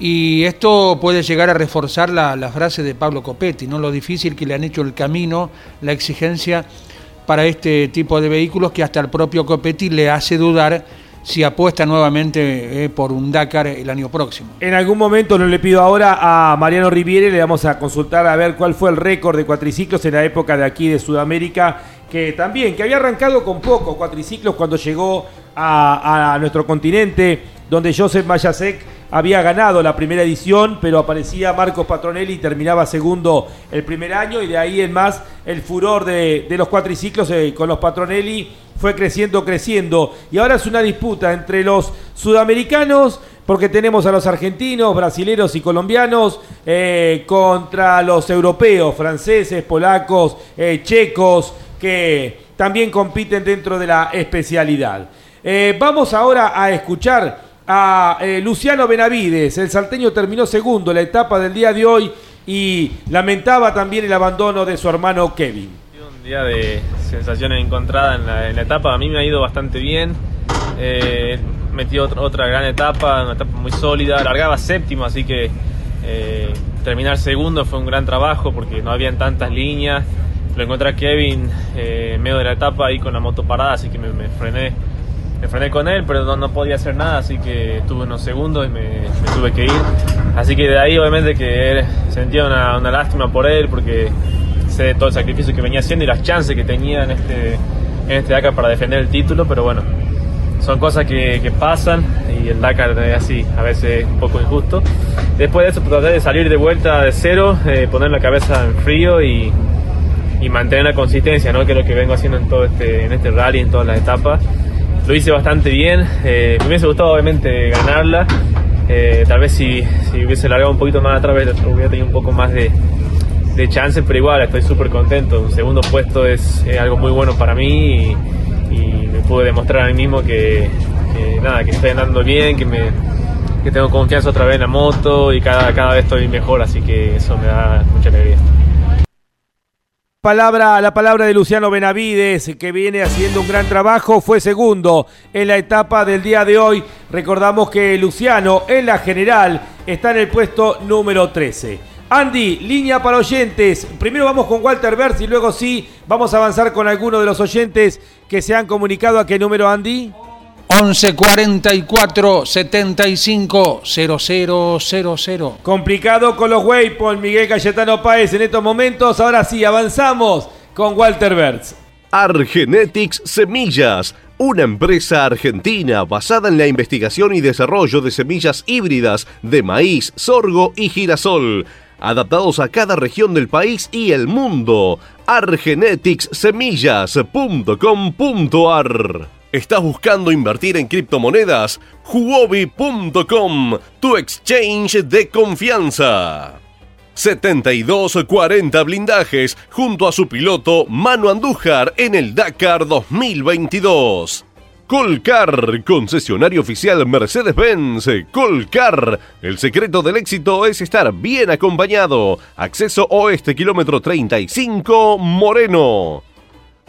Speaker 3: Y esto puede llegar a reforzar la, la frase de Pablo Copetti, ¿no? lo difícil que le han hecho el camino, la exigencia para este tipo de vehículos que hasta el propio Copetti le hace dudar si apuesta nuevamente eh, por un Dakar el año próximo.
Speaker 2: En algún momento, no le pido ahora a Mariano Riviere, le vamos a consultar a ver cuál fue el récord de cuatriciclos en la época de aquí de Sudamérica, que también, que había arrancado con pocos cuatriciclos cuando llegó a, nuestro continente, donde Joseph Mayasek había ganado la primera edición, pero aparecía Marcos Patronelli y terminaba segundo el primer año, y de ahí en más el furor de, de los cuatriciclos eh, con los Patronelli fue creciendo, creciendo. Y ahora es una disputa entre los sudamericanos, porque tenemos a los argentinos, brasileros y colombianos, eh, contra los europeos, franceses, polacos, eh, checos, que también compiten dentro de la especialidad. Eh, vamos ahora a escuchar a Luciano Benavides. El salteño terminó segundo la etapa del día de hoy y lamentaba también el abandono de su hermano Kevin.
Speaker 14: Un día de sensaciones encontradas en la, en la etapa. A mí me ha ido bastante bien. Eh, metí otra, otra gran etapa, una etapa muy sólida. Largaba séptimo, así que eh, terminar segundo fue un gran trabajo porque no habían tantas líneas. Lo encontré a Kevin eh, en medio de la etapa ahí con la moto parada, así que me, me frené. Me frené con él, pero no, no podía hacer nada, así que tuve unos segundos y me, me tuve que ir. Así que de ahí obviamente que él- sentía una, una lástima por él porque de todo el sacrificio que venía haciendo y las chances que tenía en este, en este Dakar para defender el título, pero bueno, son cosas que, que pasan y el Dakar es así, a veces un poco injusto. Después de eso pues, traté de salir de vuelta de cero, eh, poner la cabeza en frío y, y mantener la consistencia, ¿no? que es lo que vengo haciendo en todo este, en este rally, en todas las etapas. Lo hice bastante bien, eh, me hubiese gustado obviamente ganarla, eh, tal vez si, si hubiese largado un poquito más atrás hubiera tenido un poco más de, de chance, pero igual estoy súper contento. Un segundo puesto es, algo muy bueno para mí y, y me pude demostrar a mí mismo que, que nada, que estoy andando bien, que me que tengo confianza otra vez en la moto y cada, cada vez estoy mejor, así que eso me da mucha alegría.
Speaker 2: Palabra, la palabra de Luciano Benavides, que viene haciendo un gran trabajo, fue segundo en la etapa del día de hoy. Recordamos que Luciano en la general está en el puesto número 13. Andy, línea para oyentes. Primero vamos con Walter Berz y luego sí vamos a avanzar con algunos de los oyentes que se han comunicado. ¿A qué número, Andy?
Speaker 3: 11 44 75 0000.
Speaker 2: Complicado con los Waypoint, Miguel Cayetano Páez en estos momentos. Ahora sí, avanzamos con Walter Berz.
Speaker 1: Argenetics Semillas, una empresa argentina basada en la investigación y desarrollo de semillas híbridas de maíz, sorgo y girasol, adaptados a cada región del país y el mundo. argeneticssemillas.com.ar ¿Estás buscando invertir en criptomonedas? Huobi.com, tu exchange de confianza. 7240 blindajes junto a su piloto Manu Andújar en el Dakar 2022. Colcar, concesionario oficial Mercedes-Benz. Colcar, el secreto del éxito es estar bien acompañado. Acceso oeste, kilómetro 35, Moreno.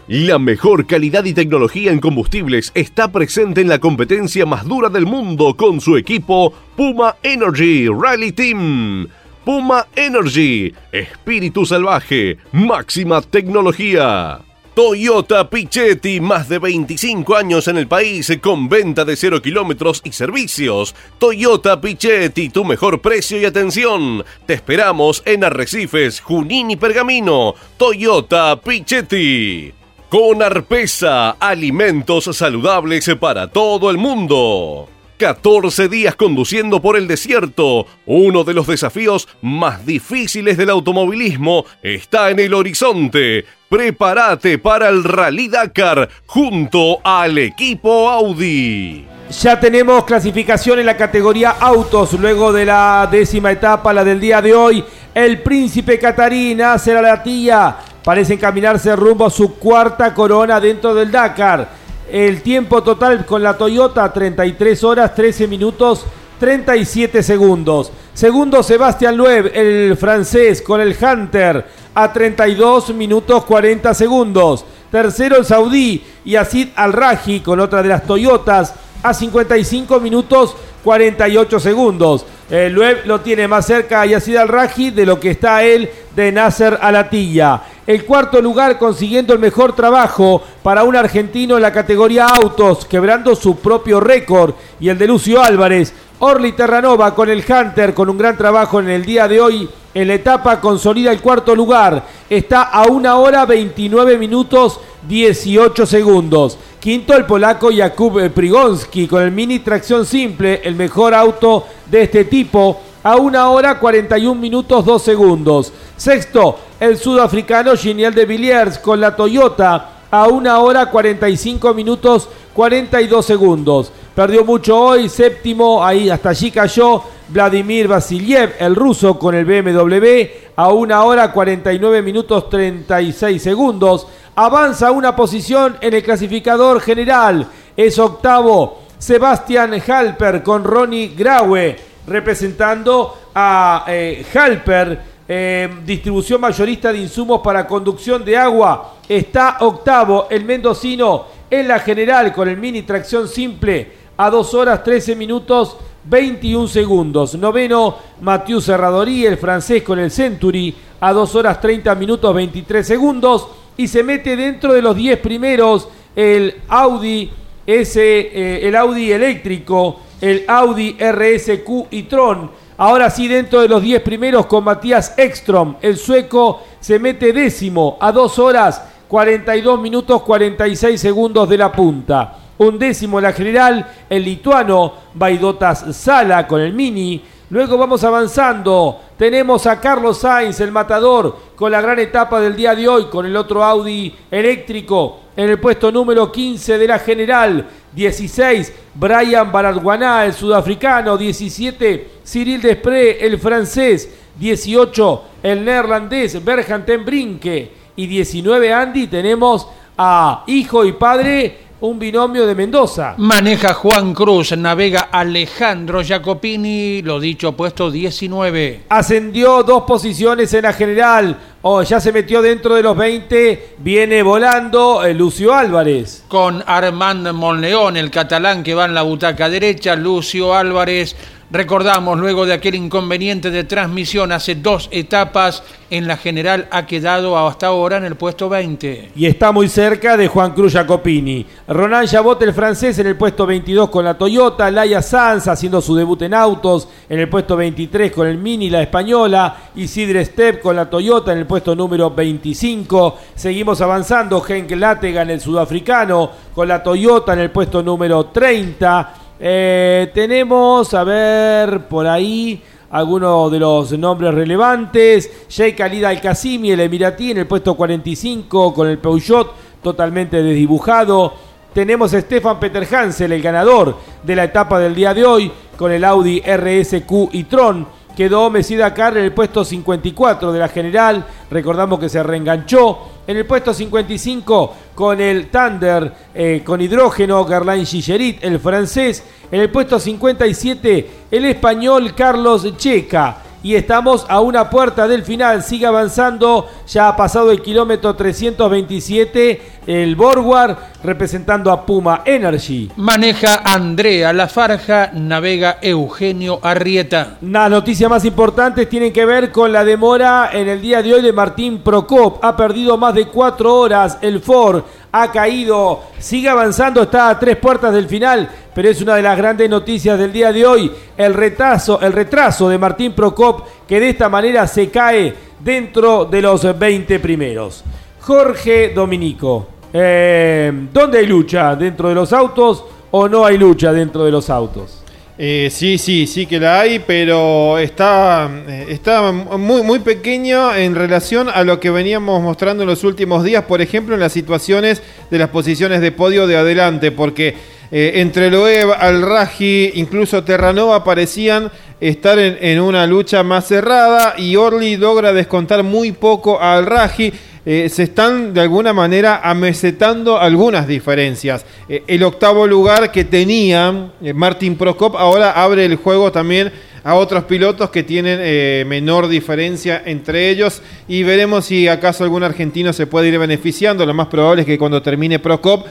Speaker 1: La mejor calidad y tecnología en combustibles está presente en la competencia más dura del mundo con su equipo Puma Energy Rally Team. Puma Energy, espíritu salvaje, máxima tecnología. Toyota Pichetti, más de 25 años en el país con venta de 0 kilómetros y servicios. Toyota Pichetti, tu mejor precio y atención. Te esperamos en Arrecifes, Junín y Pergamino. Toyota Pichetti. Con Arpesa, alimentos saludables para todo el mundo. 14 días conduciendo por el desierto. Uno de los desafíos más difíciles del automovilismo está en el horizonte. Prepárate para el Rally Dakar junto al equipo Audi.
Speaker 2: Ya tenemos clasificación en la categoría autos luego de la décima etapa, la del día de hoy. El príncipe Catarín hace la latilla. Parece encaminarse rumbo a su cuarta corona dentro del Dakar. El tiempo total con la Toyota 33 horas 13 minutos 37 segundos. Segundo Sebastián Loeb, el francés con el Hunter a 32 minutos 40 segundos. Tercero el saudí Yacid Al-Raji con otra de las Toyotas a 55 minutos 48 segundos. Loeb lo tiene más cerca a Yacid Al-Raji de lo que está él de Nasser Alatilla. El cuarto lugar consiguiendo el mejor trabajo para un argentino en la categoría autos, quebrando su propio récord y el de Lucio Álvarez. Orly Terranova con el Hunter con un gran trabajo en el día de hoy. En la etapa consolida el cuarto lugar. Está a una hora 29 minutos 18 segundos. Quinto el polaco Jakub Prigonski con el mini tracción simple, el mejor auto de este tipo, a una hora 41 minutos 2 segundos. Sexto el sudafricano Giniel de Villiers con la Toyota a una hora 45 minutos 42 segundos. Perdió mucho hoy, séptimo, ahí hasta allí cayó Vladimir Vasiliev, el ruso con el BMW, a una hora 49 minutos 36 segundos. Avanza una posición en el clasificador general. Es octavo Sebastian Halper con Ronnie Graue, representando a eh, Halper eh, distribución mayorista de insumos para conducción de agua. Está octavo el mendocino en la general con el mini tracción simple a 2 horas 13 minutos 21 segundos. Noveno, Mathieu Serradorí, el francés con el Century a 2 horas 30 minutos 23 segundos. Y se mete dentro de los 10 primeros el Audi, ese, eh, el Audi eléctrico, el Audi RSQ y Tron. Ahora sí, dentro de los 10 primeros con Matías Ekstrom, el sueco se mete décimo a 2 horas 42 minutos 46 segundos de la punta. Un décimo la general, el lituano Baidotas Sala con el mini. Luego vamos avanzando. Tenemos a Carlos Sainz, el matador, con la gran etapa del día de hoy, con el otro Audi eléctrico en el puesto número 15 de la general. 16, Brian Baradguaná, el sudafricano. 17, Cyril Desprez, el francés. 18, el neerlandés Berjan ten Brinke. Y 19, Andy, tenemos a hijo y padre un binomio de Mendoza.
Speaker 3: Maneja Juan Cruz, navega Alejandro Jacopini, lo dicho, puesto 19.
Speaker 2: Ascendió dos posiciones en la general. Oh, ya se metió dentro de los 20. Viene volando eh, Lucio Álvarez.
Speaker 3: Con Armand Monleón, el catalán que va en la butaca derecha. Lucio Álvarez Recordamos, luego de aquel inconveniente de transmisión hace dos etapas, en la general ha quedado hasta ahora en el puesto 20.
Speaker 2: Y está muy cerca de Juan Cruz Jacopini. Ronan Jabot, el francés, en el puesto 22 con la Toyota. Laia Sanz haciendo su debut en autos, en el puesto 23 con el Mini, la española. Isidre Step con la Toyota en el puesto número 25. Seguimos avanzando. Henk Latega en el sudafricano, con la Toyota en el puesto número 30. Eh, tenemos, a ver, por ahí algunos de los nombres relevantes. Sheikh Khalid Al-Qasimi, el Emiratí, en el puesto 45 con el Peugeot totalmente desdibujado. Tenemos a Stefan Peter Hansel, el ganador de la etapa del día de hoy, con el Audi RSQ y Tron. Quedó Messi Dakar en el puesto 54 de la general. Recordamos que se reenganchó. En el puesto 55 con el Thunder eh, con hidrógeno, Garlain Gigerit, el francés. En el puesto 57 el español Carlos Checa y estamos a una puerta del final. Sigue avanzando, ya ha pasado el kilómetro 327, el Borgward representando a Puma Energy.
Speaker 3: Maneja Andrea Lafarja, navega Eugenio Arrieta.
Speaker 2: Las noticias más importantes tienen que ver con la demora en el día de hoy de Martín Procop. Ha perdido más de cuatro horas el Ford ha caído, sigue avanzando, está a tres puertas del final, pero es una de las grandes noticias del día de hoy, el retraso, el retraso de Martín Procop, que de esta manera se cae dentro de los 20 primeros. Jorge Dominico, eh, ¿dónde hay lucha? ¿Dentro de los autos o no hay lucha dentro de los autos?
Speaker 4: Eh, sí, sí, sí que la hay, pero está, eh, está muy, muy pequeño en relación a lo que veníamos mostrando en los últimos días, por ejemplo, en las situaciones de las posiciones de podio de adelante, porque eh, entre Loeb, Al-Raji, incluso Terranova parecían estar en, una lucha más cerrada y Orly logra descontar muy poco a Al-Raji. Eh, se están de alguna manera amesetando algunas diferencias. Eh, el octavo lugar que tenía eh, Martin Prokop ahora abre el juego también a otros pilotos que tienen menor diferencia entre ellos y veremos si acaso algún argentino se puede ir beneficiando. Lo más probable es que cuando termine Procop,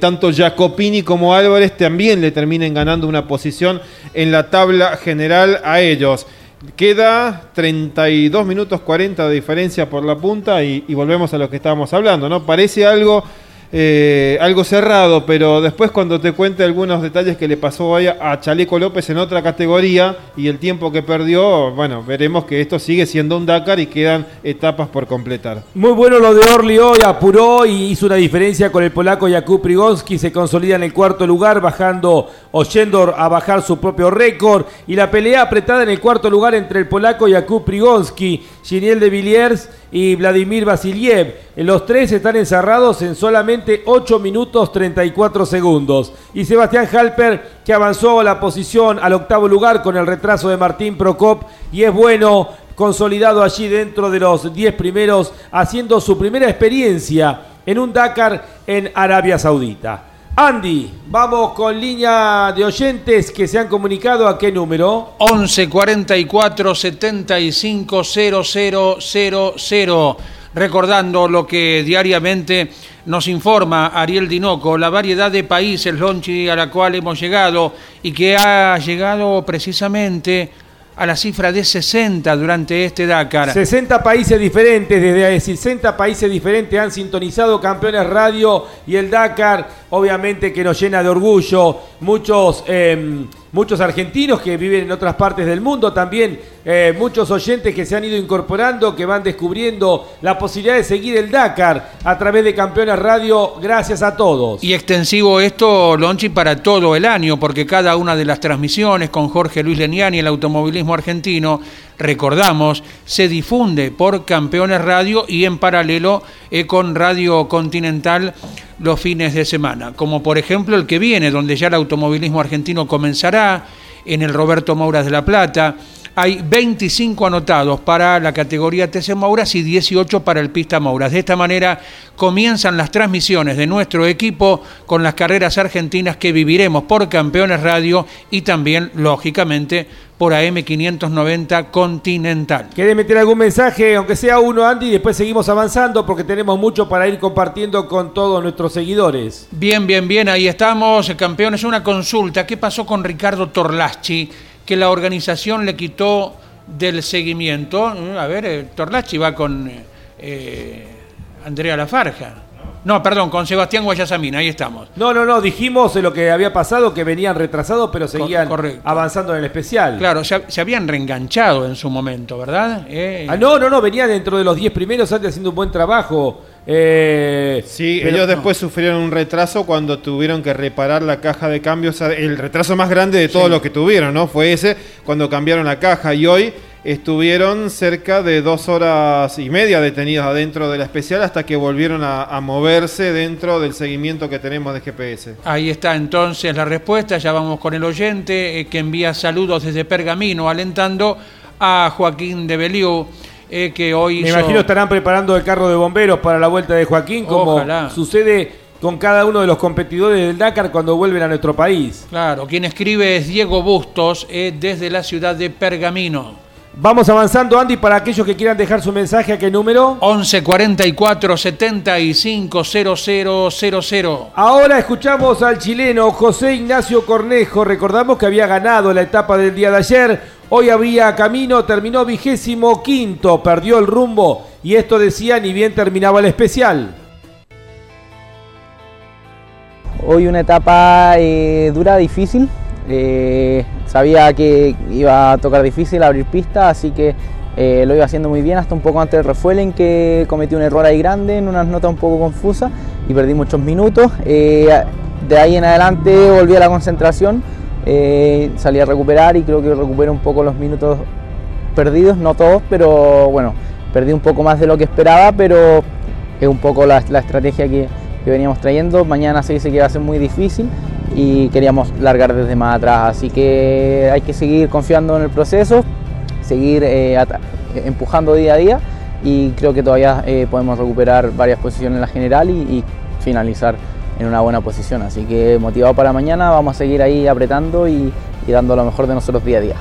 Speaker 4: tanto Jacopini como Álvarez también le terminen ganando una posición en la tabla general a ellos. Queda 32 minutos 40 de diferencia por la punta y, y, volvemos a lo que estábamos hablando, ¿no? Parece algo eh, algo cerrado, pero después cuando te cuente algunos detalles que le pasó a Chaleco López en otra categoría y el tiempo que perdió, bueno, veremos que esto sigue siendo un Dakar y quedan etapas por completar.
Speaker 2: Muy bueno lo de Orly hoy, apuró y hizo una diferencia con el polaco Jakub Prigonski, se consolida en el cuarto lugar, bajando Oyendor a bajar su propio récord y la pelea apretada en el cuarto lugar entre el polaco Jakub Prigonski, Giniel de Villiers y Vladimir Vasiliev. Los tres están encerrados en solamente 8 minutos 34 segundos. Y Sebastián Halper, que avanzó la posición al octavo lugar con el retraso de Martín Procop, y es bueno, consolidado allí dentro de los 10 primeros, haciendo su primera experiencia en un Dakar en Arabia Saudita. Andy, vamos con línea de oyentes que se han comunicado a qué número.
Speaker 3: 11 44 75 0000. Recordando lo que diariamente nos informa Ariel Dinoco, la variedad de países, Lonchi, a la cual hemos llegado y que ha llegado precisamente a la cifra de 60 durante este Dakar.
Speaker 2: 60 países diferentes, desde 60 países diferentes han sintonizado Campeones Radio y el Dakar, obviamente que nos llena de orgullo. Muchos, eh, muchos argentinos que viven en otras partes del mundo, también eh, muchos oyentes que se han ido incorporando, que van descubriendo la posibilidad de seguir el Dakar a través de Campeones Radio. Gracias a todos.
Speaker 3: Y extensivo esto, Lonchi, para todo el año, porque cada una de las transmisiones con Jorge Luis Leniani, el automovilismo argentino, recordamos, se difunde por Campeones Radio y en paralelo eh, con Radio Continental los fines de semana, como por ejemplo el que viene, donde ya el automovilismo argentino comenzará en el Roberto Mauras de la Plata. Hay 25 anotados para la categoría TC Mauras y 18 para el Pista Mauras. De esta manera comienzan las transmisiones de nuestro equipo con las carreras argentinas que viviremos por Campeones Radio y también, lógicamente, por AM590 Continental.
Speaker 2: ¿Quiere meter algún mensaje, aunque sea uno, Andy? Y después seguimos avanzando porque tenemos mucho para ir compartiendo con todos nuestros seguidores.
Speaker 3: Bien, bien, bien, ahí estamos, campeones. Una consulta, ¿qué pasó con Ricardo Torlaschi? Que la organización le quitó del seguimiento. A ver, eh, Torlaschi va con eh, Andrea Lafarja. No, perdón, con Sebastián Guayasamín, ahí estamos.
Speaker 2: No, no, no, dijimos lo que había pasado, que venían retrasados, pero seguían avanzando en el especial.
Speaker 3: Claro, se, se habían reenganchado en su momento, ¿verdad? Eh,
Speaker 2: Ah, no, no, no, venía dentro de los 10 primeros antes haciendo un buen trabajo. Eh,
Speaker 4: Sí,
Speaker 2: pero-
Speaker 4: ellos después sufrieron un retraso cuando tuvieron que reparar la caja de cambios. El retraso más grande de todo
Speaker 3: Sí.
Speaker 4: lo que tuvieron, ¿no? Fue ese cuando cambiaron la caja. Y hoy estuvieron cerca de dos horas y media detenidos adentro de la especial hasta que volvieron a, a moverse dentro del seguimiento que tenemos de GPS.
Speaker 3: Ahí está entonces la respuesta, ya vamos con el oyente eh, que envía saludos desde Pergamino, alentando a Joaquín de Beliú, eh, que hoy
Speaker 2: Me
Speaker 3: hizo-
Speaker 2: imagino estarán preparando el carro de bomberos para la vuelta de Joaquín, como
Speaker 3: Ojalá.
Speaker 2: sucede con cada uno de los competidores del Dakar cuando vuelven a nuestro país.
Speaker 3: Claro, quien escribe es Diego Bustos, eh, desde la ciudad de Pergamino.
Speaker 2: Vamos avanzando, Andy, para aquellos que quieran dejar su mensaje, ¿a qué número?
Speaker 3: 11 44 75 0000.
Speaker 2: Ahora escuchamos al chileno José Ignacio Cornejo. Recordamos que había ganado la etapa del día de ayer. Hoy había camino, terminó vigésimo quinto, perdió el rumbo. Y esto decía ni bien terminaba el especial.
Speaker 15: Hoy una etapa eh, dura, difícil. Eh, sabía que iba a tocar difícil abrir pista, así que eh, lo iba haciendo muy bien hasta un poco antes del refueling que cometí un error ahí grande en unas notas un poco confusas y perdí muchos minutos. De ahí en adelante volví a la concentración, eh, salí a recuperar y creo que recuperé un poco los minutos perdidos, no todos, pero bueno, perdí un poco más de lo que esperaba, pero es un poco la, estrategia que, veníamos trayendo. Mañana se dice que va a ser muy difícil y queríamos largar desde más atrás, así que hay que seguir confiando en el proceso, seguir eh, empujando día a día y creo que todavía eh, podemos recuperar varias posiciones en la general y finalizar en una buena posición. Así que motivado para mañana, vamos a seguir ahí apretando y, dando lo mejor de nosotros día a día.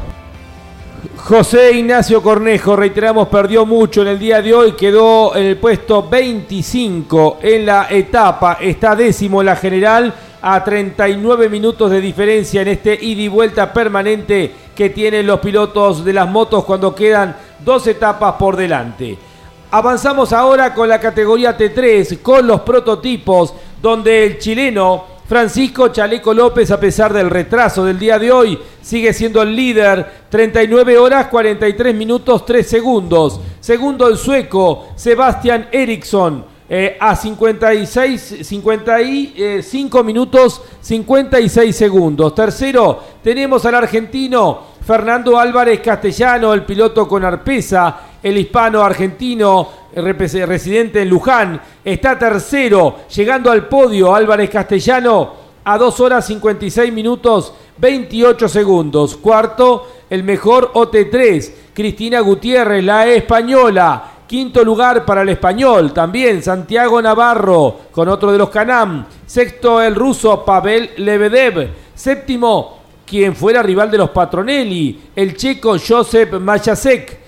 Speaker 2: José Ignacio Cornejo, reiteramos, perdió mucho en el día de hoy, quedó en el puesto 25 en la etapa, está décimo la general a 39 minutos de diferencia en este ida y vuelta permanente que tienen los pilotos de las motos cuando quedan dos etapas por delante. Avanzamos ahora con la categoría T3, con los prototipos, donde el chileno Francisco Chaleco López, a pesar del retraso del día de hoy, sigue siendo el líder. 39 horas 43 minutos 3 segundos. Segundo el sueco Sebastian Eriksson. eh, a 56, 55 minutos 56 segundos. Tercero, tenemos al argentino Fernando Álvarez Castellano, el piloto con Arpesa, el hispano argentino repes- residente en Luján, está tercero, llegando al podio Álvarez Castellano a 2 horas 56 minutos 28 segundos. Cuarto, el mejor OT3, Cristina Gutiérrez, la española, Quinto lugar para el español, también Santiago Navarro con otro de los Canam. Sexto el ruso Pavel Lebedev. Séptimo, quien fuera rival de los Patronelli, el checo Josep Majasek.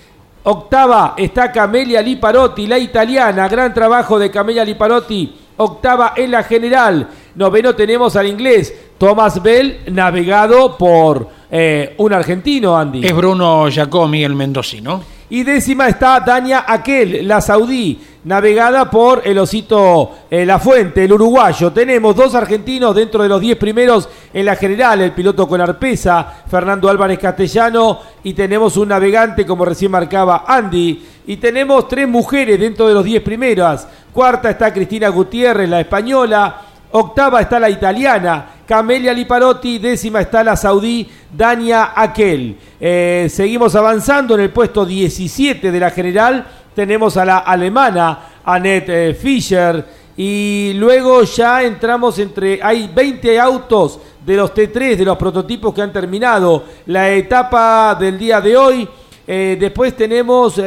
Speaker 2: Octava está Camelia Liparotti, la italiana. Gran trabajo de Camelia Liparotti. Octava en la general. Noveno tenemos al inglés Thomas Bell, navegado por eh, un argentino, Andy.
Speaker 3: Es Bruno Giacomi, el mendocino.
Speaker 2: Y décima está Dania Aquel, la saudí, navegada por el osito eh, La Fuente, el uruguayo. Tenemos dos argentinos dentro de los diez primeros en la general, el piloto con arpesa, Fernando Álvarez Castellano, y tenemos un navegante, como recién marcaba Andy, y tenemos tres mujeres dentro de los diez primeras. Cuarta está Cristina Gutiérrez, la española. Octava está la italiana, Camelia Liparotti. Décima está la saudí, Dania Aquel. Eh, seguimos avanzando en el puesto 17 de la general. Tenemos a la alemana, Annette eh, Fischer. Y luego ya entramos entre. Hay 20 autos de los T3, de los prototipos que han terminado la etapa del día de hoy. Eh, después tenemos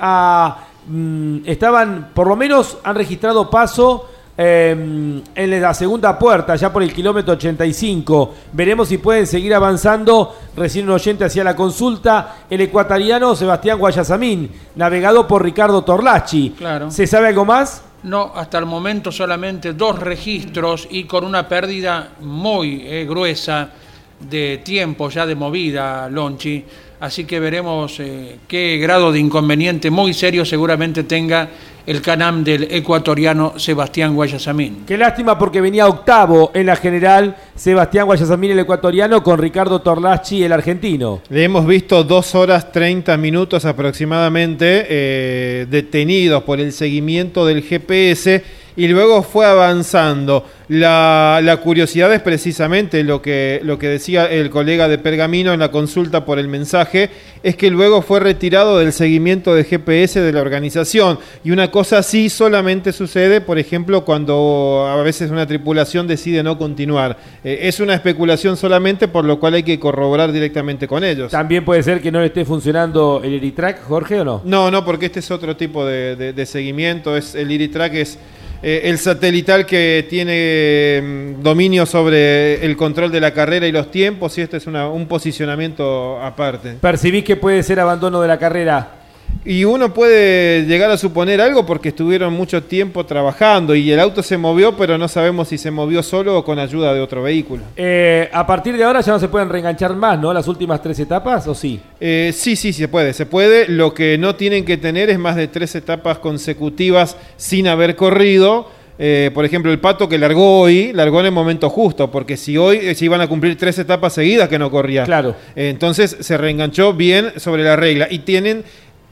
Speaker 2: a. Mm, estaban, por lo menos han registrado paso en la segunda puerta, ya por el kilómetro 85. Veremos si pueden seguir avanzando. Recién un oyente hacía la consulta. El ecuatoriano Sebastián Guayasamín, navegado por Ricardo Torlachi.
Speaker 3: Claro.
Speaker 2: ¿Se sabe algo más?
Speaker 3: No, hasta el momento solamente dos registros y con una pérdida muy eh, gruesa de tiempo ya de movida, Lonchi. Así que veremos eh, qué grado de inconveniente muy serio seguramente tenga el canam del ecuatoriano Sebastián Guayasamín.
Speaker 2: Qué lástima porque venía octavo en la general Sebastián Guayasamín el ecuatoriano con Ricardo Torlachi el argentino.
Speaker 4: Le hemos visto dos horas 30 minutos aproximadamente eh, detenidos por el seguimiento del GPS y luego fue avanzando. La, la, curiosidad es precisamente lo que, lo que decía el colega de Pergamino en la consulta por el mensaje, es que luego fue retirado del seguimiento de GPS de la organización. Y una cosa así solamente sucede, por ejemplo, cuando a veces una tripulación decide no continuar. Eh, es una especulación solamente, por lo cual hay que corroborar directamente con ellos.
Speaker 2: También puede ser que no le esté funcionando el Iritrack, Jorge, o no?
Speaker 4: No, no, porque este es otro tipo de, de, de seguimiento. Es, el Iritrack es eh, el satelital que tiene mm, dominio sobre el control de la carrera y los tiempos, y este es un posicionamiento aparte.
Speaker 2: ¿Percibís que puede ser abandono de la carrera?
Speaker 4: Y uno puede llegar a suponer algo porque estuvieron mucho tiempo trabajando y el auto se movió, pero no sabemos si se movió solo o con ayuda de otro vehículo.
Speaker 2: Eh, a partir de ahora ya no se pueden reenganchar más, ¿no? Las últimas tres etapas, ¿o sí?
Speaker 4: Eh, sí, sí, se puede, se puede. Lo que no tienen que tener es más de tres etapas consecutivas sin haber corrido. Eh, por ejemplo, el pato que largó hoy, largó en el momento justo, porque si hoy se iban a cumplir tres etapas seguidas que no corría.
Speaker 2: Claro.
Speaker 4: entonces se reenganchó bien sobre la regla. Y tienen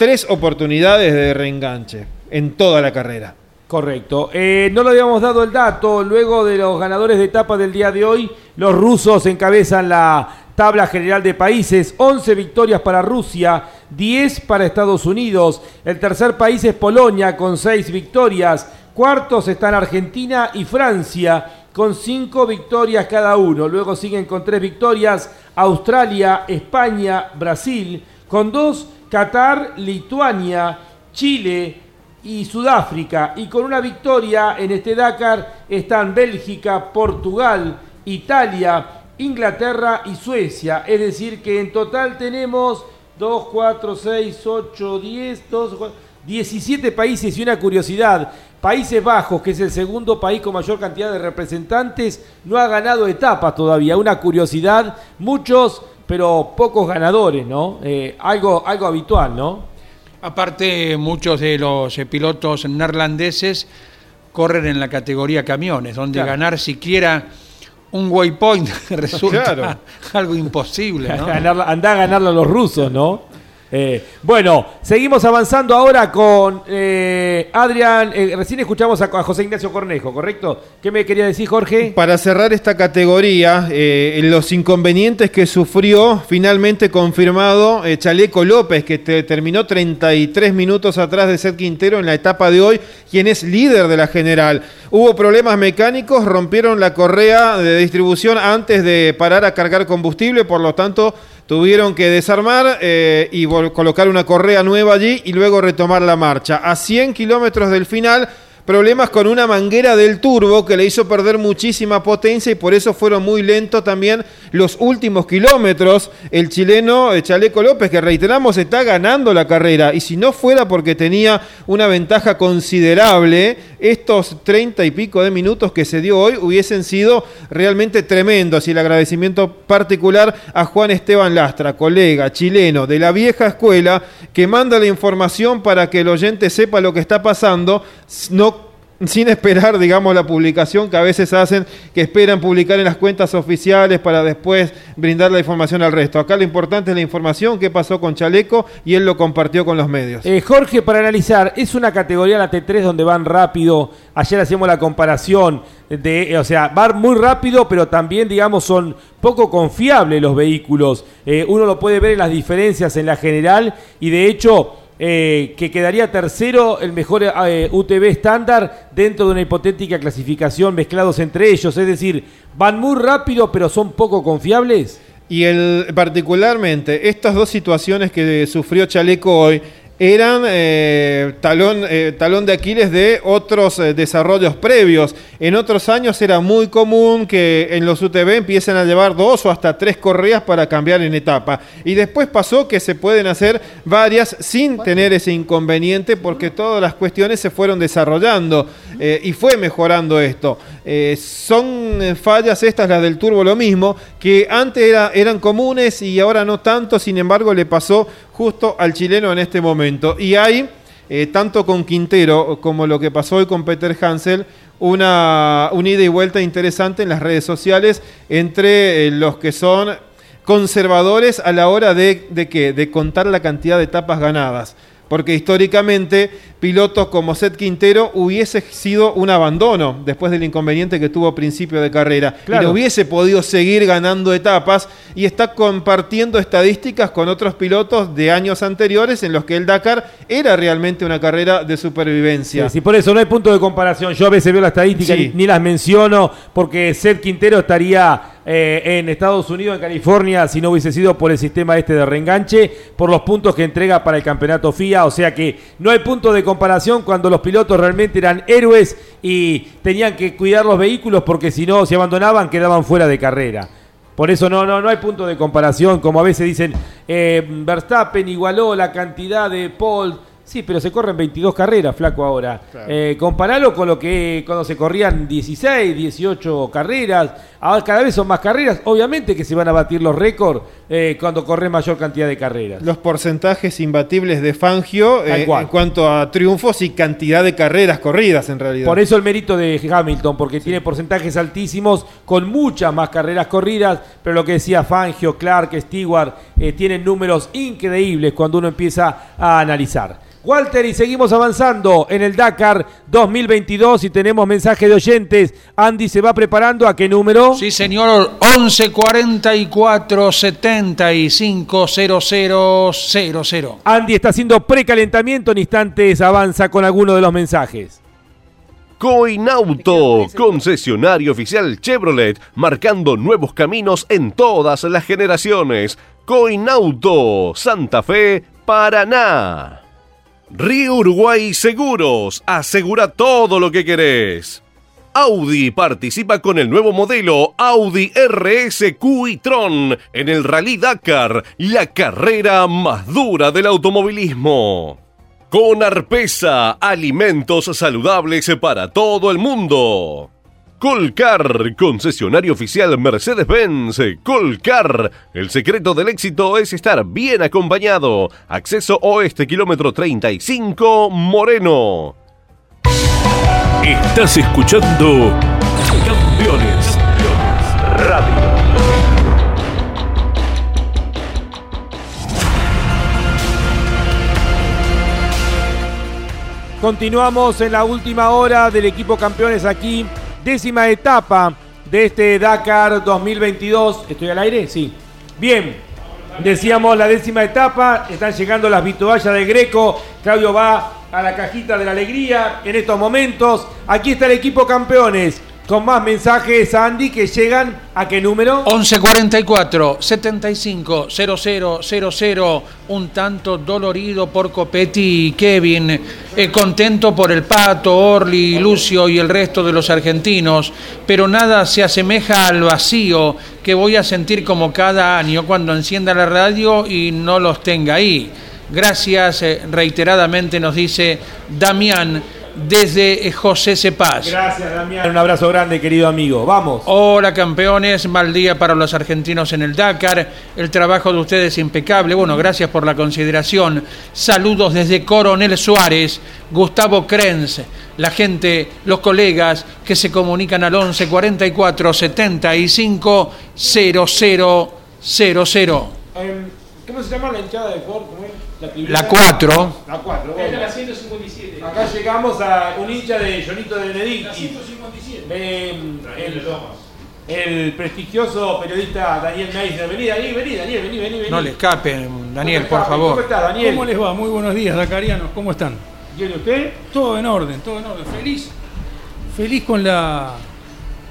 Speaker 4: tres oportunidades de reenganche en toda la carrera.
Speaker 2: Correcto. Eh, no lo habíamos dado el dato. Luego de los ganadores de etapa del día de hoy, los rusos encabezan la tabla general de países. 11 victorias para Rusia, 10 para Estados Unidos. El tercer país es Polonia con 6 victorias. Cuartos están Argentina y Francia con 5 victorias cada uno. Luego siguen con 3 victorias Australia, España, Brasil con 2 Qatar, Lituania, Chile y Sudáfrica. Y con una victoria en este Dakar están Bélgica, Portugal, Italia, Inglaterra y Suecia. Es decir, que en total tenemos 2, 4, 6, 8, 10, 2, 17 países y una curiosidad. Países Bajos, que es el segundo país con mayor cantidad de representantes, no ha ganado etapas todavía. Una curiosidad, muchos pero pocos ganadores, ¿no? Eh, algo, algo habitual, ¿no?
Speaker 3: Aparte, muchos de los eh, pilotos neerlandeses corren en la categoría camiones, donde ganar siquiera un waypoint resulta algo imposible. ¿no?
Speaker 2: Andá a ganarlo a los rusos, ¿no? Eh, bueno, seguimos avanzando ahora con eh, Adrián. Eh, recién escuchamos a, José Ignacio Cornejo, ¿correcto? ¿Qué me quería decir, Jorge?
Speaker 4: Para cerrar esta categoría, los inconvenientes que sufrió, finalmente confirmado Chaleco López, que terminó 33 minutos atrás de ser Quintero en la etapa de hoy, quien es líder de la general. Hubo problemas mecánicos, rompieron la correa de distribución antes de parar a cargar combustible, por lo tanto Tuvieron que desarmar eh, y colocar una correa nueva allí y luego retomar la marcha. A 100 kilómetros del final problemas con una manguera del turbo que le hizo perder muchísima potencia y por eso fueron muy lentos también los últimos kilómetros. El chileno eh, Chaleco López, que reiteramos, está ganando la carrera y si no fuera porque tenía una ventaja considerable, estos treinta y pico de minutos que se dio hoy hubiesen sido realmente tremendos y el agradecimiento particular a Juan Esteban Lastra, colega chileno de la vieja escuela, que manda la información para que el oyente sepa lo que está pasando. No sin esperar, digamos, la publicación que a veces hacen, que esperan publicar en las cuentas oficiales para después brindar la información al resto. Acá lo importante es la información, qué pasó con Chaleco y él lo compartió con los medios.
Speaker 2: Eh, Jorge, para analizar, es una categoría la T3 donde van rápido. Ayer hacíamos la comparación de, o sea, van muy rápido, pero también, digamos, son poco confiables los vehículos. Eh, uno lo puede ver en las diferencias en la general y de hecho eh, que quedaría tercero el mejor eh, UTV estándar dentro de una hipotética clasificación mezclados entre ellos. Es decir, van muy rápido pero son poco confiables.
Speaker 4: Y particularmente estas dos situaciones que sufrió Chaleco hoy, eran eh, talón, eh, talón de Aquiles de otros eh, desarrollos previos. En otros años era muy común que en los UTV empiecen a llevar dos o hasta tres correas para cambiar en etapa. Y después pasó que se pueden hacer varias sin tener ese inconveniente porque todas las cuestiones se fueron desarrollando y fue mejorando esto. son fallas estas, las del turbo, lo mismo, que antes era, eran comunes y ahora no tanto, sin embargo le pasó justo al chileno en este momento. Y hay, eh, tanto con Quintero como lo que pasó hoy con Peter Hansel, una, ida y vuelta interesante en las redes sociales entre eh, los que son conservadores a la hora de, de, de contar la cantidad de etapas ganadas. Porque históricamente pilotos como Seth Quintero hubiese sido un abandono después del inconveniente que tuvo a principio de carrera. Y no hubiese podido seguir ganando etapas y está compartiendo estadísticas con otros pilotos de años anteriores en los que el Dakar era realmente una carrera de supervivencia.
Speaker 2: Sí, por eso no hay punto de comparación. Yo a veces veo las estadísticas y ni las menciono porque Seth Quintero estaría eh, en Estados Unidos, en California, si no hubiese sido por el sistema este de reenganche, por los puntos que entrega para el campeonato FIA. O sea que no hay punto de comparación cuando los pilotos realmente eran héroes y tenían que cuidar los vehículos porque si no, se abandonaban, quedaban fuera de carrera. Por eso no, no, no hay punto de comparación, como a veces dicen, eh, Verstappen igualó la cantidad de Paul Sí, pero se corren 22 carreras, flaco, ahora. Eh, comparalo con lo que cuando se corrían 16, 18 carreras. Ahora cada vez son más carreras. Obviamente que se van a batir los récords eh, cuando corre mayor cantidad de carreras.
Speaker 4: Los porcentajes imbatibles de Fangio eh, en cuanto a triunfos y cantidad de carreras corridas, en realidad.
Speaker 2: Por eso el mérito de Hamilton, porque tiene porcentajes altísimos con muchas más carreras corridas. Pero lo que decía Fangio, Clark, Stewart, tienen números increíbles cuando uno empieza a analizar. Walter, y seguimos avanzando en el Dakar 2022 y tenemos mensaje de oyentes. Andy se va preparando a qué número?
Speaker 3: Sí, señor, 1144 75
Speaker 2: Andy está haciendo precalentamiento, en instantes avanza con alguno de los mensajes.
Speaker 1: Coinauto, concesionario oficial Chevrolet, marcando nuevos caminos en todas las generaciones. Coinauto, Santa Fe, Paraná. Río Uruguay Seguros, asegura todo lo que querés. Audi participa con el nuevo modelo Audi RSQ y Tron en el Rally Dakar, la carrera más dura del automovilismo. Con Arpesa, alimentos saludables para todo el mundo. Colcar, concesionario oficial Mercedes-Benz. Colcar, el secreto del éxito es estar bien acompañado. Acceso oeste, kilómetro 35, Moreno.
Speaker 12: Estás escuchando Campeones Radio.
Speaker 2: Continuamos en la última hora del equipo campeones aquí décima etapa de este Dakar 2022. ¿Estoy al aire? Sí. Bien, decíamos la décima etapa, están llegando las vituallas de Greco, Claudio va a la cajita de la alegría en estos momentos. Aquí está el equipo campeones. Con más mensajes, Andy, que llegan a qué número?
Speaker 3: 1144 75 0000 un tanto dolorido por Copetti y Kevin, eh, contento por el Pato, Orli, Lucio y el resto de los argentinos, pero nada se asemeja al vacío que voy a sentir como cada año cuando encienda la radio y no los tenga ahí. Gracias eh, reiteradamente nos dice Damián desde eh, José Cepaz.
Speaker 2: Gracias, Damián. Un abrazo grande, querido amigo. Vamos.
Speaker 3: Hola, campeones. Mal día para los argentinos en el Dakar. El trabajo de ustedes es impecable. Bueno, gracias por la consideración. Saludos desde Coronel Suárez, Gustavo Krenz, la gente, los colegas que se comunican al 11 44 75 0000.
Speaker 2: ¿Cómo se llama la hinchada de Ford?
Speaker 3: La 4.
Speaker 2: La 4. la 157. Acá llegamos a un hincha de Jonito de Benedicti. La 157. el, el, prestigioso periodista Daniel Meisner. Vení, Daniel, vení, Daniel, vení, vení, vení.
Speaker 3: No le escape, Daniel, por favor.
Speaker 2: ¿Cómo está, Daniel?
Speaker 16: ¿Cómo les va? Muy buenos días, Dacarianos. ¿Cómo están?
Speaker 2: ¿Bien usted?
Speaker 16: Todo en orden, todo en orden. Feliz. Feliz con la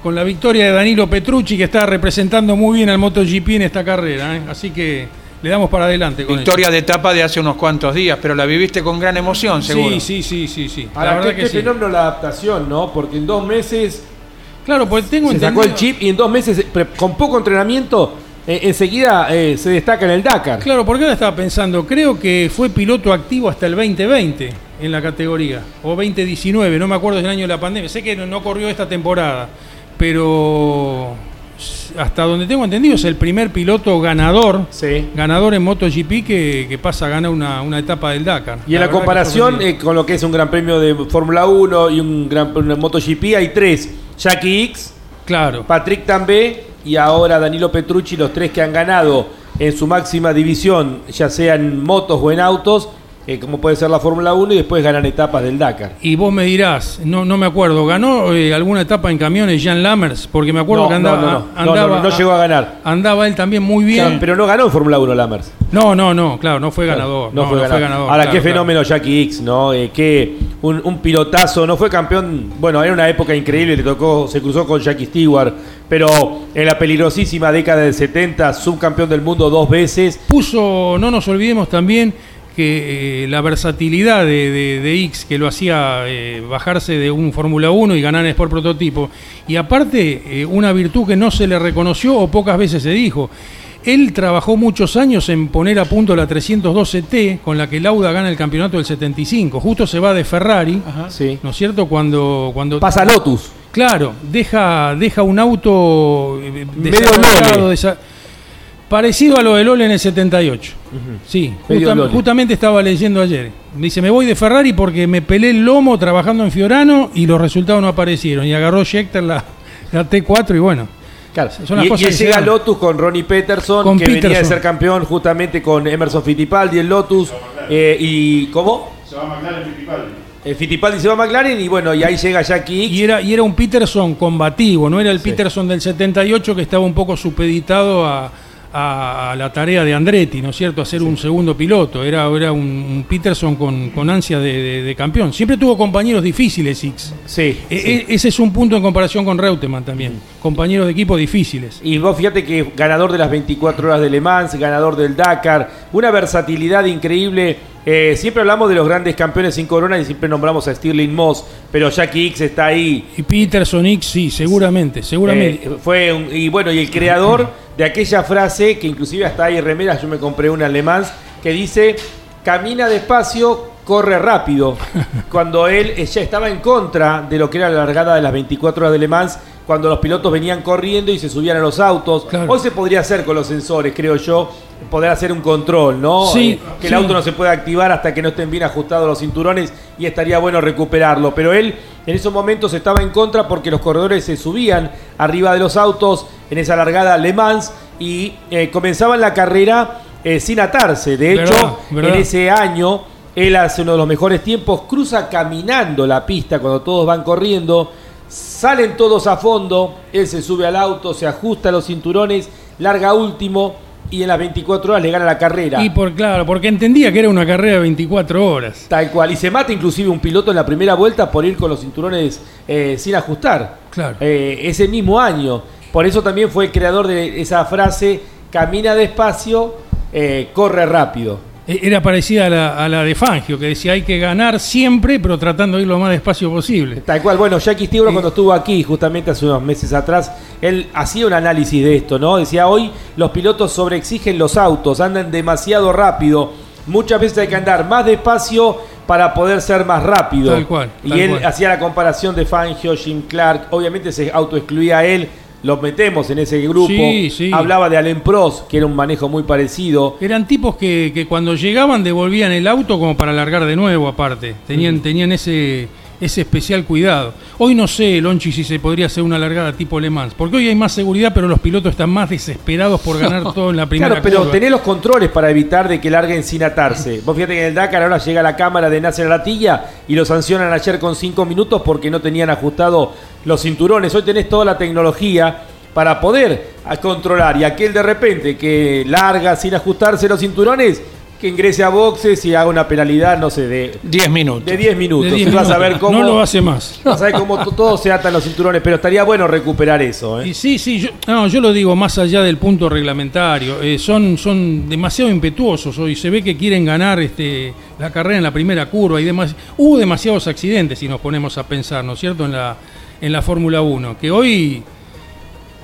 Speaker 16: con la victoria de Danilo Petrucci que está representando muy bien al MotoGP en esta carrera, ¿eh? así que le damos para adelante.
Speaker 3: Con Victoria de etapa de hace unos cuantos días, pero la viviste con gran emoción, seguro.
Speaker 16: Sí, sí, sí, sí. sí.
Speaker 2: la verdad que fenómeno la adaptación, ¿no? Porque en dos meses.
Speaker 16: Claro, pues tengo
Speaker 2: se sacó el chip y en dos meses, con poco entrenamiento, eh, enseguida eh, se destaca en el Dakar.
Speaker 16: Claro, porque ahora estaba pensando, creo que fue piloto activo hasta el 2020 en la categoría, o 2019, no me acuerdo del año de la pandemia. Sé que no corrió esta temporada, pero hasta donde tengo entendido, es el primer piloto ganador, ganador en MotoGP que, que pasa a ganar una, etapa del Dakar.
Speaker 2: Y en la, comparación eh, con lo que es un Gran Premio de Fórmula 1 y un Gran MotoGP, hay tres. Jackie X,
Speaker 16: claro.
Speaker 2: Patrick També y ahora Danilo Petrucci, los tres que han ganado en su máxima división, ya sea en motos o en autos, eh, como puede ser la Fórmula 1 y después ganan etapas del Dakar.
Speaker 16: Y vos me dirás, no, no me acuerdo, ¿ganó eh, alguna etapa en camiones Jan Lammers? Porque me acuerdo que andaba,
Speaker 2: no, andaba, no, llegó a ganar.
Speaker 16: Andaba él también muy bien.
Speaker 2: pero no ganó en Fórmula 1 Lammers.
Speaker 16: No, no, no, claro, no fue ganador. No, fue, ganador.
Speaker 2: Ahora, qué fenómeno Jackie X, ¿no? Eh, qué un, un, pilotazo, no fue campeón, bueno, era una época increíble, le tocó, se cruzó con Jackie Stewart, pero en la peligrosísima década del 70, subcampeón del mundo dos veces.
Speaker 16: Puso, no nos olvidemos también, que eh, la versatilidad de, X que lo hacía eh, bajarse de un Fórmula 1 y ganar en Sport Prototipo. Y aparte, eh, una virtud que no se le reconoció o pocas veces se dijo. Él trabajó muchos años en poner a punto la 312T, con la que Lauda gana el campeonato del 75. Justo se va de Ferrari, ¿no es cierto? Cuando, cuando
Speaker 2: pasa Lotus.
Speaker 16: Claro, deja, deja un auto
Speaker 2: medio
Speaker 16: Parecido a lo de Lola en el 78. Sí, justamente estaba leyendo ayer. Dice, me voy de Ferrari porque me pelé el lomo trabajando en Fiorano y los resultados no aparecieron. Y agarró Schechter la, T4 y bueno.
Speaker 2: Claro. y, llega Lotus con Ronnie Peterson, que venía de ser campeón justamente con Emerson Fittipaldi en Lotus. Eh, ¿Y cómo?
Speaker 17: Se va a McLaren Fittipaldi.
Speaker 2: El Fittipaldi se va a McLaren y bueno, y ahí llega Jackie
Speaker 16: Y era, y era un Peterson combativo, no era el Peterson del 78 que estaba un poco supeditado a a, la tarea de Andretti, ¿no es cierto? Hacer un segundo piloto. Era, era un, Peterson con, con ansia de, campeón. Siempre tuvo compañeros difíciles, X.
Speaker 2: Sí,
Speaker 16: e, e, ese es un punto en comparación con Reutemann también. Compañeros de equipo difíciles.
Speaker 2: Y vos fíjate que ganador de las 24 horas de Le Mans, ganador del Dakar, una versatilidad increíble. Eh, siempre hablamos de los grandes campeones sin corona y siempre nombramos a Stirling Moss, pero Jackie X está ahí.
Speaker 16: Y Peterson X, sí, seguramente, seguramente.
Speaker 2: Eh, fue y bueno, y el creador de aquella frase que inclusive hasta hay remeras, yo me compré una alemán, que dice, camina despacio, corre rápido. Cuando él ya estaba en contra de lo que era la largada de las 24 horas de Le Mans, cuando los pilotos venían corriendo y se subían a los autos. Hoy se podría hacer con los sensores, creo yo, poder hacer un control, ¿no?
Speaker 16: Sí,
Speaker 2: eh, que el auto no se pueda activar hasta que no estén bien ajustados los cinturones y estaría bueno recuperarlo. Pero él en esos momentos estaba en contra porque los corredores se subían arriba de los autos en esa largada Le Mans y eh, comenzaban la carrera eh, sin atarse. De hecho, en ese año él hace uno de los mejores tiempos, cruza caminando la pista cuando todos van corriendo, salen todos a fondo, él se sube al auto, se ajusta los cinturones, larga último y en las 24 horas le gana la carrera.
Speaker 16: Y por claro, porque entendía que era una carrera de 24 horas.
Speaker 2: Tal cual. Y se mata inclusive un piloto en la primera vuelta por ir con los cinturones eh, sin ajustar.
Speaker 16: Claro.
Speaker 2: Eh, ese mismo año. Por eso también fue el creador de esa frase, camina despacio, eh, corre rápido.
Speaker 16: E- Era parecida a la, a la de Fangio, que decía hay que ganar siempre, pero tratando de ir lo más despacio posible.
Speaker 2: Tal cual, bueno, Jackie Stewart cuando estuvo aquí, justamente hace unos meses atrás, él hacía un análisis de esto, ¿no? Decía, hoy los pilotos sobreexigen los autos, andan demasiado rápido, muchas veces hay que andar más despacio para poder ser más rápido.
Speaker 16: Tal cual,
Speaker 2: Y él
Speaker 16: cual.
Speaker 2: hacía la comparación de Fangio, Jim Clark, obviamente se autoexcluía a él, lo metemos en ese grupo.
Speaker 16: Sí, sí.
Speaker 2: Hablaba de Allen Prost, que era un manejo muy parecido.
Speaker 16: Eran tipos que, que cuando llegaban devolvían el auto como para largar de nuevo, aparte. Tenían, tenían ese, ese especial cuidado. Hoy no sé, Lonchi, si se podría hacer una largada tipo Le Mans, porque hoy hay más seguridad, pero los pilotos están más desesperados por ganar todo en la primera
Speaker 2: Claro, pero
Speaker 16: curva.
Speaker 2: tenés los controles para evitar de que larguen sin atarse. Vos fíjate que en el Dakar ahora llega la cámara de Nasser Latilla y lo sancionan ayer con 5 minutos porque no tenían ajustado los cinturones. Hoy tenés toda la tecnología para poder controlar y aquel de repente que larga sin ajustarse los cinturones, que ingrese a boxes y haga una penalidad, no sé, de
Speaker 3: 10 minutos.
Speaker 2: De 10 minutos.
Speaker 16: De 10
Speaker 2: Y vas a ver
Speaker 16: minutos.
Speaker 2: cómo
Speaker 16: No lo hace más.
Speaker 2: Vas a ver cómo to- todos se atan los cinturones, pero estaría bueno recuperar eso, ¿eh?
Speaker 16: Y sí, sí, yo, no, yo lo digo más allá del punto reglamentario. Eh, son, son demasiado impetuosos hoy. Se ve que quieren ganar este, la carrera en la primera curva. Y demás. Hubo demasiados accidentes, si nos ponemos a pensar, ¿no es cierto?, en la, en la Fórmula 1. Que hoy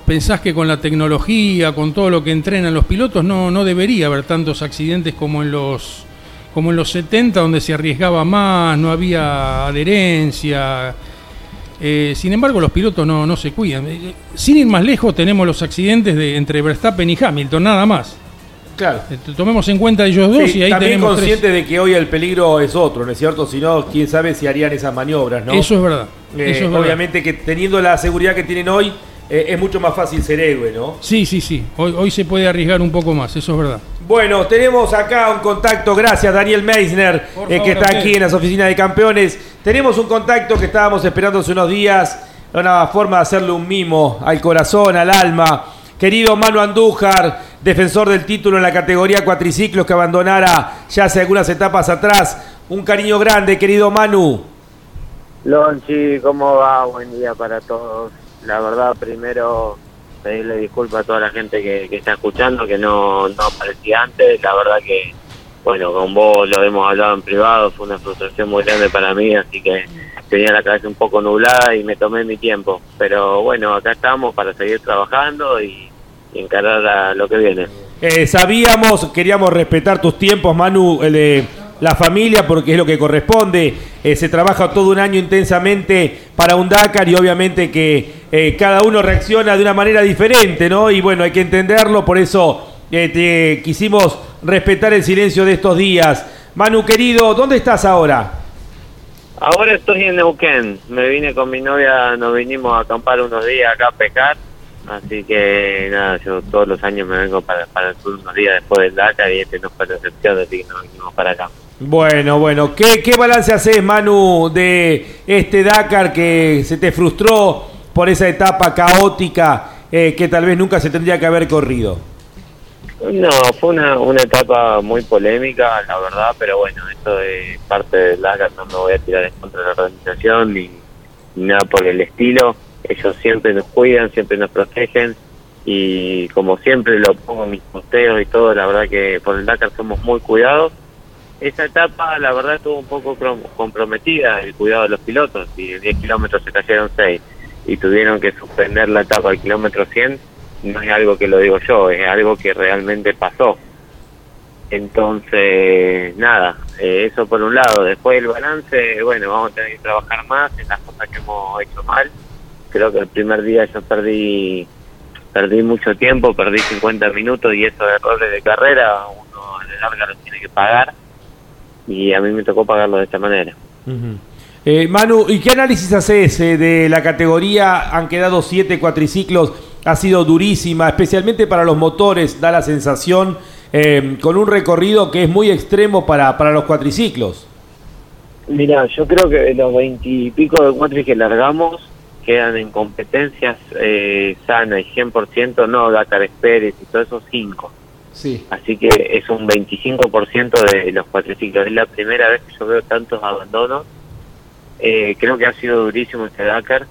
Speaker 16: pensás que con la tecnología, con todo lo que entrenan los pilotos, no, no debería haber tantos accidentes como en los como en los 70, donde se arriesgaba más, no había adherencia. Eh, sin embargo, los pilotos no, no se cuidan. Eh, Sin ir más lejos, tenemos los accidentes de, entre Verstappen y Hamilton, nada más.
Speaker 2: Claro.
Speaker 16: Eh, Tomemos en cuenta ellos dos
Speaker 2: Sí,
Speaker 16: y ahí
Speaker 2: también
Speaker 16: tenemos tres.
Speaker 2: consciente de que hoy el peligro es otro, ¿no es cierto? Si no, quién sabe si harían esas maniobras, ¿no?
Speaker 16: Eso es verdad.
Speaker 2: Eh,
Speaker 16: eso es verdad.
Speaker 2: obviamente que teniendo la seguridad que tienen hoy, eh, es mucho más fácil ser héroe, ¿no?
Speaker 16: Sí, sí, sí. Hoy, hoy se puede arriesgar un poco más, eso es verdad.
Speaker 2: Bueno, tenemos acá un contacto, gracias Daniel Meisner, eh, que está
Speaker 16: a
Speaker 2: aquí en las oficinas de campeones. Tenemos un contacto que estábamos esperando hace unos días, una forma de hacerle un mimo al corazón, al alma. Querido Manu Andújar, defensor del título en la categoría cuatriciclos que abandonara ya hace algunas etapas atrás. Un cariño grande, querido Manu.
Speaker 17: Lonchi, ¿cómo va? Buen día para todos. La verdad, primero pedirle disculpas a toda la gente que, que está escuchando, que no, no aparecía antes. La verdad que, bueno, con vos lo hemos hablado en privado, fue una frustración muy grande para mí, así que tenía la cabeza un poco nublada y me tomé mi tiempo. Pero bueno, acá estamos para seguir trabajando y, y encarar lo que viene.
Speaker 2: Eh, sabíamos, queríamos respetar tus tiempos, Manu, el de la familia, porque es lo que corresponde. Eh, se trabaja todo un año intensamente para un Dakar y obviamente que eh, cada uno reacciona de una manera diferente, ¿no? Y bueno, hay que entenderlo, por eso eh, quisimos respetar el silencio de estos días. Manu, querido, ¿dónde estás ahora?
Speaker 17: Ahora estoy en Neuquén. Me vine con mi novia, nos vinimos a acampar unos días acá a pescar. Así que nada, yo todos los años me vengo para, para el sur unos días después del Dakar y este no fue la excepción, así que nos vinimos para acá.
Speaker 2: Bueno, bueno, ¿qué, qué balance haces, Manu, de este Dakar que se te frustró por esa etapa caótica eh, que tal vez nunca se tendría que haber corrido?
Speaker 17: No, fue una, una etapa muy polémica, la verdad, pero bueno, esto es parte del Dakar, no me voy a tirar en contra de la organización ni, nada por el estilo. Ellos siempre nos cuidan, siempre nos protegen y como siempre lo pongo en mis posteos y todo, la verdad que por el Dakar somos muy cuidados. Esa etapa, la verdad, estuvo un poco comprometida el cuidado de los pilotos y en 10 kilómetros se cayeron 6 y tuvieron que suspender la etapa al kilómetro 100 no es algo que lo digo yo, es algo que realmente pasó. Entonces, nada, eh, eso por un lado. Después el balance, bueno, vamos a tener que trabajar más en las cosas que hemos hecho mal. Creo que el primer día yo perdí perdí mucho tiempo, perdí 50 minutos y esos errores de carrera uno a la larga los tiene que pagar y a mí me tocó pagarlo de esta manera.
Speaker 2: Eh, Manu, ¿y qué análisis haces eh, de la categoría? Han quedado siete cuatriciclos, ha sido durísima, especialmente para los motores, da la sensación, eh, con un recorrido que es muy extremo para, para los cuatriciclos.
Speaker 17: Mira, yo creo que los veintipico de cuatri que largamos quedan en competencias eh, sanas y 100%, no Dakar Express y todo eso, cinco.
Speaker 2: Sí.
Speaker 17: Así que es un 25% de los cuatriciclos. Es la primera vez que yo veo tantos abandonos. Eh, creo que ha sido durísimo este Dakar.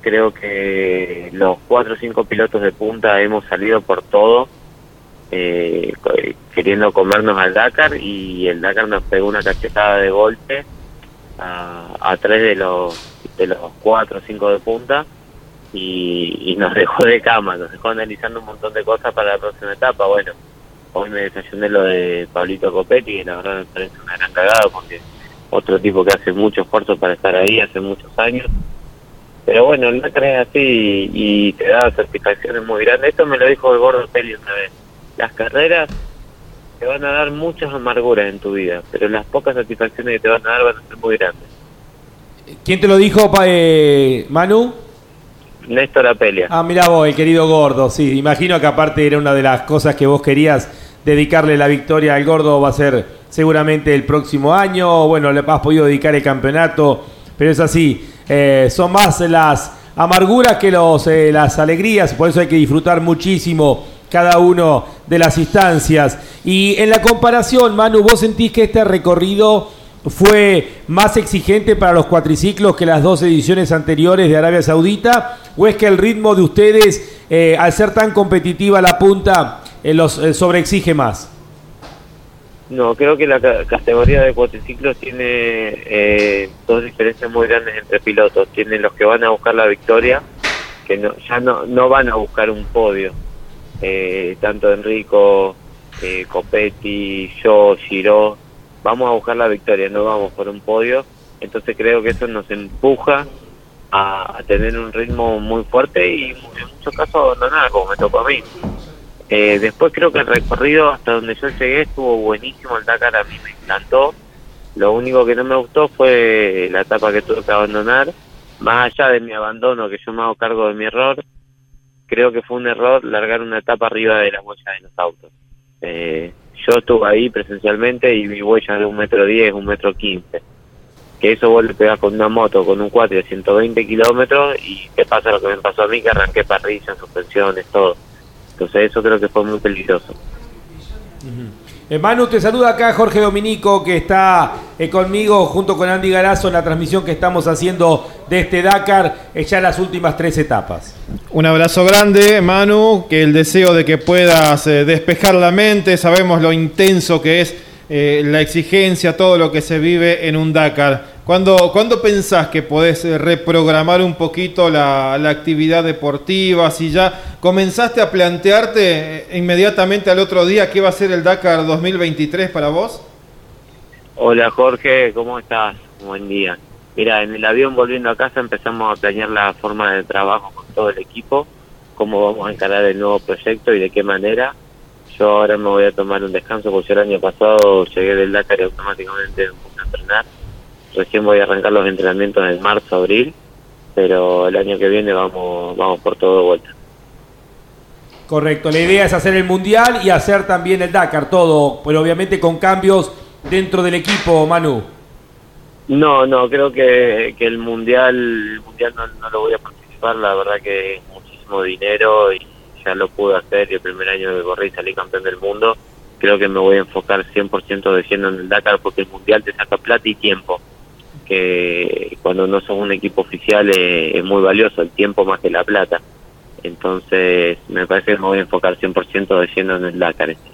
Speaker 17: Creo que los cuatro o cinco pilotos de punta hemos salido por todo, eh, queriendo comernos al Dakar y el Dakar nos pegó una cachetada de golpe a, a tres de los de los cuatro o cinco de punta y, nos dejó de cama, nos dejó analizando un montón de cosas para la próxima etapa. Bueno, hoy me desayuné lo de Pablito Copetti, que la verdad me parece una gran cagada porque otro tipo que hace mucho esfuerzo para estar ahí hace muchos años. Pero bueno, el es así y, y te da satisfacciones muy grandes. Esto me lo dijo el gordo Peli una vez. Las carreras te van a dar muchas amarguras en tu vida, pero las pocas satisfacciones que te van a dar van a ser muy grandes.
Speaker 2: ¿Quién te lo dijo, pa- eh, Manu?
Speaker 17: Néstor Apelia.
Speaker 2: Ah, mira vos, el querido gordo, sí. Imagino que aparte era una de las cosas que vos querías dedicarle la victoria al gordo, va a ser seguramente el próximo año. Bueno, le has podido dedicar el campeonato, pero es así. eh, son más las amarguras que los, eh, las alegrías, por eso hay que disfrutar muchísimo cada uno de las instancias. Y en la comparación, Manu, ¿vos sentís que este recorrido fue más exigente para los cuatriciclos que las dos ediciones anteriores de Arabia Saudita? ¿O es que el ritmo de ustedes, eh, al ser tan competitiva la punta, eh, los eh, sobreexige más?
Speaker 17: No, creo que la ca- categoría de cuatriciclos tiene eh, dos diferencias muy grandes entre pilotos. Tienen los que van a buscar la victoria, que no, ya no, no van a buscar un podio. Eh, tanto Enrico, eh, Copetti, yo, Giro, vamos a buscar la victoria, no vamos por un podio. Entonces creo que eso nos empuja a, tener un ritmo muy fuerte y en muchos casos abandonar, como me tocó a mí. Eh, después creo que el recorrido hasta donde yo llegué estuvo buenísimo, el Dakar a mí me encantó. Lo único que no me gustó fue la etapa que tuve que abandonar. Más allá de mi abandono, que yo me hago cargo de mi error, creo que fue un error largar una etapa arriba de la huella de los autos. Eh, yo estuve ahí presencialmente y mi huella de un metro diez, un metro quince. Que eso vos le pegás con una moto, con un 4 de 120 kilómetros y te pasa lo que me pasó a mí, que arranqué parrilla, suspensiones, todo. Entonces eso creo que fue muy peligroso.
Speaker 2: Eh, Manu, te saluda acá Jorge Dominico, que está eh, conmigo junto con Andy Garazo en la transmisión que estamos haciendo de este Dakar, eh, ya las últimas tres etapas.
Speaker 4: Un abrazo grande, Manu, que el deseo de que puedas eh, despejar la mente, sabemos lo intenso que es la exigencia, todo lo que se vive en un Dakar. ¿Cuándo, ¿cuándo pensás que podés eh, reprogramar un poquito la, la actividad deportiva? Si ya comenzaste a plantearte eh, inmediatamente al otro día qué va a ser el Dakar 2023 para vos?
Speaker 17: Hola Jorge, ¿cómo estás? Buen día. Mira, en el avión volviendo a casa empezamos a planear la forma de trabajo con todo el equipo, cómo vamos a encarar el nuevo proyecto y de qué manera. Yo ahora me voy a tomar un descanso porque el año pasado llegué del Dakar y automáticamente me puse a entrenar. Recién voy a arrancar los entrenamientos en marzo, abril, pero el año que viene vamos vamos por todo de vuelta.
Speaker 2: Correcto, la idea es hacer el Mundial y hacer también el Dakar, todo, pero obviamente con cambios dentro del equipo, Manu.
Speaker 17: No, no, creo que, que el mundial, el mundial no, no lo voy a participar, la verdad que es muchísimo dinero y ya lo pude hacer y el primer año que corrí salí campeón del mundo. Creo que me voy a enfocar 100% de lleno en el Dakar porque el mundial te saca plata y tiempo, que cuando no sos un equipo oficial es, es muy valioso, el tiempo más que la plata. Entonces me parece que me voy a enfocar 100% de lleno en el Dakar. este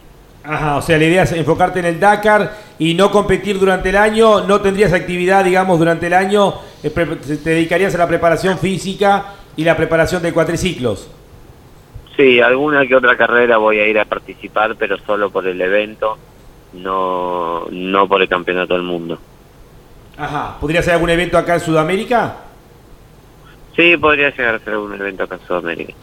Speaker 2: Ajá, o sea, la idea es enfocarte en el Dakar y no competir durante el año, no tendrías actividad, digamos, durante el año, eh, te dedicarías a la preparación física y la preparación de cuatriciclos.
Speaker 17: Sí, alguna que otra carrera voy a ir a participar, pero solo por el evento, no, no por el campeonato del mundo.
Speaker 2: Ajá, ¿podría ser algún evento acá en Sudamérica?
Speaker 17: Sí, podría llegar a ser algún evento acá en Sudamérica.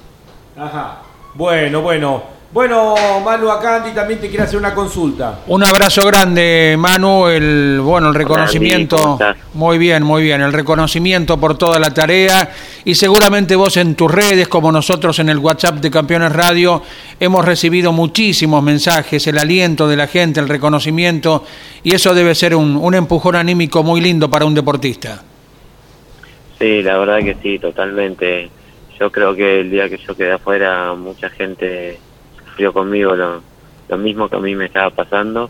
Speaker 2: Ajá, bueno, bueno. Bueno, Manu, acá Andy también te quiere hacer una consulta.
Speaker 3: Un abrazo grande, Manu. El bueno, el reconocimiento.
Speaker 2: ¿cómo estás?
Speaker 3: Muy bien, muy bien. El reconocimiento por toda la tarea y seguramente vos en tus redes, como nosotros en el WhatsApp de Campeones Radio, hemos recibido muchísimos mensajes, el aliento de la gente, el reconocimiento y eso debe ser un, un empujón anímico muy lindo para un deportista.
Speaker 17: Sí, la verdad que sí, totalmente. Yo creo que el día que yo quedé afuera, mucha gente sufrió conmigo lo, lo mismo que a mí me estaba pasando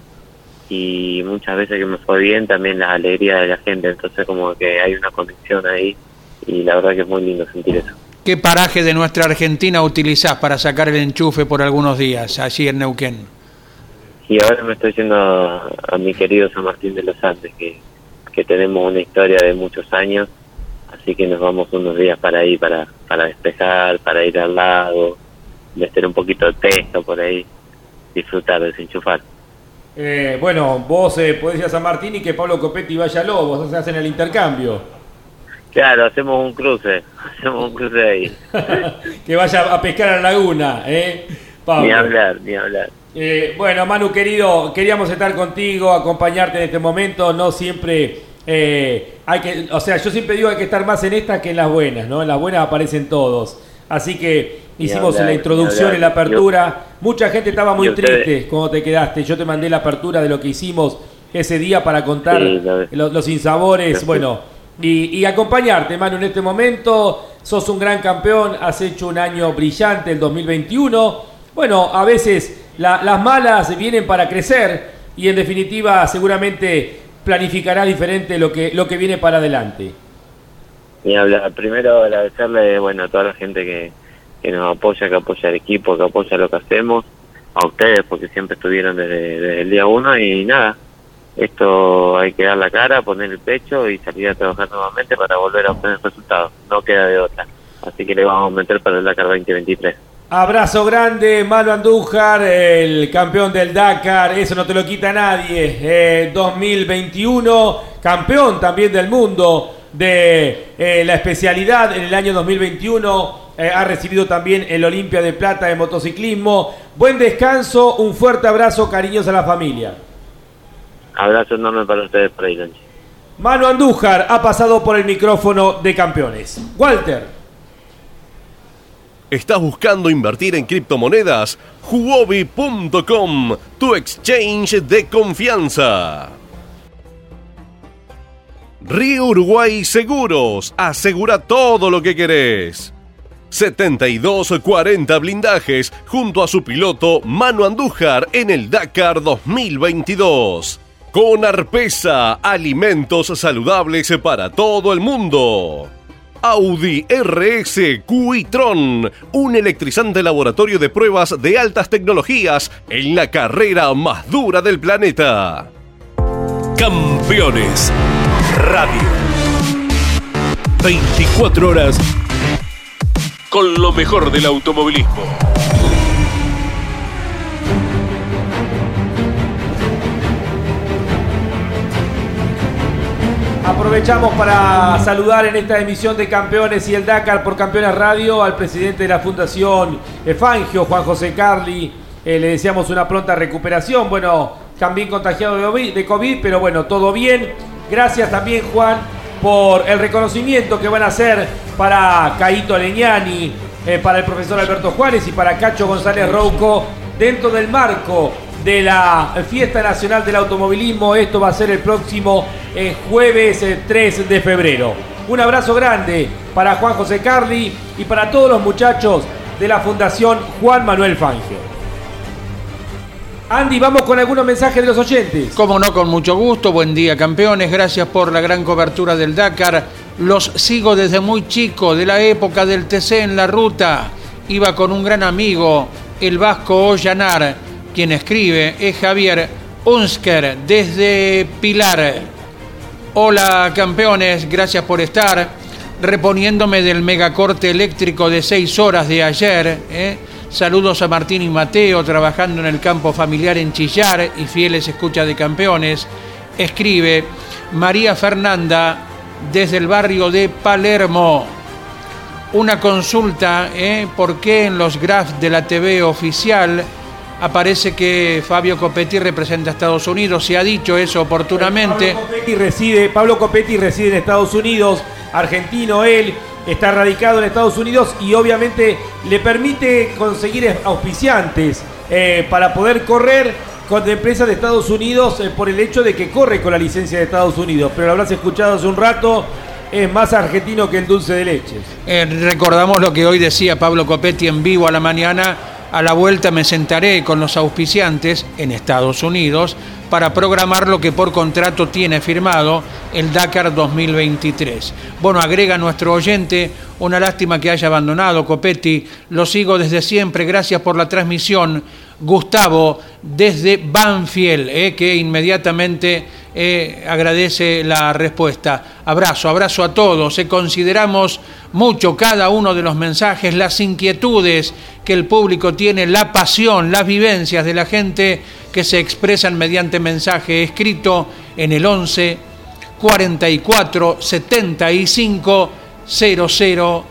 Speaker 17: y muchas veces que me fue bien también la alegría de la gente, entonces como que hay una conexión ahí y la verdad que es muy lindo sentir eso.
Speaker 3: ¿Qué paraje de nuestra Argentina utilizás para sacar el enchufe por algunos días allí en Neuquén?
Speaker 17: Y ahora me estoy yendo a, a mi querido San Martín de los Andes, que, que tenemos una historia de muchos años, así que nos vamos unos días para ahí, para, para despejar, para ir al lago, meter un poquito de texto por ahí, disfrutar, desenchufar.
Speaker 2: Eh, bueno, vos eh, podés ir a San Martín y que Pablo Copetti vaya a Lobos, se hacen el intercambio.
Speaker 17: Claro, hacemos un cruce, hacemos un cruce ahí.
Speaker 2: que vaya a pescar a la laguna, ¿eh? Pablo.
Speaker 17: Ni hablar, ni hablar.
Speaker 2: Eh, bueno, Manu querido, queríamos estar contigo, acompañarte en este momento. No siempre eh, hay que, o sea, yo siempre digo hay que estar más en estas que en las buenas, ¿no? En las buenas aparecen todos. Así que hicimos
Speaker 17: hablar,
Speaker 2: la introducción, en la apertura. Mucha gente estaba muy
Speaker 17: y
Speaker 2: triste cuando te quedaste. Yo te mandé la apertura de lo que hicimos ese día para contar
Speaker 17: Sí,
Speaker 2: los, los insabores.
Speaker 17: Sí.
Speaker 2: Bueno, y, y acompañarte, Manu, en este momento. Sos un gran campeón, has hecho un año brillante el 2021. Bueno, a veces la- las malas vienen para crecer y en definitiva seguramente planificarás diferente lo que, lo que viene para adelante.
Speaker 17: Ni hablar. Primero agradecerle, bueno, a toda la gente que, que nos apoya, que apoya al equipo, que apoya lo que hacemos, a ustedes porque siempre estuvieron desde, el día uno y nada, esto hay que dar la cara, poner el pecho y salir a trabajar nuevamente para volver a obtener resultados. No queda de otra. Así que le vamos a meter para el Dakar 2023.
Speaker 2: Abrazo grande, Manu Andújar, el campeón del Dakar, eso no te lo quita nadie. Eh, 2021, campeón también del mundo de eh, la especialidad en el año 2021. Eh, ha recibido también el Olimpia de Plata de motociclismo. Buen descanso, un fuerte abrazo, cariños a la familia.
Speaker 17: Abrazo enorme para ustedes Lonchi.
Speaker 2: Manu Andújar ha pasado por el micrófono de campeones. Walter.
Speaker 1: ¿Estás buscando invertir en criptomonedas? Huobi.com, tu exchange de confianza. Río Uruguay Seguros, asegura todo lo que querés. 7240 blindajes junto a su piloto Manu Andújar en el Dakar 2022. Con Arpesa, alimentos saludables para todo el mundo. Audi RS Quitron, un electrizante laboratorio de pruebas de altas tecnologías en la carrera más dura del planeta.
Speaker 12: Campeones Radio. 24 horas con lo mejor del automovilismo.
Speaker 2: Aprovechamos para saludar en esta emisión de Campeones y el Dakar por Campeones Radio al presidente de la Fundación Fangio, Juan José Carli. Eh, le deseamos una pronta recuperación. Bueno, también contagiado de COVID, pero bueno, todo bien. Gracias también, Juan, por el reconocimiento que van a hacer para Caito Leñani, eh, para el profesor Alberto Juárez y para Cacho González Rouco dentro del marco de la Fiesta Nacional del Automovilismo. Esto va a ser el próximo eh, jueves eh, 3 de febrero. Un abrazo grande para Juan José Carli y para todos los muchachos de la Fundación Juan Manuel Fangio. Andy, vamos con algunos mensajes de los oyentes.
Speaker 3: Como no, con mucho gusto. Buen día, campeones. Gracias por la gran cobertura del Dakar. Los sigo desde muy chico, de la época del TC en la ruta. Iba con un gran amigo, el vasco Ollanar, quien escribe, es Javier Unsker, desde Pilar. Hola, campeones, gracias por estar. Reponiéndome del megacorte eléctrico de seis horas de ayer. ¿eh? Saludos a Martín y Mateo, trabajando en el campo familiar en Chillar y fieles escuchas de campeones. Escribe María Fernanda desde el barrio de Palermo. Una consulta, ¿eh? ¿por qué en los graphs de la TV oficial aparece que Fabio Copetti representa a Estados Unidos? Se ha dicho eso oportunamente.
Speaker 2: Pablo reside, Pablo Copetti reside en Estados Unidos, argentino él, está radicado en Estados Unidos y obviamente le permite conseguir auspiciantes eh, para poder correr con empresas de Estados Unidos eh, por el hecho de que corre con la licencia de Estados Unidos. Pero lo habrás escuchado hace un rato, es más argentino que el dulce de leche.
Speaker 3: Eh, recordamos lo que hoy decía Pablo Copetti en vivo a la mañana A la vuelta me sentaré con los auspiciantes en Estados Unidos para programar lo que por contrato tiene firmado el Dakar 2023. Bueno, agrega nuestro oyente, una lástima que haya abandonado Copetti, lo sigo desde siempre, gracias por la transmisión. Gustavo desde Banfield, eh, que inmediatamente eh, agradece la respuesta. Abrazo, abrazo a todos. Eh, consideramos mucho cada uno de los mensajes, las inquietudes que el público tiene, la pasión, las vivencias de la gente que se expresan mediante mensaje escrito en el 11 44 75 0000.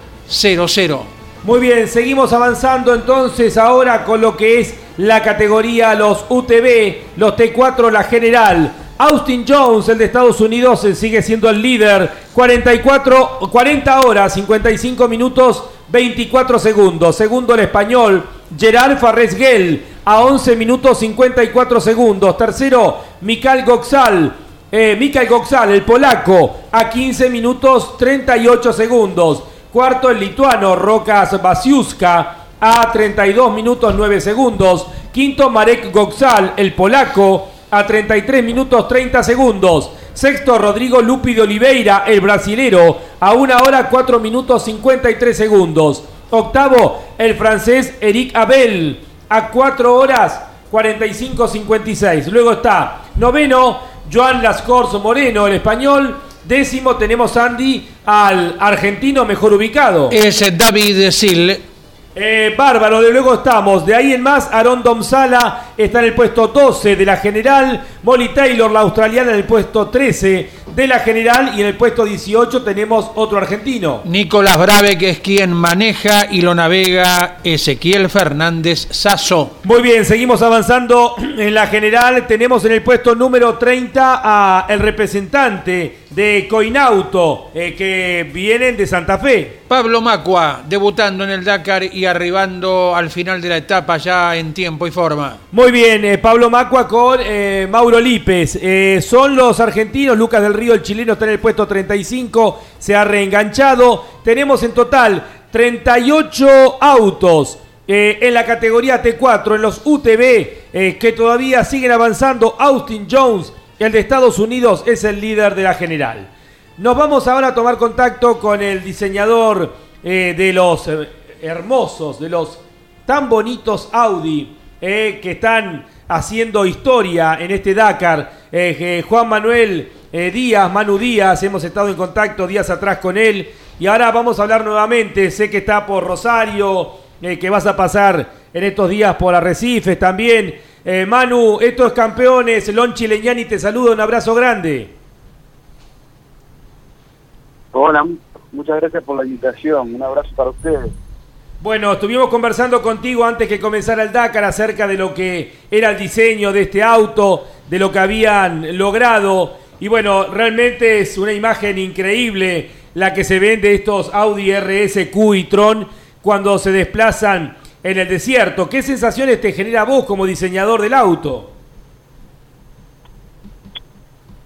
Speaker 2: Muy bien, seguimos avanzando entonces ahora con lo que es la categoría los UTV, los T4, la general. Austin Jones, el de Estados Unidos, sigue siendo el líder. 44, 40 horas, 55 minutos, 24 segundos. Segundo el español, Gerard Farresguel, a 11 minutos 54 segundos. Tercero, Mikael Goxal. Eh, Mikael Goxal, el polaco, a 15 minutos 38 segundos. Cuarto, el lituano, Rokas Basiuska, a 32 minutos 9 segundos. Quinto, Marek Goxal, el polaco, a 33 minutos 30 segundos. Sexto, Rodrigo Lupi de Oliveira, el brasilero, a 1 hora 4 minutos 53 segundos. Octavo, el francés Eric Abel, a 4 horas 45-56. Luego está noveno, Joan Lascors Moreno, el español. Décimo tenemos Andy al argentino mejor ubicado.
Speaker 3: Es David Sil.
Speaker 2: Eh, bárbaro, de luego estamos. De ahí en más, Aaron Domsala está en el puesto 12 de la general. Molly Taylor, la australiana, en el puesto 13 de la general. Y en el puesto 18 tenemos otro argentino.
Speaker 3: Nicolás Brave, que es quien maneja y lo navega Ezequiel Fernández Sasso.
Speaker 2: Muy bien, seguimos avanzando en la general. Tenemos en el puesto número 30 a el representante de Coinauto, eh, que vienen de Santa Fe.
Speaker 3: Pablo Macua, debutando en el Dakar y arribando al final de la etapa ya en tiempo y forma.
Speaker 2: Muy bien, eh, Pablo Macua con eh, Mauro Lípez. Eh, son los argentinos, Lucas del Río, el chileno, está en el puesto 35, se ha reenganchado. Tenemos en total 38 autos. en la categoría T4, en los UTV, eh, que todavía siguen avanzando. Austin Jones, el de Estados Unidos, es el líder de la general. Nos vamos ahora a tomar contacto con el diseñador de los hermosos, de los tan bonitos Audi eh, que están haciendo historia en este Dakar. Eh, eh, Juan Manuel Díaz, Manu Díaz, hemos estado en contacto días atrás con él y ahora vamos a hablar nuevamente. Sé que está por Rosario, que vas a pasar en estos días por Arrecifes también. Manu, estos campeones, Lonchi Leñani te saluda, un abrazo grande.
Speaker 18: Hola, muchas gracias por la invitación. Un abrazo para ustedes.
Speaker 2: Bueno, estuvimos conversando contigo antes que comenzara el Dakar acerca de lo que era el diseño de este auto, de lo que habían logrado. Y bueno, realmente es una imagen increíble la que se ven de estos Audi RS Q y Tron cuando se desplazan en el desierto. ¿Qué sensaciones te genera vos como diseñador del auto?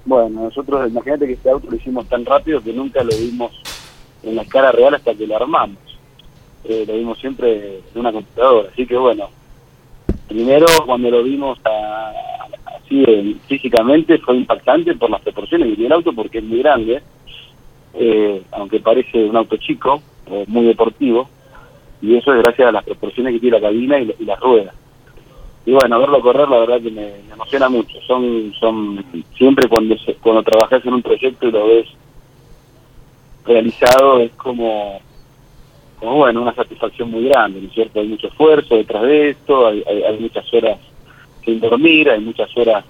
Speaker 18: Bueno, nosotros, imagínate que este auto lo hicimos tan rápido que nunca lo vimos en la escala real hasta que lo armamos. Eh, lo vimos siempre en una computadora. Así que bueno, primero cuando lo vimos a- así eh, físicamente fue impactante por las proporciones que tiene el auto porque es muy grande, eh, aunque parece un auto chico o muy deportivo, y eso es gracias a las proporciones que tiene la cabina y, la- y las ruedas. Y bueno, verlo correr la verdad que me, emociona mucho. Son, son siempre cuando cuando trabajas en un proyecto y lo ves realizado es como, bueno, una satisfacción muy grande, ¿no es cierto? Hay mucho esfuerzo detrás de esto, hay, hay, muchas horas sin dormir, hay muchas horas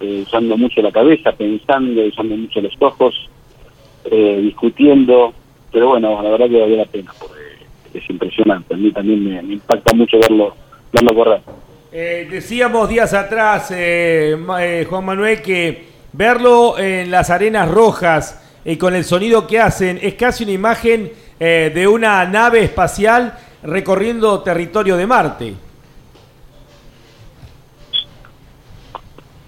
Speaker 18: eh, usando mucho la cabeza, pensando, usando mucho los ojos, eh, discutiendo, pero bueno, la verdad que vale la pena, porque es impresionante, a mí también me, impacta mucho verlo, verlo correr.
Speaker 2: Eh, decíamos días atrás, eh, Juan Manuel, que verlo en las arenas rojas y con el sonido que hacen es casi una imagen eh, de una nave espacial recorriendo territorio de Marte.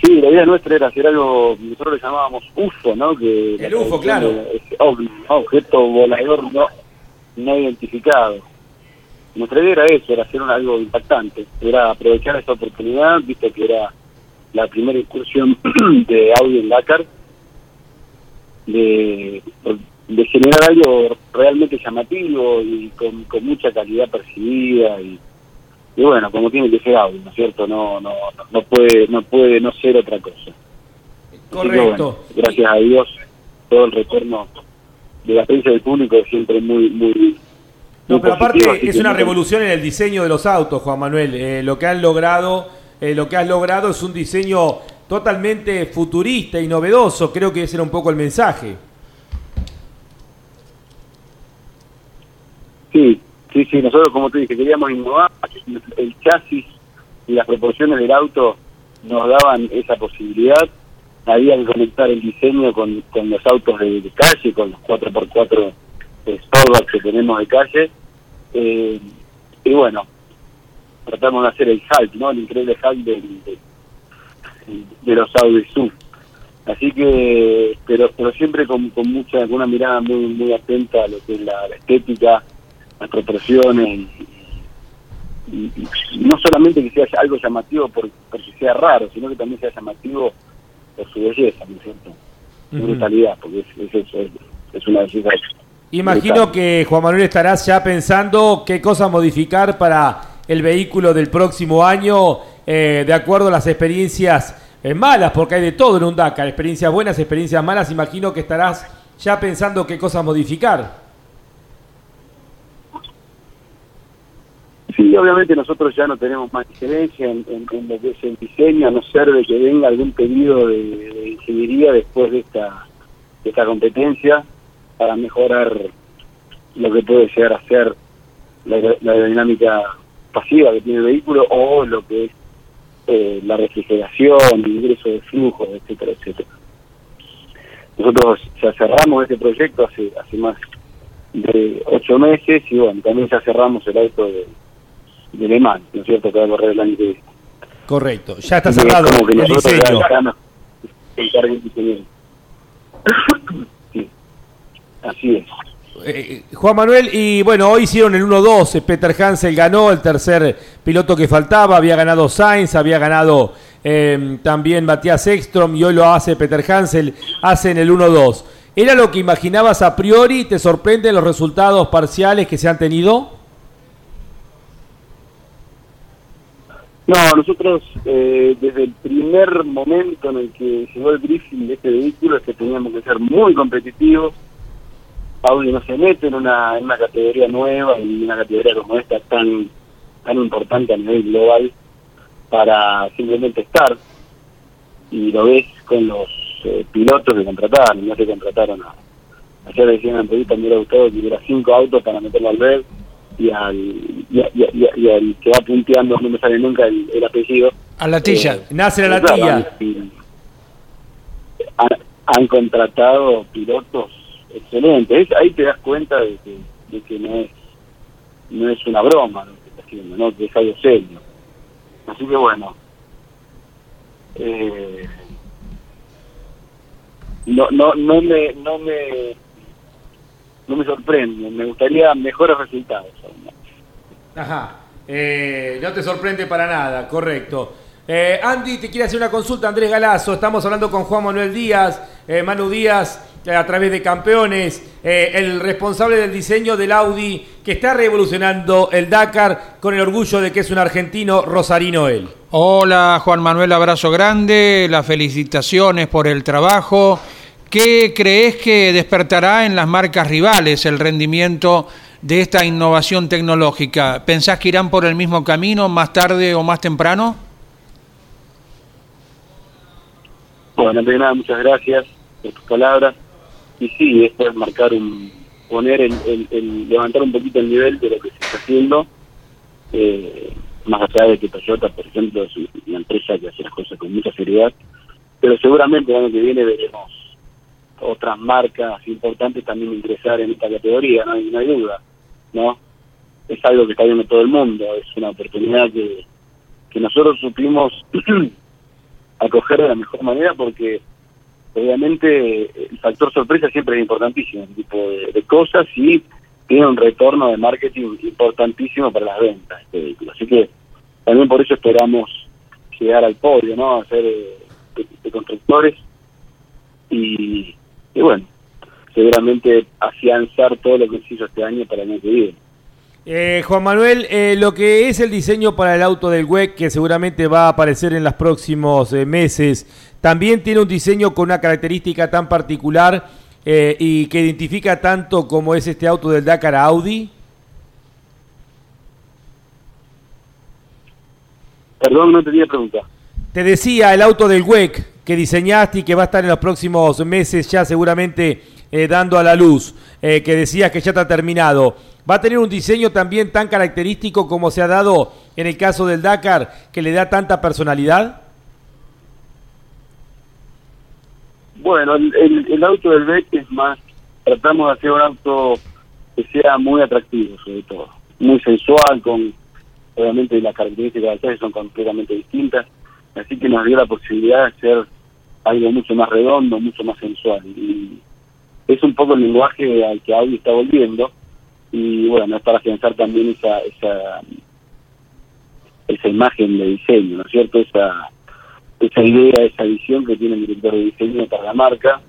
Speaker 18: Sí, la idea nuestra era hacer algo, nosotros le llamábamos UFO, ¿no? Que
Speaker 2: El UFO, claro.
Speaker 18: Es objeto volador no, no identificado. nuestra idea era eso, era hacer un- algo impactante, era aprovechar esta oportunidad, visto que era la primera incursión de audio en Dakar, de, de generar algo realmente llamativo y con, con mucha calidad percibida y, y bueno, como tiene que ser audio, ¿no es cierto? No, no, no, puede, no puede no ser otra cosa. Que,
Speaker 2: Correcto.
Speaker 18: bueno, gracias a Dios, todo el retorno de la prensa del público es siempre muy, muy,
Speaker 2: No, pero
Speaker 18: positivo,
Speaker 2: aparte es una
Speaker 18: no-
Speaker 2: revolución en el diseño de los autos, Juan Manuel. Eh, lo que han logrado, eh, lo que has logrado es un diseño totalmente futurista y novedoso. Creo que ese era un poco el mensaje.
Speaker 18: Sí, sí, sí, nosotros como te dije, queríamos innovar, el chasis y las proporciones del auto nos daban esa posibilidad, había que conectar el diseño con, con los autos de, calle, con los 4x4 Sportback que tenemos de calle, eh, y bueno, tratamos de hacer el Hulk, ¿no? El increíble Hulk de, de, los Audi SUV. Así que, pero pero siempre con, con mucha, con una mirada muy muy atenta a lo que es la estética, las proporciones y, y- y no solamente que sea algo llamativo por, porque sea raro, sino que también sea llamativo por su belleza, ¿no es cierto? Su brutalidad, porque es, es, eso, es, es una belleza.
Speaker 2: Imagino
Speaker 18: brutal.
Speaker 2: que Juan Manuel estarás ya pensando qué cosas modificar para el vehículo del próximo año eh, de acuerdo a las experiencias eh, malas, porque hay de todo en un Dakar, experiencias buenas, experiencias malas. Imagino que estarás ya pensando qué cosas modificar.
Speaker 18: Sí, obviamente nosotros ya no tenemos más injerencia en, lo que es el diseño, a no ser de que venga algún pedido de, ingeniería después de esta, de esta competencia para mejorar lo que puede llegar a ser la, la dinámica pasiva que tiene el vehículo o lo que es eh, la refrigeración, el ingreso de flujo, etcétera, etcétera. Nosotros ya cerramos este proyecto hace, hace más de ocho meses y bueno, también ya cerramos el auto de, de Le Mans, ¿no es cierto?, que va a correr el año que viene.
Speaker 2: Correcto, ya está
Speaker 18: es
Speaker 2: cerrado
Speaker 18: como que
Speaker 2: el diseño.
Speaker 18: diseñar. Sí, así es.
Speaker 2: Eh, Juan Manuel, y bueno, hoy hicieron el 1-2, eh, Peter Hansel ganó, el tercer piloto que faltaba, había ganado Sainz, había ganado eh, también Matías Ekstrom y hoy lo hace Peter Hansel, hacen el 1-2. ¿Era lo que imaginabas a priori? ¿Te sorprenden los resultados parciales que se han tenido?
Speaker 18: No, nosotros eh, desde el primer momento en el que llegó el briefing de este vehículo es que teníamos que ser muy competitivos. Audi no se mete en una, en una categoría nueva, en una categoría como esta tan tan importante a nivel global para simplemente estar. Y lo ves con los eh, pilotos que contrataron, no se contrataron a... Ayer decían en la me hubiera gustado que hubiera cinco autos para meterlo al ver y al, y, a- y a- al que va punteando, no me sale nunca el, el apellido.
Speaker 3: A la tilla.
Speaker 18: Eh,
Speaker 2: Nace la tía.
Speaker 18: han, contratado pilotos excelentes. Es- ahí te das cuenta de que, de que no es no es una broma lo que está haciendo, ¿no? que es algo serio. Así que bueno, eh, no, no, no me, no me, no me sorprende. Me gustaría mejores resultados. aún.
Speaker 2: Ajá. Eh, no te sorprende para nada, correcto. Eh, Andy, te quiere hacer una consulta, Andrés Galazo. Estamos hablando con Juan Manuel Díaz, eh, Manu Díaz, eh, a través de Campeones, eh, el responsable del diseño del Audi que está revolucionando el Dakar con el orgullo de que es un argentino, Rosarino él.
Speaker 3: Hola Juan Manuel, abrazo grande, las felicitaciones por el trabajo. ¿Qué crees que despertará en las marcas rivales el rendimiento de esta innovación tecnológica? ¿Pensás que irán por el mismo camino más tarde o más temprano?
Speaker 18: Bueno, antes que nada, muchas gracias por tus palabras. Y sí, esto es marcar un, poner el- el- levantar un poquito el nivel de lo que se está haciendo, eh, más allá de que Toyota, por ejemplo, es una empresa que hace las cosas con mucha seriedad, pero seguramente el año que viene veremos otras marcas importantes también ingresar en esta categoría, no hay, no hay duda, ¿no? Es algo que está viendo todo el mundo, es una oportunidad que, que nosotros supimos acoger de la mejor manera porque obviamente el factor sorpresa siempre es importantísimo, este tipo de, cosas y tiene un retorno de marketing importantísimo para las ventas este vehículo. Así que también por eso esperamos llegar al podio, ¿no? A eh, de constructores y, y bueno, seguramente afianzar todo lo que se hizo este año para el año que viene.
Speaker 2: Eh, Juan Manuel, eh, lo que es el diseño para el auto del WEC, que seguramente va a aparecer en los próximos eh, meses, también tiene un diseño con una característica tan particular eh, y que identifica tanto como es este auto del Dakar Audi.
Speaker 18: Perdón, no tenía pregunta.
Speaker 2: Te decía, el auto del WEC que diseñaste y que va a estar en los próximos meses ya seguramente eh, dando a la luz, eh, que decías que ya está terminado, ¿va a tener un diseño también tan característico como se ha dado en el caso del Dakar, que le da tanta personalidad?
Speaker 18: Bueno, el, el, auto del BEC es más, tratamos de hacer un auto que sea muy atractivo, sobre todo, muy sensual, con obviamente las características del chasis son completamente distintas, así que nos dio la posibilidad de hacer algo mucho más redondo, mucho más sensual. Y es un poco el lenguaje al que Audi está volviendo, y bueno, es para afianzar también esa, esa, esa imagen de diseño, ¿no es cierto? Esa esa idea, esa visión que tiene el director de diseño para la marca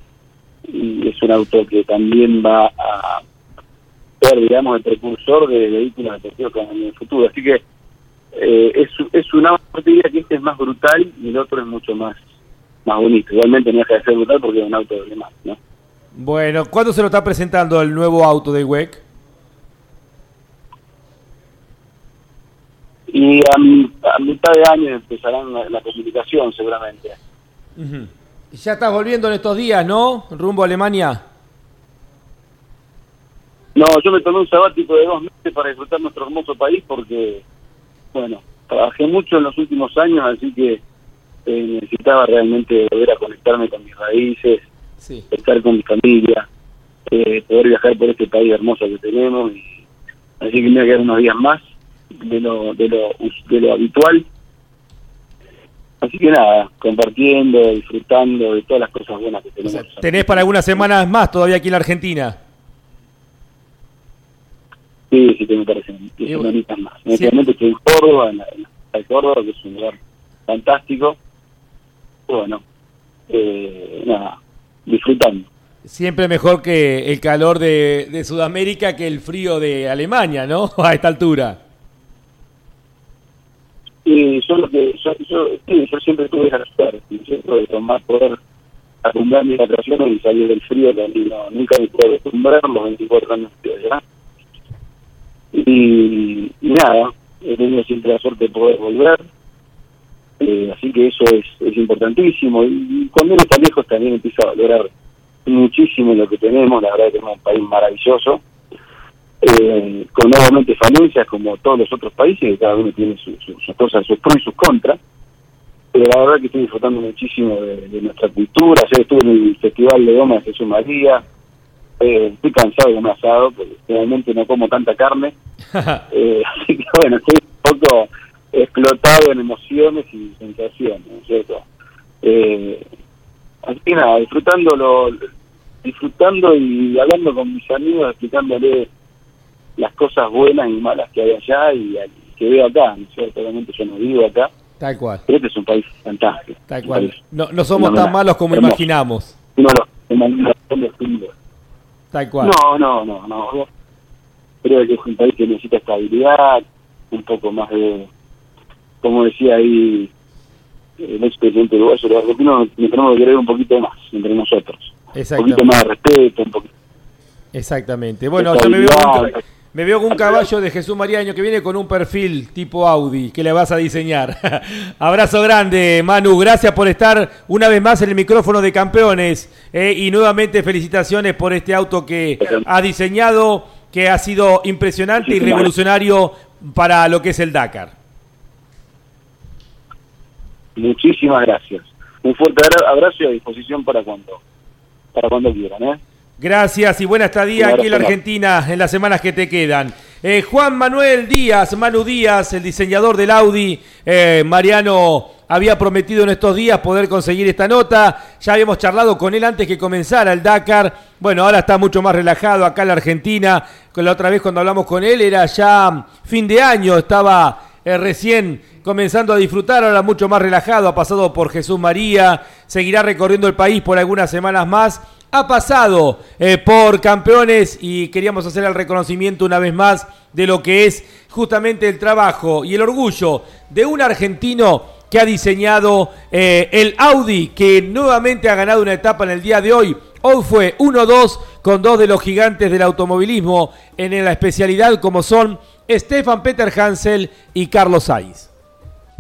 Speaker 18: y es un auto que también va a ser, digamos, el precursor de vehículos deportivos en el futuro. Así que eh, es, es una diría que este es más brutal y el otro es mucho más más bonito. Igualmente no deja de ser brutal porque es un auto de más, ¿no?
Speaker 2: Bueno, ¿cuándo se lo está presentando el nuevo auto de WEC?
Speaker 18: Y a, mi- a mitad de año empezarán la, la comunicación seguramente.
Speaker 2: Ujú. Ya estás volviendo en estos días, ¿no? Rumbo a Alemania.
Speaker 18: No, yo me tomé un sabático de dos meses para disfrutar nuestro hermoso país porque, bueno, trabajé mucho en los últimos años, así que eh, necesitaba realmente volver a conectarme con mis raíces,
Speaker 2: Sí.
Speaker 18: estar con mi familia, eh, poder viajar por este país hermoso que tenemos. Y, así que me voy a quedar unos días más de lo, de lo, de lo habitual. Así que nada, compartiendo, disfrutando de todas las cosas buenas que tenemos.
Speaker 2: Tenés para algunas semanas más todavía aquí en la Argentina.
Speaker 18: Sí, sí, que
Speaker 2: bueno,
Speaker 18: semanitas más.
Speaker 2: sí.
Speaker 18: Actualmente estoy en Córdoba, en la, en la Córdoba, que es un lugar fantástico. Bueno, eh, nada, disfrutando.
Speaker 2: Siempre mejor que el calor de, de Sudamérica que el frío de Alemania, ¿no? A esta altura.
Speaker 18: Y yo lo que, yo, yo, sí, yo siempre tuve la suerte, ¿cierto? de tomar, poder acostumbrar mis vacaciones y salir del frío, que no, nunca me puedo acostumbrar, los 24 años que allá. Y, y nada, he tenido siempre la suerte de poder volver, eh, así que eso es, es importantísimo. Y, y cuando uno está lejos también empieza a valorar muchísimo lo que tenemos, la verdad que tenemos un país maravilloso, eh, con nuevamente falencias como todos los otros países, que cada uno tiene su- su- sus cosas, sus pros y sus contras. Pero la verdad que estoy disfrutando muchísimo de, de nuestra cultura. Ayer estuve en el Festival de Goma de Jesús María. Eh, estoy cansado de comer asado, porque realmente no como tanta carne. Eh, así que bueno, estoy un poco explotado en emociones y sensaciones, ¿no es cierto? Eh, así que nada, disfrutándolo, disfrutando y hablando con mis amigos, explicándole las cosas buenas y malas que hay allá y, que veo acá, ¿no es cierto? Obviamente yo no vivo acá,
Speaker 2: Tal cual.
Speaker 18: pero este es un país fantástico.
Speaker 2: Tal cual. No, no somos tan malos como
Speaker 18: hermoso.
Speaker 2: imaginamos.
Speaker 18: De frío.
Speaker 2: Tal cual.
Speaker 18: No, no, no, no. Creo que es un país que necesita estabilidad, un poco más de, como decía ahí el expresidente uruguayo, los argentinos nos tenemos que querer un poquito más entre nosotros. Un poquito más de respeto, un poquito
Speaker 2: Exactamente. Bueno, ya me veo, un, me veo con un caballo de Jesús María Año que viene con un perfil tipo Audi que le vas a diseñar. Abrazo grande, Manu. Gracias por estar una vez más en el micrófono de campeones. eh, y nuevamente felicitaciones por este auto que ha diseñado, que ha sido impresionante y revolucionario para lo que es el Dakar.
Speaker 18: Muchísimas gracias. Un fuerte abra- abrazo y a disposición para cuando, para cuando quieran, ¿eh?
Speaker 2: Gracias y buena estadía aquí en la. Argentina en las semanas que te quedan. Eh, Juan Manuel Díaz, Manu Díaz, el diseñador del Audi, eh, Mariano había prometido en estos días poder conseguir esta nota. Ya habíamos charlado con él antes que comenzara el Dakar. Bueno, ahora está mucho más relajado acá en la Argentina. La otra vez cuando hablamos con él era ya fin de año, estaba eh, recién comenzando a disfrutar, ahora mucho más relajado, ha pasado por Jesús María, seguirá recorriendo el país por algunas semanas más ha pasado eh, por campeones y queríamos hacer el reconocimiento una vez más de lo que es justamente el trabajo y el orgullo de un argentino que ha diseñado eh, el Audi, que nuevamente ha ganado una etapa en el día de hoy. Hoy fue 1-2 con dos de los gigantes del automovilismo en la especialidad como son Stefan Peter Hansel y Carlos Sainz.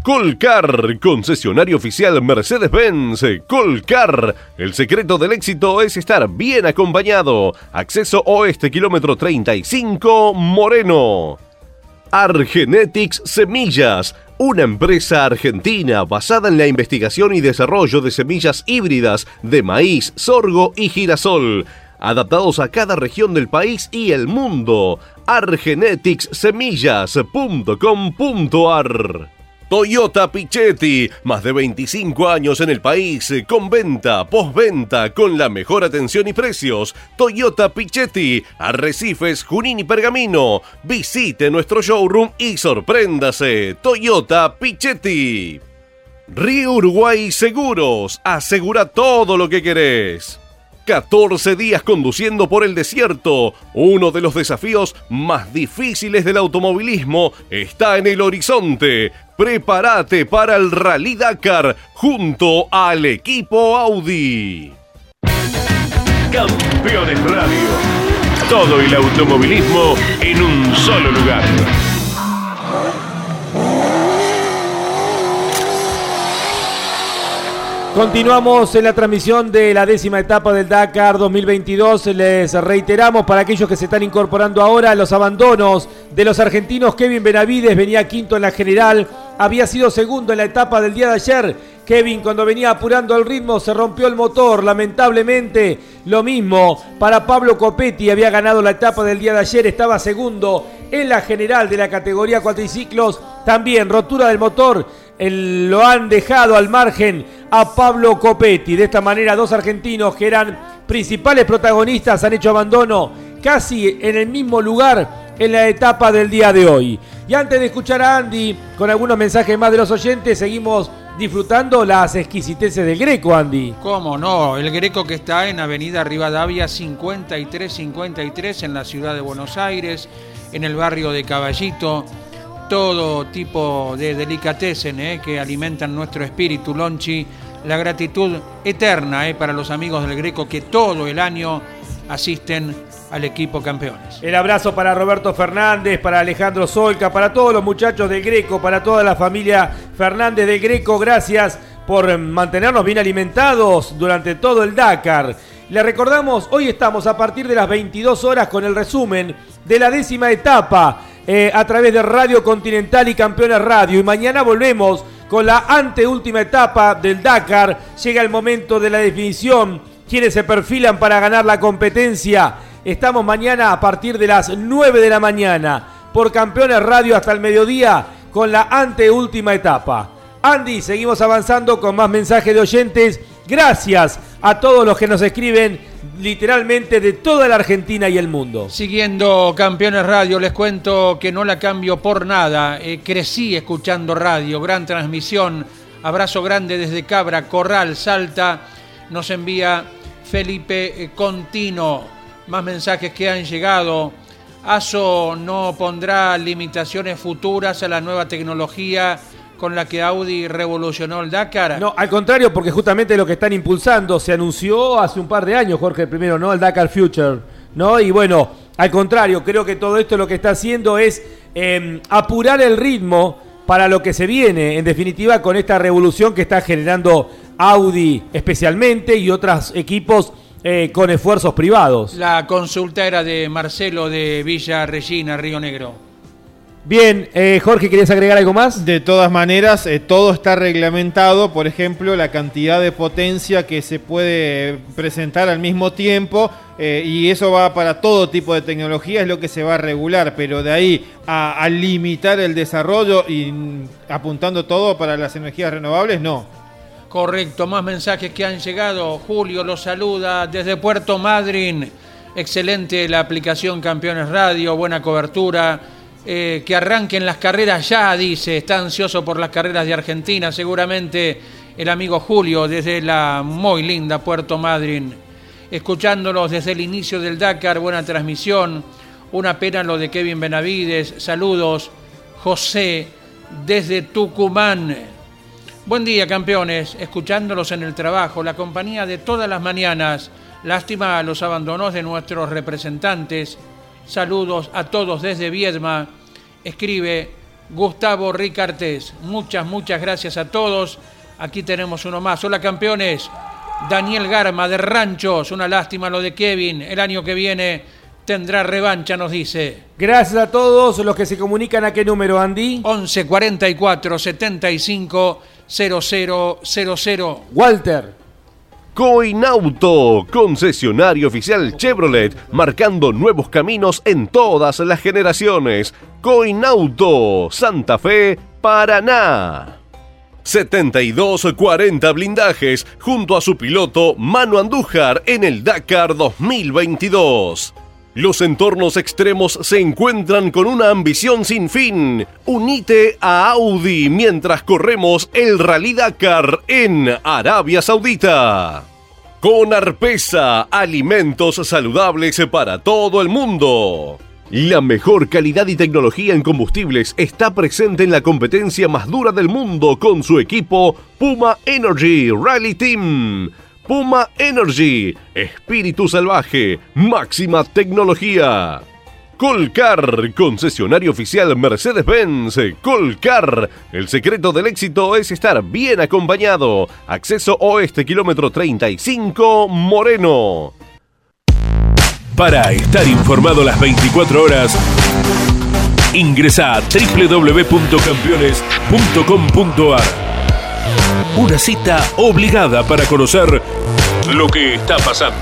Speaker 1: Colcar, concesionario oficial Mercedes-Benz. Colcar, el secreto del éxito es estar bien acompañado. Acceso oeste, kilómetro 35, Moreno. Argenetics Semillas, una empresa argentina basada en la investigación y desarrollo de semillas híbridas de maíz, sorgo y girasol, adaptados a cada región del país y el mundo. argeneticssemillas.com.ar Toyota Pichetti, más de 25 años en el país, con venta, postventa, con la mejor atención y precios. Toyota Pichetti, Arrecifes, Junín y Pergamino. Visite nuestro showroom y sorpréndase. Toyota Pichetti. Río Uruguay Seguros, asegura todo lo que querés. 14 días conduciendo por el desierto. Uno de los desafíos más difíciles del automovilismo está en el horizonte. Prepárate para el Rally Dakar junto al equipo Audi.
Speaker 12: Campeones Radio. Todo el automovilismo en un solo lugar.
Speaker 2: Continuamos en la transmisión de la décima etapa del Dakar 2022. Les reiteramos para aquellos que se están incorporando ahora los abandonos de los argentinos. Kevin Benavides venía quinto en la general, había sido segundo en la etapa del día de ayer. Kevin cuando venía apurando el ritmo se rompió el motor, lamentablemente. Lo mismo para Pablo Copetti, había ganado la etapa del día de ayer, estaba segundo en la general de la categoría cuatriciclos. También rotura del motor lo han dejado al margen a Pablo Copetti. De esta manera, dos argentinos que eran principales protagonistas han hecho abandono casi en el mismo lugar en la etapa del día de hoy. Y antes de escuchar a Andy con algunos mensajes más de los oyentes, seguimos disfrutando las exquisiteces del Greco, Andy.
Speaker 3: ¿Cómo no? El Greco que está en Avenida Rivadavia 5353 en la ciudad de Buenos Aires, en el barrio de Caballito todo tipo de delicatessen eh, que alimentan nuestro espíritu, Lonchi. La gratitud eterna eh, para los amigos del Greco que todo el año asisten al equipo campeones.
Speaker 2: El abrazo para Roberto Fernández, para Alejandro Solca, para todos los muchachos del Greco, para toda la familia Fernández del Greco. Gracias por mantenernos bien alimentados durante todo el Dakar. Le recordamos, hoy estamos a partir de las 22 horas con el resumen de la décima etapa eh, a través de Radio Continental y Campeones Radio. Y mañana volvemos con la anteúltima etapa del Dakar. Llega el momento de la definición. Quienes se perfilan para ganar la competencia. Estamos mañana a partir de las 9 de la mañana por Campeones Radio hasta el mediodía con la anteúltima etapa. Andy, seguimos avanzando con más mensajes de oyentes. Gracias a todos los que nos escriben literalmente de toda la Argentina y el mundo.
Speaker 3: Siguiendo Campeones Radio, les cuento que no la cambio por nada. Eh, crecí escuchando radio, gran transmisión. Abrazo grande desde Cabra, Corral, Salta. Nos envía Felipe eh, Contino. Más mensajes que han llegado. ASO no pondrá limitaciones futuras a la nueva tecnología con la que Audi revolucionó el Dakar.
Speaker 2: No, al contrario, porque justamente lo que están impulsando se anunció hace un par de años, Jorge, primero, ¿no? El Dakar Future, ¿no? Y bueno, al contrario, creo que todo esto lo que está haciendo es em, apurar el ritmo para lo que se viene, en definitiva, con esta revolución que está generando Audi especialmente y otros equipos eh, con esfuerzos privados.
Speaker 3: La consulta era de Marcelo de Villa Regina, Río Negro.
Speaker 2: Bien, eh, Jorge, ¿querías agregar algo más?
Speaker 4: De todas maneras, eh, todo está reglamentado, por ejemplo, la cantidad de potencia que se puede presentar al mismo tiempo, eh, y eso va para todo tipo de tecnología, es lo que se va a regular, pero de ahí a, a limitar el desarrollo y mm, apuntando todo para las energías renovables, no.
Speaker 3: Correcto, más mensajes que han llegado. Julio los saluda desde Puerto Madryn. Excelente la aplicación Campeones Radio, buena cobertura. Eh, que arranquen las carreras ya, dice. Está ansioso por las carreras de Argentina, seguramente el amigo Julio desde la muy linda Puerto Madryn. Escuchándolos desde el inicio del Dakar, buena transmisión. Una pena lo de Kevin Benavides. Saludos, José, desde Tucumán. Buen día, campeones. Escuchándolos en el trabajo, la compañía de todas las mañanas. Lástima los abandonos de nuestros representantes. Saludos a todos desde Viedma. Escribe Gustavo Ricartes. Muchas, muchas gracias a todos. Aquí tenemos uno más. Hola, campeones. Daniel Garma de Ranchos. Una lástima lo de Kevin. El año que viene tendrá revancha, nos dice.
Speaker 2: Gracias a todos los que se comunican a qué número, Andy.
Speaker 3: 11 44 75 0000.
Speaker 2: Walter.
Speaker 1: Coinauto, concesionario oficial Chevrolet, marcando nuevos caminos en todas las generaciones. Coinauto, Santa Fe, Paraná. 7240 blindajes junto a su piloto Manu Andújar en el Dakar 2022. Los entornos extremos se encuentran con una ambición sin fin. Unite a Audi mientras corremos el Rally Dakar en Arabia Saudita. Con Arpesa, alimentos saludables para todo el mundo. La mejor calidad y tecnología en combustibles está presente en la competencia más dura del mundo con su equipo Puma Energy Rally Team. Puma Energy, espíritu salvaje, máxima tecnología. Colcar, concesionario oficial Mercedes-Benz. Colcar, el secreto del éxito es estar bien acompañado. Acceso oeste, kilómetro 35, Moreno.
Speaker 12: Para estar informado las 24 horas, ingresa a www.campeones.com.ar. Una cita obligada para conocer lo que está pasando.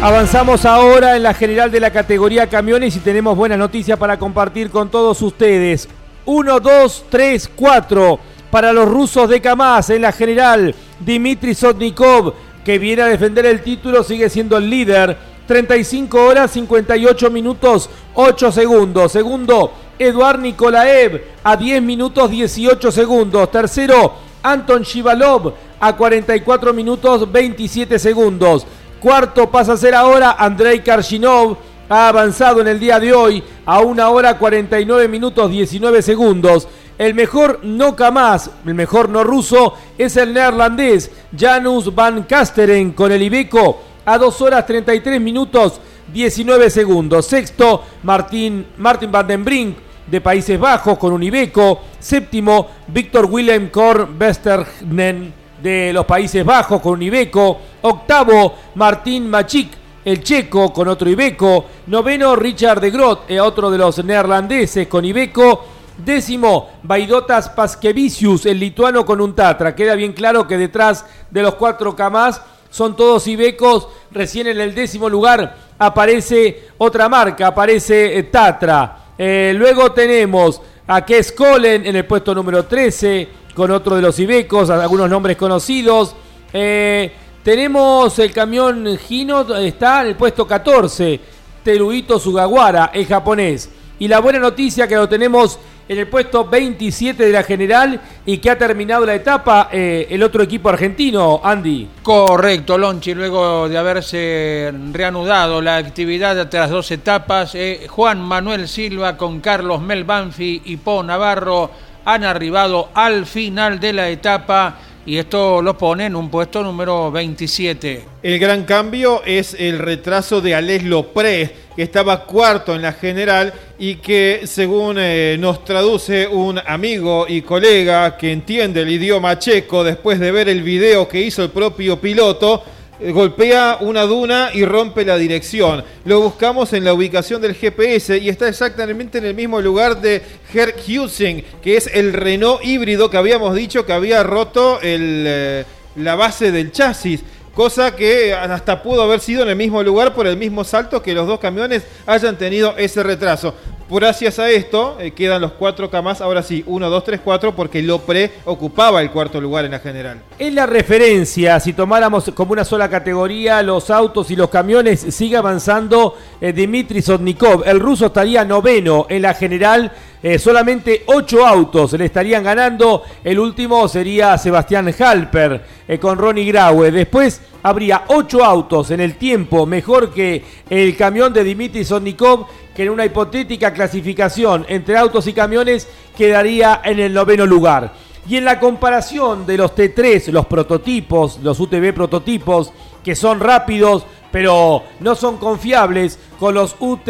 Speaker 2: Avanzamos ahora en la general de la categoría camiones y tenemos buenas noticias para compartir con todos ustedes. 1, 2, 3, 4 para los rusos de Kamaz en la general. Dimitri Sotnikov, que viene a defender el título, sigue siendo el líder. 35 horas, 58 minutos, 8 segundos. Segundo, Eduard Nikolaev a 10 minutos, 18 segundos. Tercero, Anton Shivalov a 44 minutos, 27 segundos. Cuarto pasa a ser ahora Andrei Karshinov. Ha avanzado en el día de hoy a 1 hora 49 minutos 19 segundos. El mejor no Kamaz, el mejor no ruso, es el neerlandés Janus Van Kasteren con el Ibeco a 2 horas 33 minutos 19 segundos. Sexto, Martín, Martin Van den Brink de Países Bajos con un Ibeco. Séptimo, Víctor Willem Korn Westergnen de los Países Bajos con un Ibeco. Octavo, Martín Machik, el checo con otro Ibeco. Noveno, Richard de Groot, eh, otro de los neerlandeses con Ibeco. Décimo, Vaidotas Paskevicius, el lituano con un Tatra. Queda bien claro que detrás de los cuatro Kamaz son todos Ibecos. Recién en el décimo lugar aparece otra marca, aparece eh, Tatra. Eh, luego tenemos a Kes Kolen en el puesto número 13 con otro de los Ibecos, algunos nombres conocidos. Eh, tenemos el camión Gino, está en el puesto 14, Teruito Sugawara, el japonés. Y la buena noticia que lo tenemos en el puesto 27 de la general y que ha terminado la etapa eh, el otro equipo argentino, Andy.
Speaker 3: Correcto, Lonchi, luego de haberse reanudado la actividad tras dos etapas, eh, Juan Manuel Silva con Carlos Mel Banfi y Po Navarro han arribado al final de la etapa y esto lo pone en un puesto número 27.
Speaker 4: El gran cambio es el retraso de Ales Lopré, que estaba cuarto en la general y que según eh, nos traduce un amigo y colega que entiende el idioma checo después de ver el video que hizo el propio piloto, golpea una duna y rompe la dirección. Lo buscamos en la ubicación del GPS y está exactamente en el mismo lugar de Herr Husing, que es el Renault híbrido que habíamos dicho que había roto eh, la base del chasis cosa que hasta pudo haber sido en el mismo lugar por el mismo salto que los dos camiones hayan tenido ese retraso. Gracias a esto eh, quedan los cuatro camas, ahora sí, 1, 2, 3, 4, porque Lopre ocupaba el cuarto lugar en la general.
Speaker 2: En la referencia, si tomáramos como una sola categoría los autos y los camiones, sigue avanzando eh, Dimitri Sotnikov. El ruso estaría noveno en la general eh, solamente ocho autos le estarían ganando. El último sería Sebastián Halper eh, con Ronnie Graue. Después habría ocho autos en el tiempo mejor que el camión de Dimitri Sonnikov, que en una hipotética clasificación entre autos y camiones quedaría en el noveno lugar. Y en la comparación de los T3, los prototipos, los UTV prototipos, que son rápidos, pero no son confiables, con los, UT,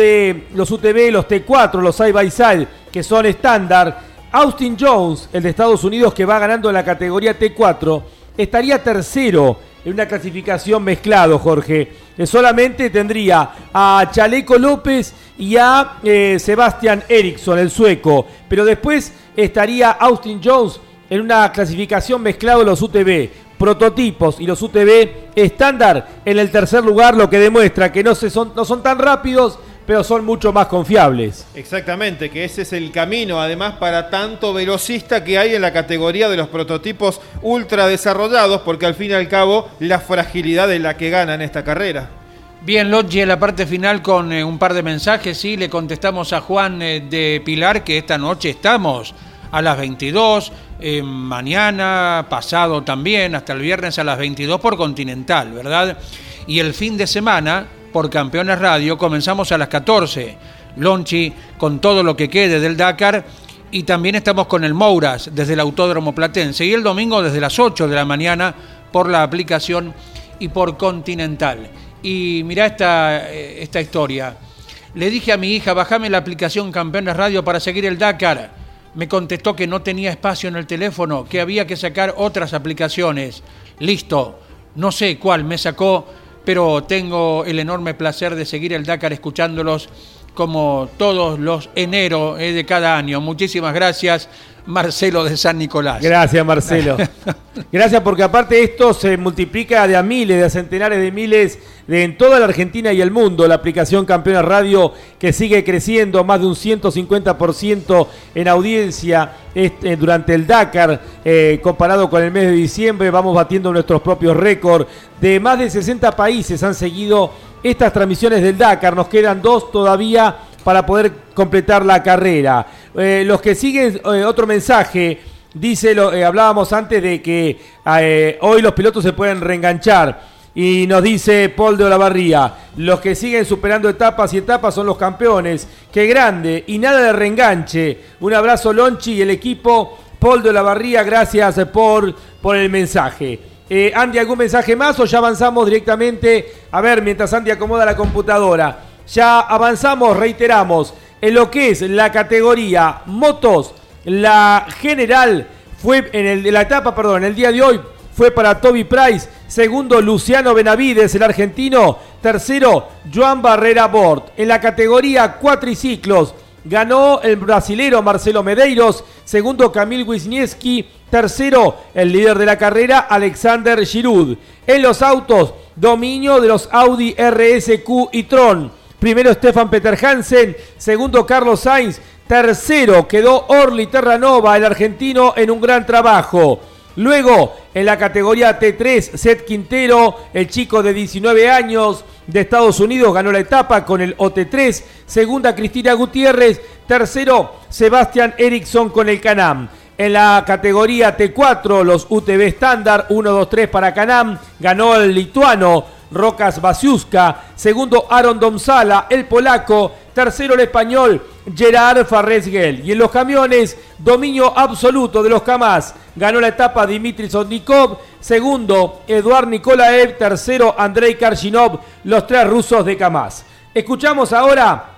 Speaker 2: los UTV, los T4, los side by side, que son estándar. Austin Jones, el de Estados Unidos que va ganando la categoría T4, estaría tercero en una clasificación mezclado, Jorge. Eh, solamente tendría a Chaleco López y a eh, Sebastian Eriksson, el sueco. Pero después estaría Austin Jones en una clasificación mezclado los UTV, prototipos y los UTV estándar en el tercer lugar, lo que demuestra que no, se son, no son tan rápidos, pero son mucho más confiables.
Speaker 4: Exactamente, que ese es el camino, además, para tanto velocista que hay en la categoría de los prototipos ultra desarrollados, porque al fin y al cabo la fragilidad es la que gana en esta carrera.
Speaker 3: Bien, Loggi, en la parte final con eh, un par de mensajes, sí, le contestamos a Juan eh, de Pilar que esta noche estamos a las 22, eh, mañana, pasado también, hasta el viernes a las 22 por Continental, ¿verdad? Y el fin de semana, por Campeones Radio, comenzamos a las 14. Lonchi con todo lo que quede del Dakar. Y también estamos con el Mouras desde el Autódromo Platense. Y el domingo desde las 8 de la mañana por la aplicación y por Continental. Y mirá esta, eh, esta historia. Le dije a mi hija, bajame la aplicación Campeones Radio para seguir el Dakar me contestó que no tenía espacio en el teléfono, que había que sacar otras aplicaciones. Listo, no sé cuál me sacó, pero tengo el enorme placer de seguir el Dakar escuchándolos como todos los enero eh, de cada año. Muchísimas gracias, Marcelo de San Nicolás.
Speaker 2: Gracias, Marcelo. gracias porque aparte esto se multiplica de a miles, de a centenares de miles de en toda la Argentina y el mundo. La aplicación Campeona Radio que sigue creciendo más de un 150% en audiencia este, durante el Dakar, eh, comparado con el mes de diciembre, vamos batiendo nuestros propios récords. De más de 60 países han seguido estas transmisiones del Dakar. Nos quedan dos todavía para poder completar la carrera. Eh, los que siguen, eh, otro mensaje, dice, lo, eh, hablábamos antes de que hoy los pilotos se pueden reenganchar. Y nos dice Paul de Olavarría, los que siguen superando etapas y etapas son los campeones. Qué grande. Y nada de reenganche. Un abrazo Lonchi y el equipo. Paul de Olavarría, gracias por, por el mensaje. Andy, ¿algún mensaje más o ya avanzamos directamente? A ver, mientras Andy acomoda la computadora. Ya avanzamos, reiteramos, en lo que es la categoría motos, la general fue en el, la etapa, perdón, en el día de hoy fue para Toby Price, segundo Luciano Benavides, el argentino, tercero Joan Barrera Bort. En la categoría cuatriciclos ganó el brasilero Marcelo Medeiros, segundo Camil Wisniewski, tercero el líder de la carrera Alexander Giroud. En los autos, dominio de los Audi RSQ y Tron. Primero Stefan Peter Hansen, segundo Carlos Sainz, tercero quedó Orly Terranova, el argentino, en un gran trabajo. Luego, en la categoría T3, Seth Quintero, el chico de 19 años de Estados Unidos, ganó la etapa con el OT3. Segunda, Cristina Gutiérrez. Tercero, Sebastián Eriksson con el Canam. En la categoría T4, los UTV estándar, 1, 2, 3 para Canam, ganó el lituano Rocas Basiuska. Segundo, Aaron Domsala, el polaco. Tercero, el español, Gerard Farresguel. Y en los camiones, dominio absoluto de los Kamaz. Ganó la etapa Dimitri Sodnikov. Segundo, Eduard Nikolaev. Tercero, Andrei Karshinov. Los tres rusos de Kamaz. Escuchamos ahora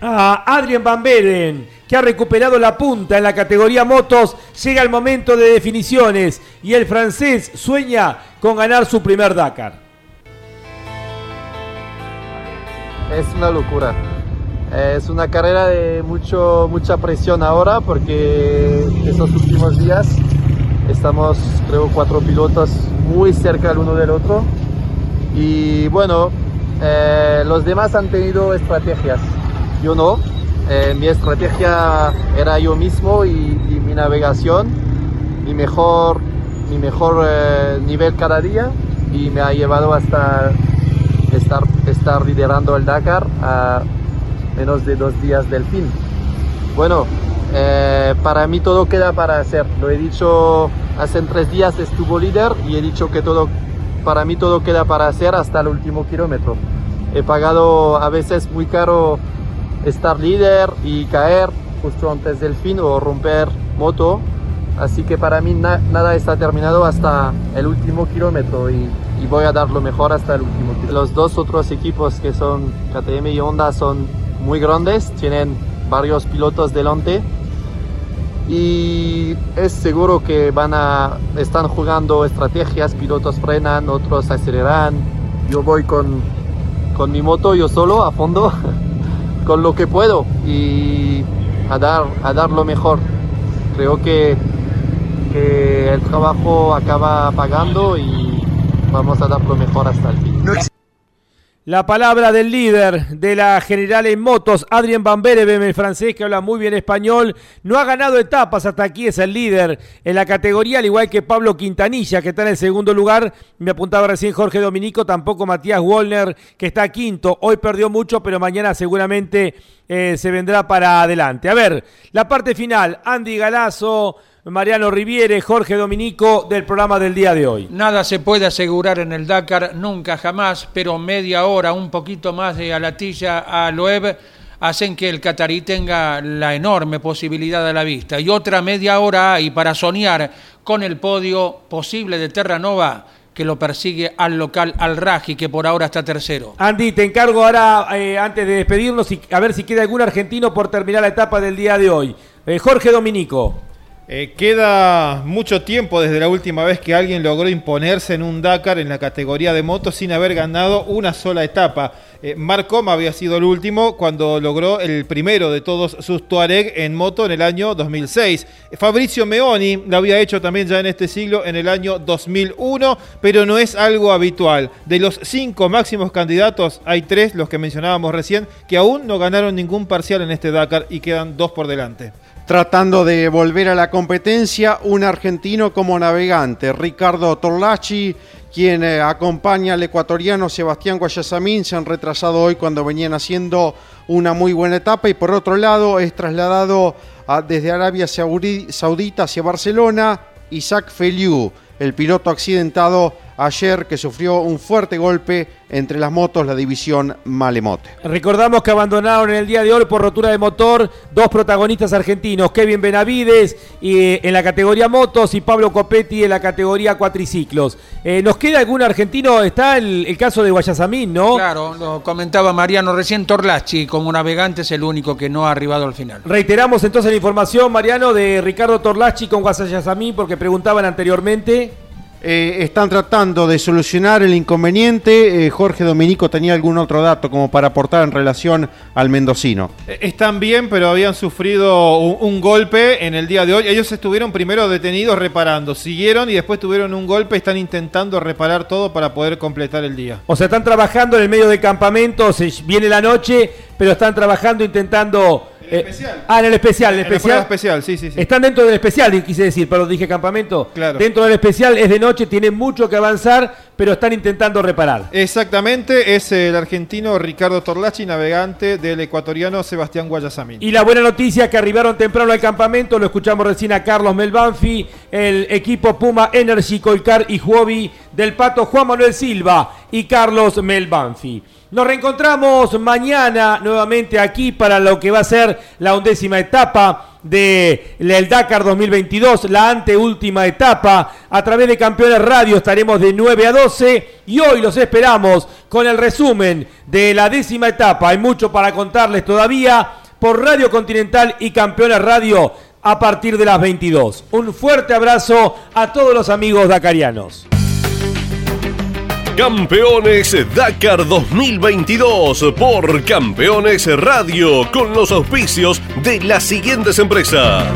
Speaker 2: a Adrian Van Beren, que ha recuperado la punta en la categoría motos. Llega el momento de definiciones y el francés sueña con ganar su primer Dakar.
Speaker 19: Es una locura. Es una carrera de mucho, mucha presión ahora porque esos últimos días estamos, creo, cuatro pilotos muy cerca el uno del otro. Y bueno, eh, los demás han tenido estrategias, yo no. Eh, mi estrategia era yo mismo y, y mi navegación, mi mejor, mi mejor eh, nivel cada día y me ha llevado hasta estar, estar liderando el Dakar a menos de dos días del fin. Bueno, eh, para mí todo queda para hacer. Lo he dicho hace tres días estuvo líder y he dicho que todo, para mí todo queda para hacer hasta el último kilómetro. He pagado a veces muy caro estar líder y caer justo antes del fin o romper moto. Así que para mí na- nada está terminado hasta el último kilómetro y, y voy a dar lo mejor hasta el último. Los dos otros equipos que son KTM y Honda son muy grandes, tienen varios pilotos delante y es seguro que van a están jugando estrategias, pilotos frenan, otros aceleran. Yo voy con, con mi moto yo solo a fondo con lo que puedo y a dar a dar lo mejor. Creo que, que el trabajo acaba pagando y vamos a dar lo mejor hasta el fin.
Speaker 2: La palabra del líder de la general en motos, Adrien Van Bereven, el francés que habla muy bien español, no ha ganado etapas, hasta aquí es el líder en la categoría, al igual que Pablo Quintanilla, que está en el segundo lugar, me apuntaba recién Jorge Dominico, tampoco Matías Wollner, que está quinto, hoy perdió mucho, pero mañana seguramente eh, se vendrá para adelante. A ver, la parte final, Andy Galazo, Mariano Riviere, Jorge Dominico, del programa del día de hoy.
Speaker 3: Nada se puede asegurar en el Dakar, nunca jamás, pero media hora, un poquito más de alatilla a Loeb hacen que el catarí tenga la enorme posibilidad a la vista. Y otra media hora hay para soñar con el podio posible de Terranova que lo persigue al local Al Raji, que por ahora está tercero.
Speaker 2: Andy, te encargo ahora, eh, antes de despedirnos, a ver si queda algún argentino por terminar la etapa del día de hoy. Eh, Jorge Dominico.
Speaker 4: Eh, queda mucho tiempo desde la última vez que alguien logró imponerse en un Dakar en la categoría de motos sin haber ganado una sola etapa. Eh, había sido el último cuando logró el primero de todos sus Tuareg en moto en el año 2006. Fabricio Meoni lo había hecho también ya en este siglo en el año 2001, pero no es algo habitual. De los cinco máximos candidatos, hay tres, los que mencionábamos recién, que aún no ganaron ningún parcial en este Dakar y quedan dos por delante.
Speaker 10: Tratando de volver a la competencia, un argentino como navegante, Ricardo Torlachi, quien eh, acompaña al ecuatoriano Sebastián Guayasamín, se han retrasado hoy cuando venían haciendo una muy buena etapa y por otro lado es trasladado desde Arabia Saudita hacia Barcelona Isaac Feliu, el piloto accidentado ayer que sufrió un fuerte golpe entre las motos, la división Malemote.
Speaker 2: Recordamos que abandonaron en el día de hoy por rotura de motor dos protagonistas argentinos, Kevin Benavides y, eh, en la categoría motos y Pablo Copetti en la categoría cuatriciclos. Eh, ¿Nos queda algún argentino? Está el, el caso de Guayasamín, ¿no?
Speaker 3: Claro, lo comentaba Mariano recién, Torlachi como navegante es el único que no ha arribado al final.
Speaker 2: Reiteramos entonces la información, Mariano, de Ricardo Torlachi con Guayasamín, porque preguntaban anteriormente.
Speaker 10: Eh, están tratando de solucionar el inconveniente. Eh, Jorge Dominico tenía algún otro dato como para aportar en relación al mendocino.
Speaker 4: Eh, Están bien, pero habían sufrido un, un golpe en el día de hoy. Ellos estuvieron primero detenidos reparando, siguieron y después tuvieron un golpe. Están intentando reparar todo para poder completar el día.
Speaker 2: O sea, están trabajando en el medio de campamento, se viene la noche, pero están trabajando intentando... eh, ah, en el especial, en el especial.
Speaker 4: prueba especial, sí, sí, sí.
Speaker 2: Están dentro del especial, quise decir, pero dije campamento.
Speaker 4: Claro.
Speaker 2: Dentro del especial es de noche, tienen mucho que avanzar, pero están intentando reparar.
Speaker 4: Exactamente, es el argentino Ricardo Torlachi, navegante del ecuatoriano Sebastián Guayasamín.
Speaker 2: Y la buena noticia que arribaron temprano al campamento, lo escuchamos recién a Carlos Melbanfi, el equipo Puma Energy Colcar y Huobi del Pato Juan Manuel Silva y Carlos Melbanfi. Nos reencontramos mañana nuevamente aquí para lo que va a ser la undécima etapa del Dakar 2022, la anteúltima etapa. A través de Campeones Radio estaremos de 9 a 12 y hoy los esperamos con el resumen de la décima etapa. Hay mucho para contarles todavía por Radio Continental y Campeones Radio a partir de las 22. Un fuerte abrazo a todos los amigos dakarianos.
Speaker 1: Campeones Dakar 2022 por Campeones Radio con los auspicios de las siguientes empresas.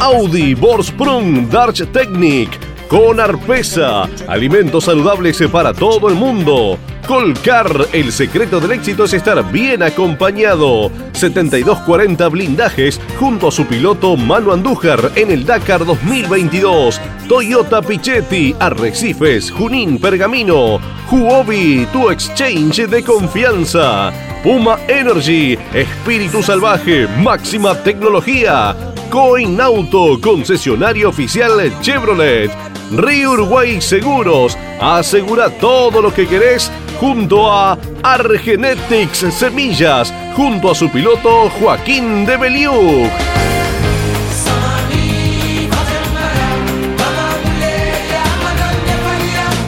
Speaker 1: Audi, Borsprung, Darch Technic, con Arpesa, alimentos saludables para todo el mundo. Colcar, el secreto del éxito es estar bien acompañado. 7240 blindajes junto a su piloto Manu Andújar en el Dakar 2022. Toyota Pichetti, Arrecifes, Junín, Pergamino. Huobi, tu exchange de confianza. Puma Energy, espíritu salvaje, máxima tecnología. Coin Auto, concesionario oficial Chevrolet. Río Uruguay Seguros, asegura todo lo que querés junto a Argenetics Semillas, junto a su piloto Joaquín de Beliú.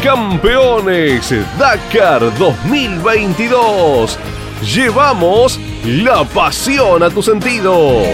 Speaker 1: Campeones Dakar 2022. Llevamos la pasión a tus sentidos.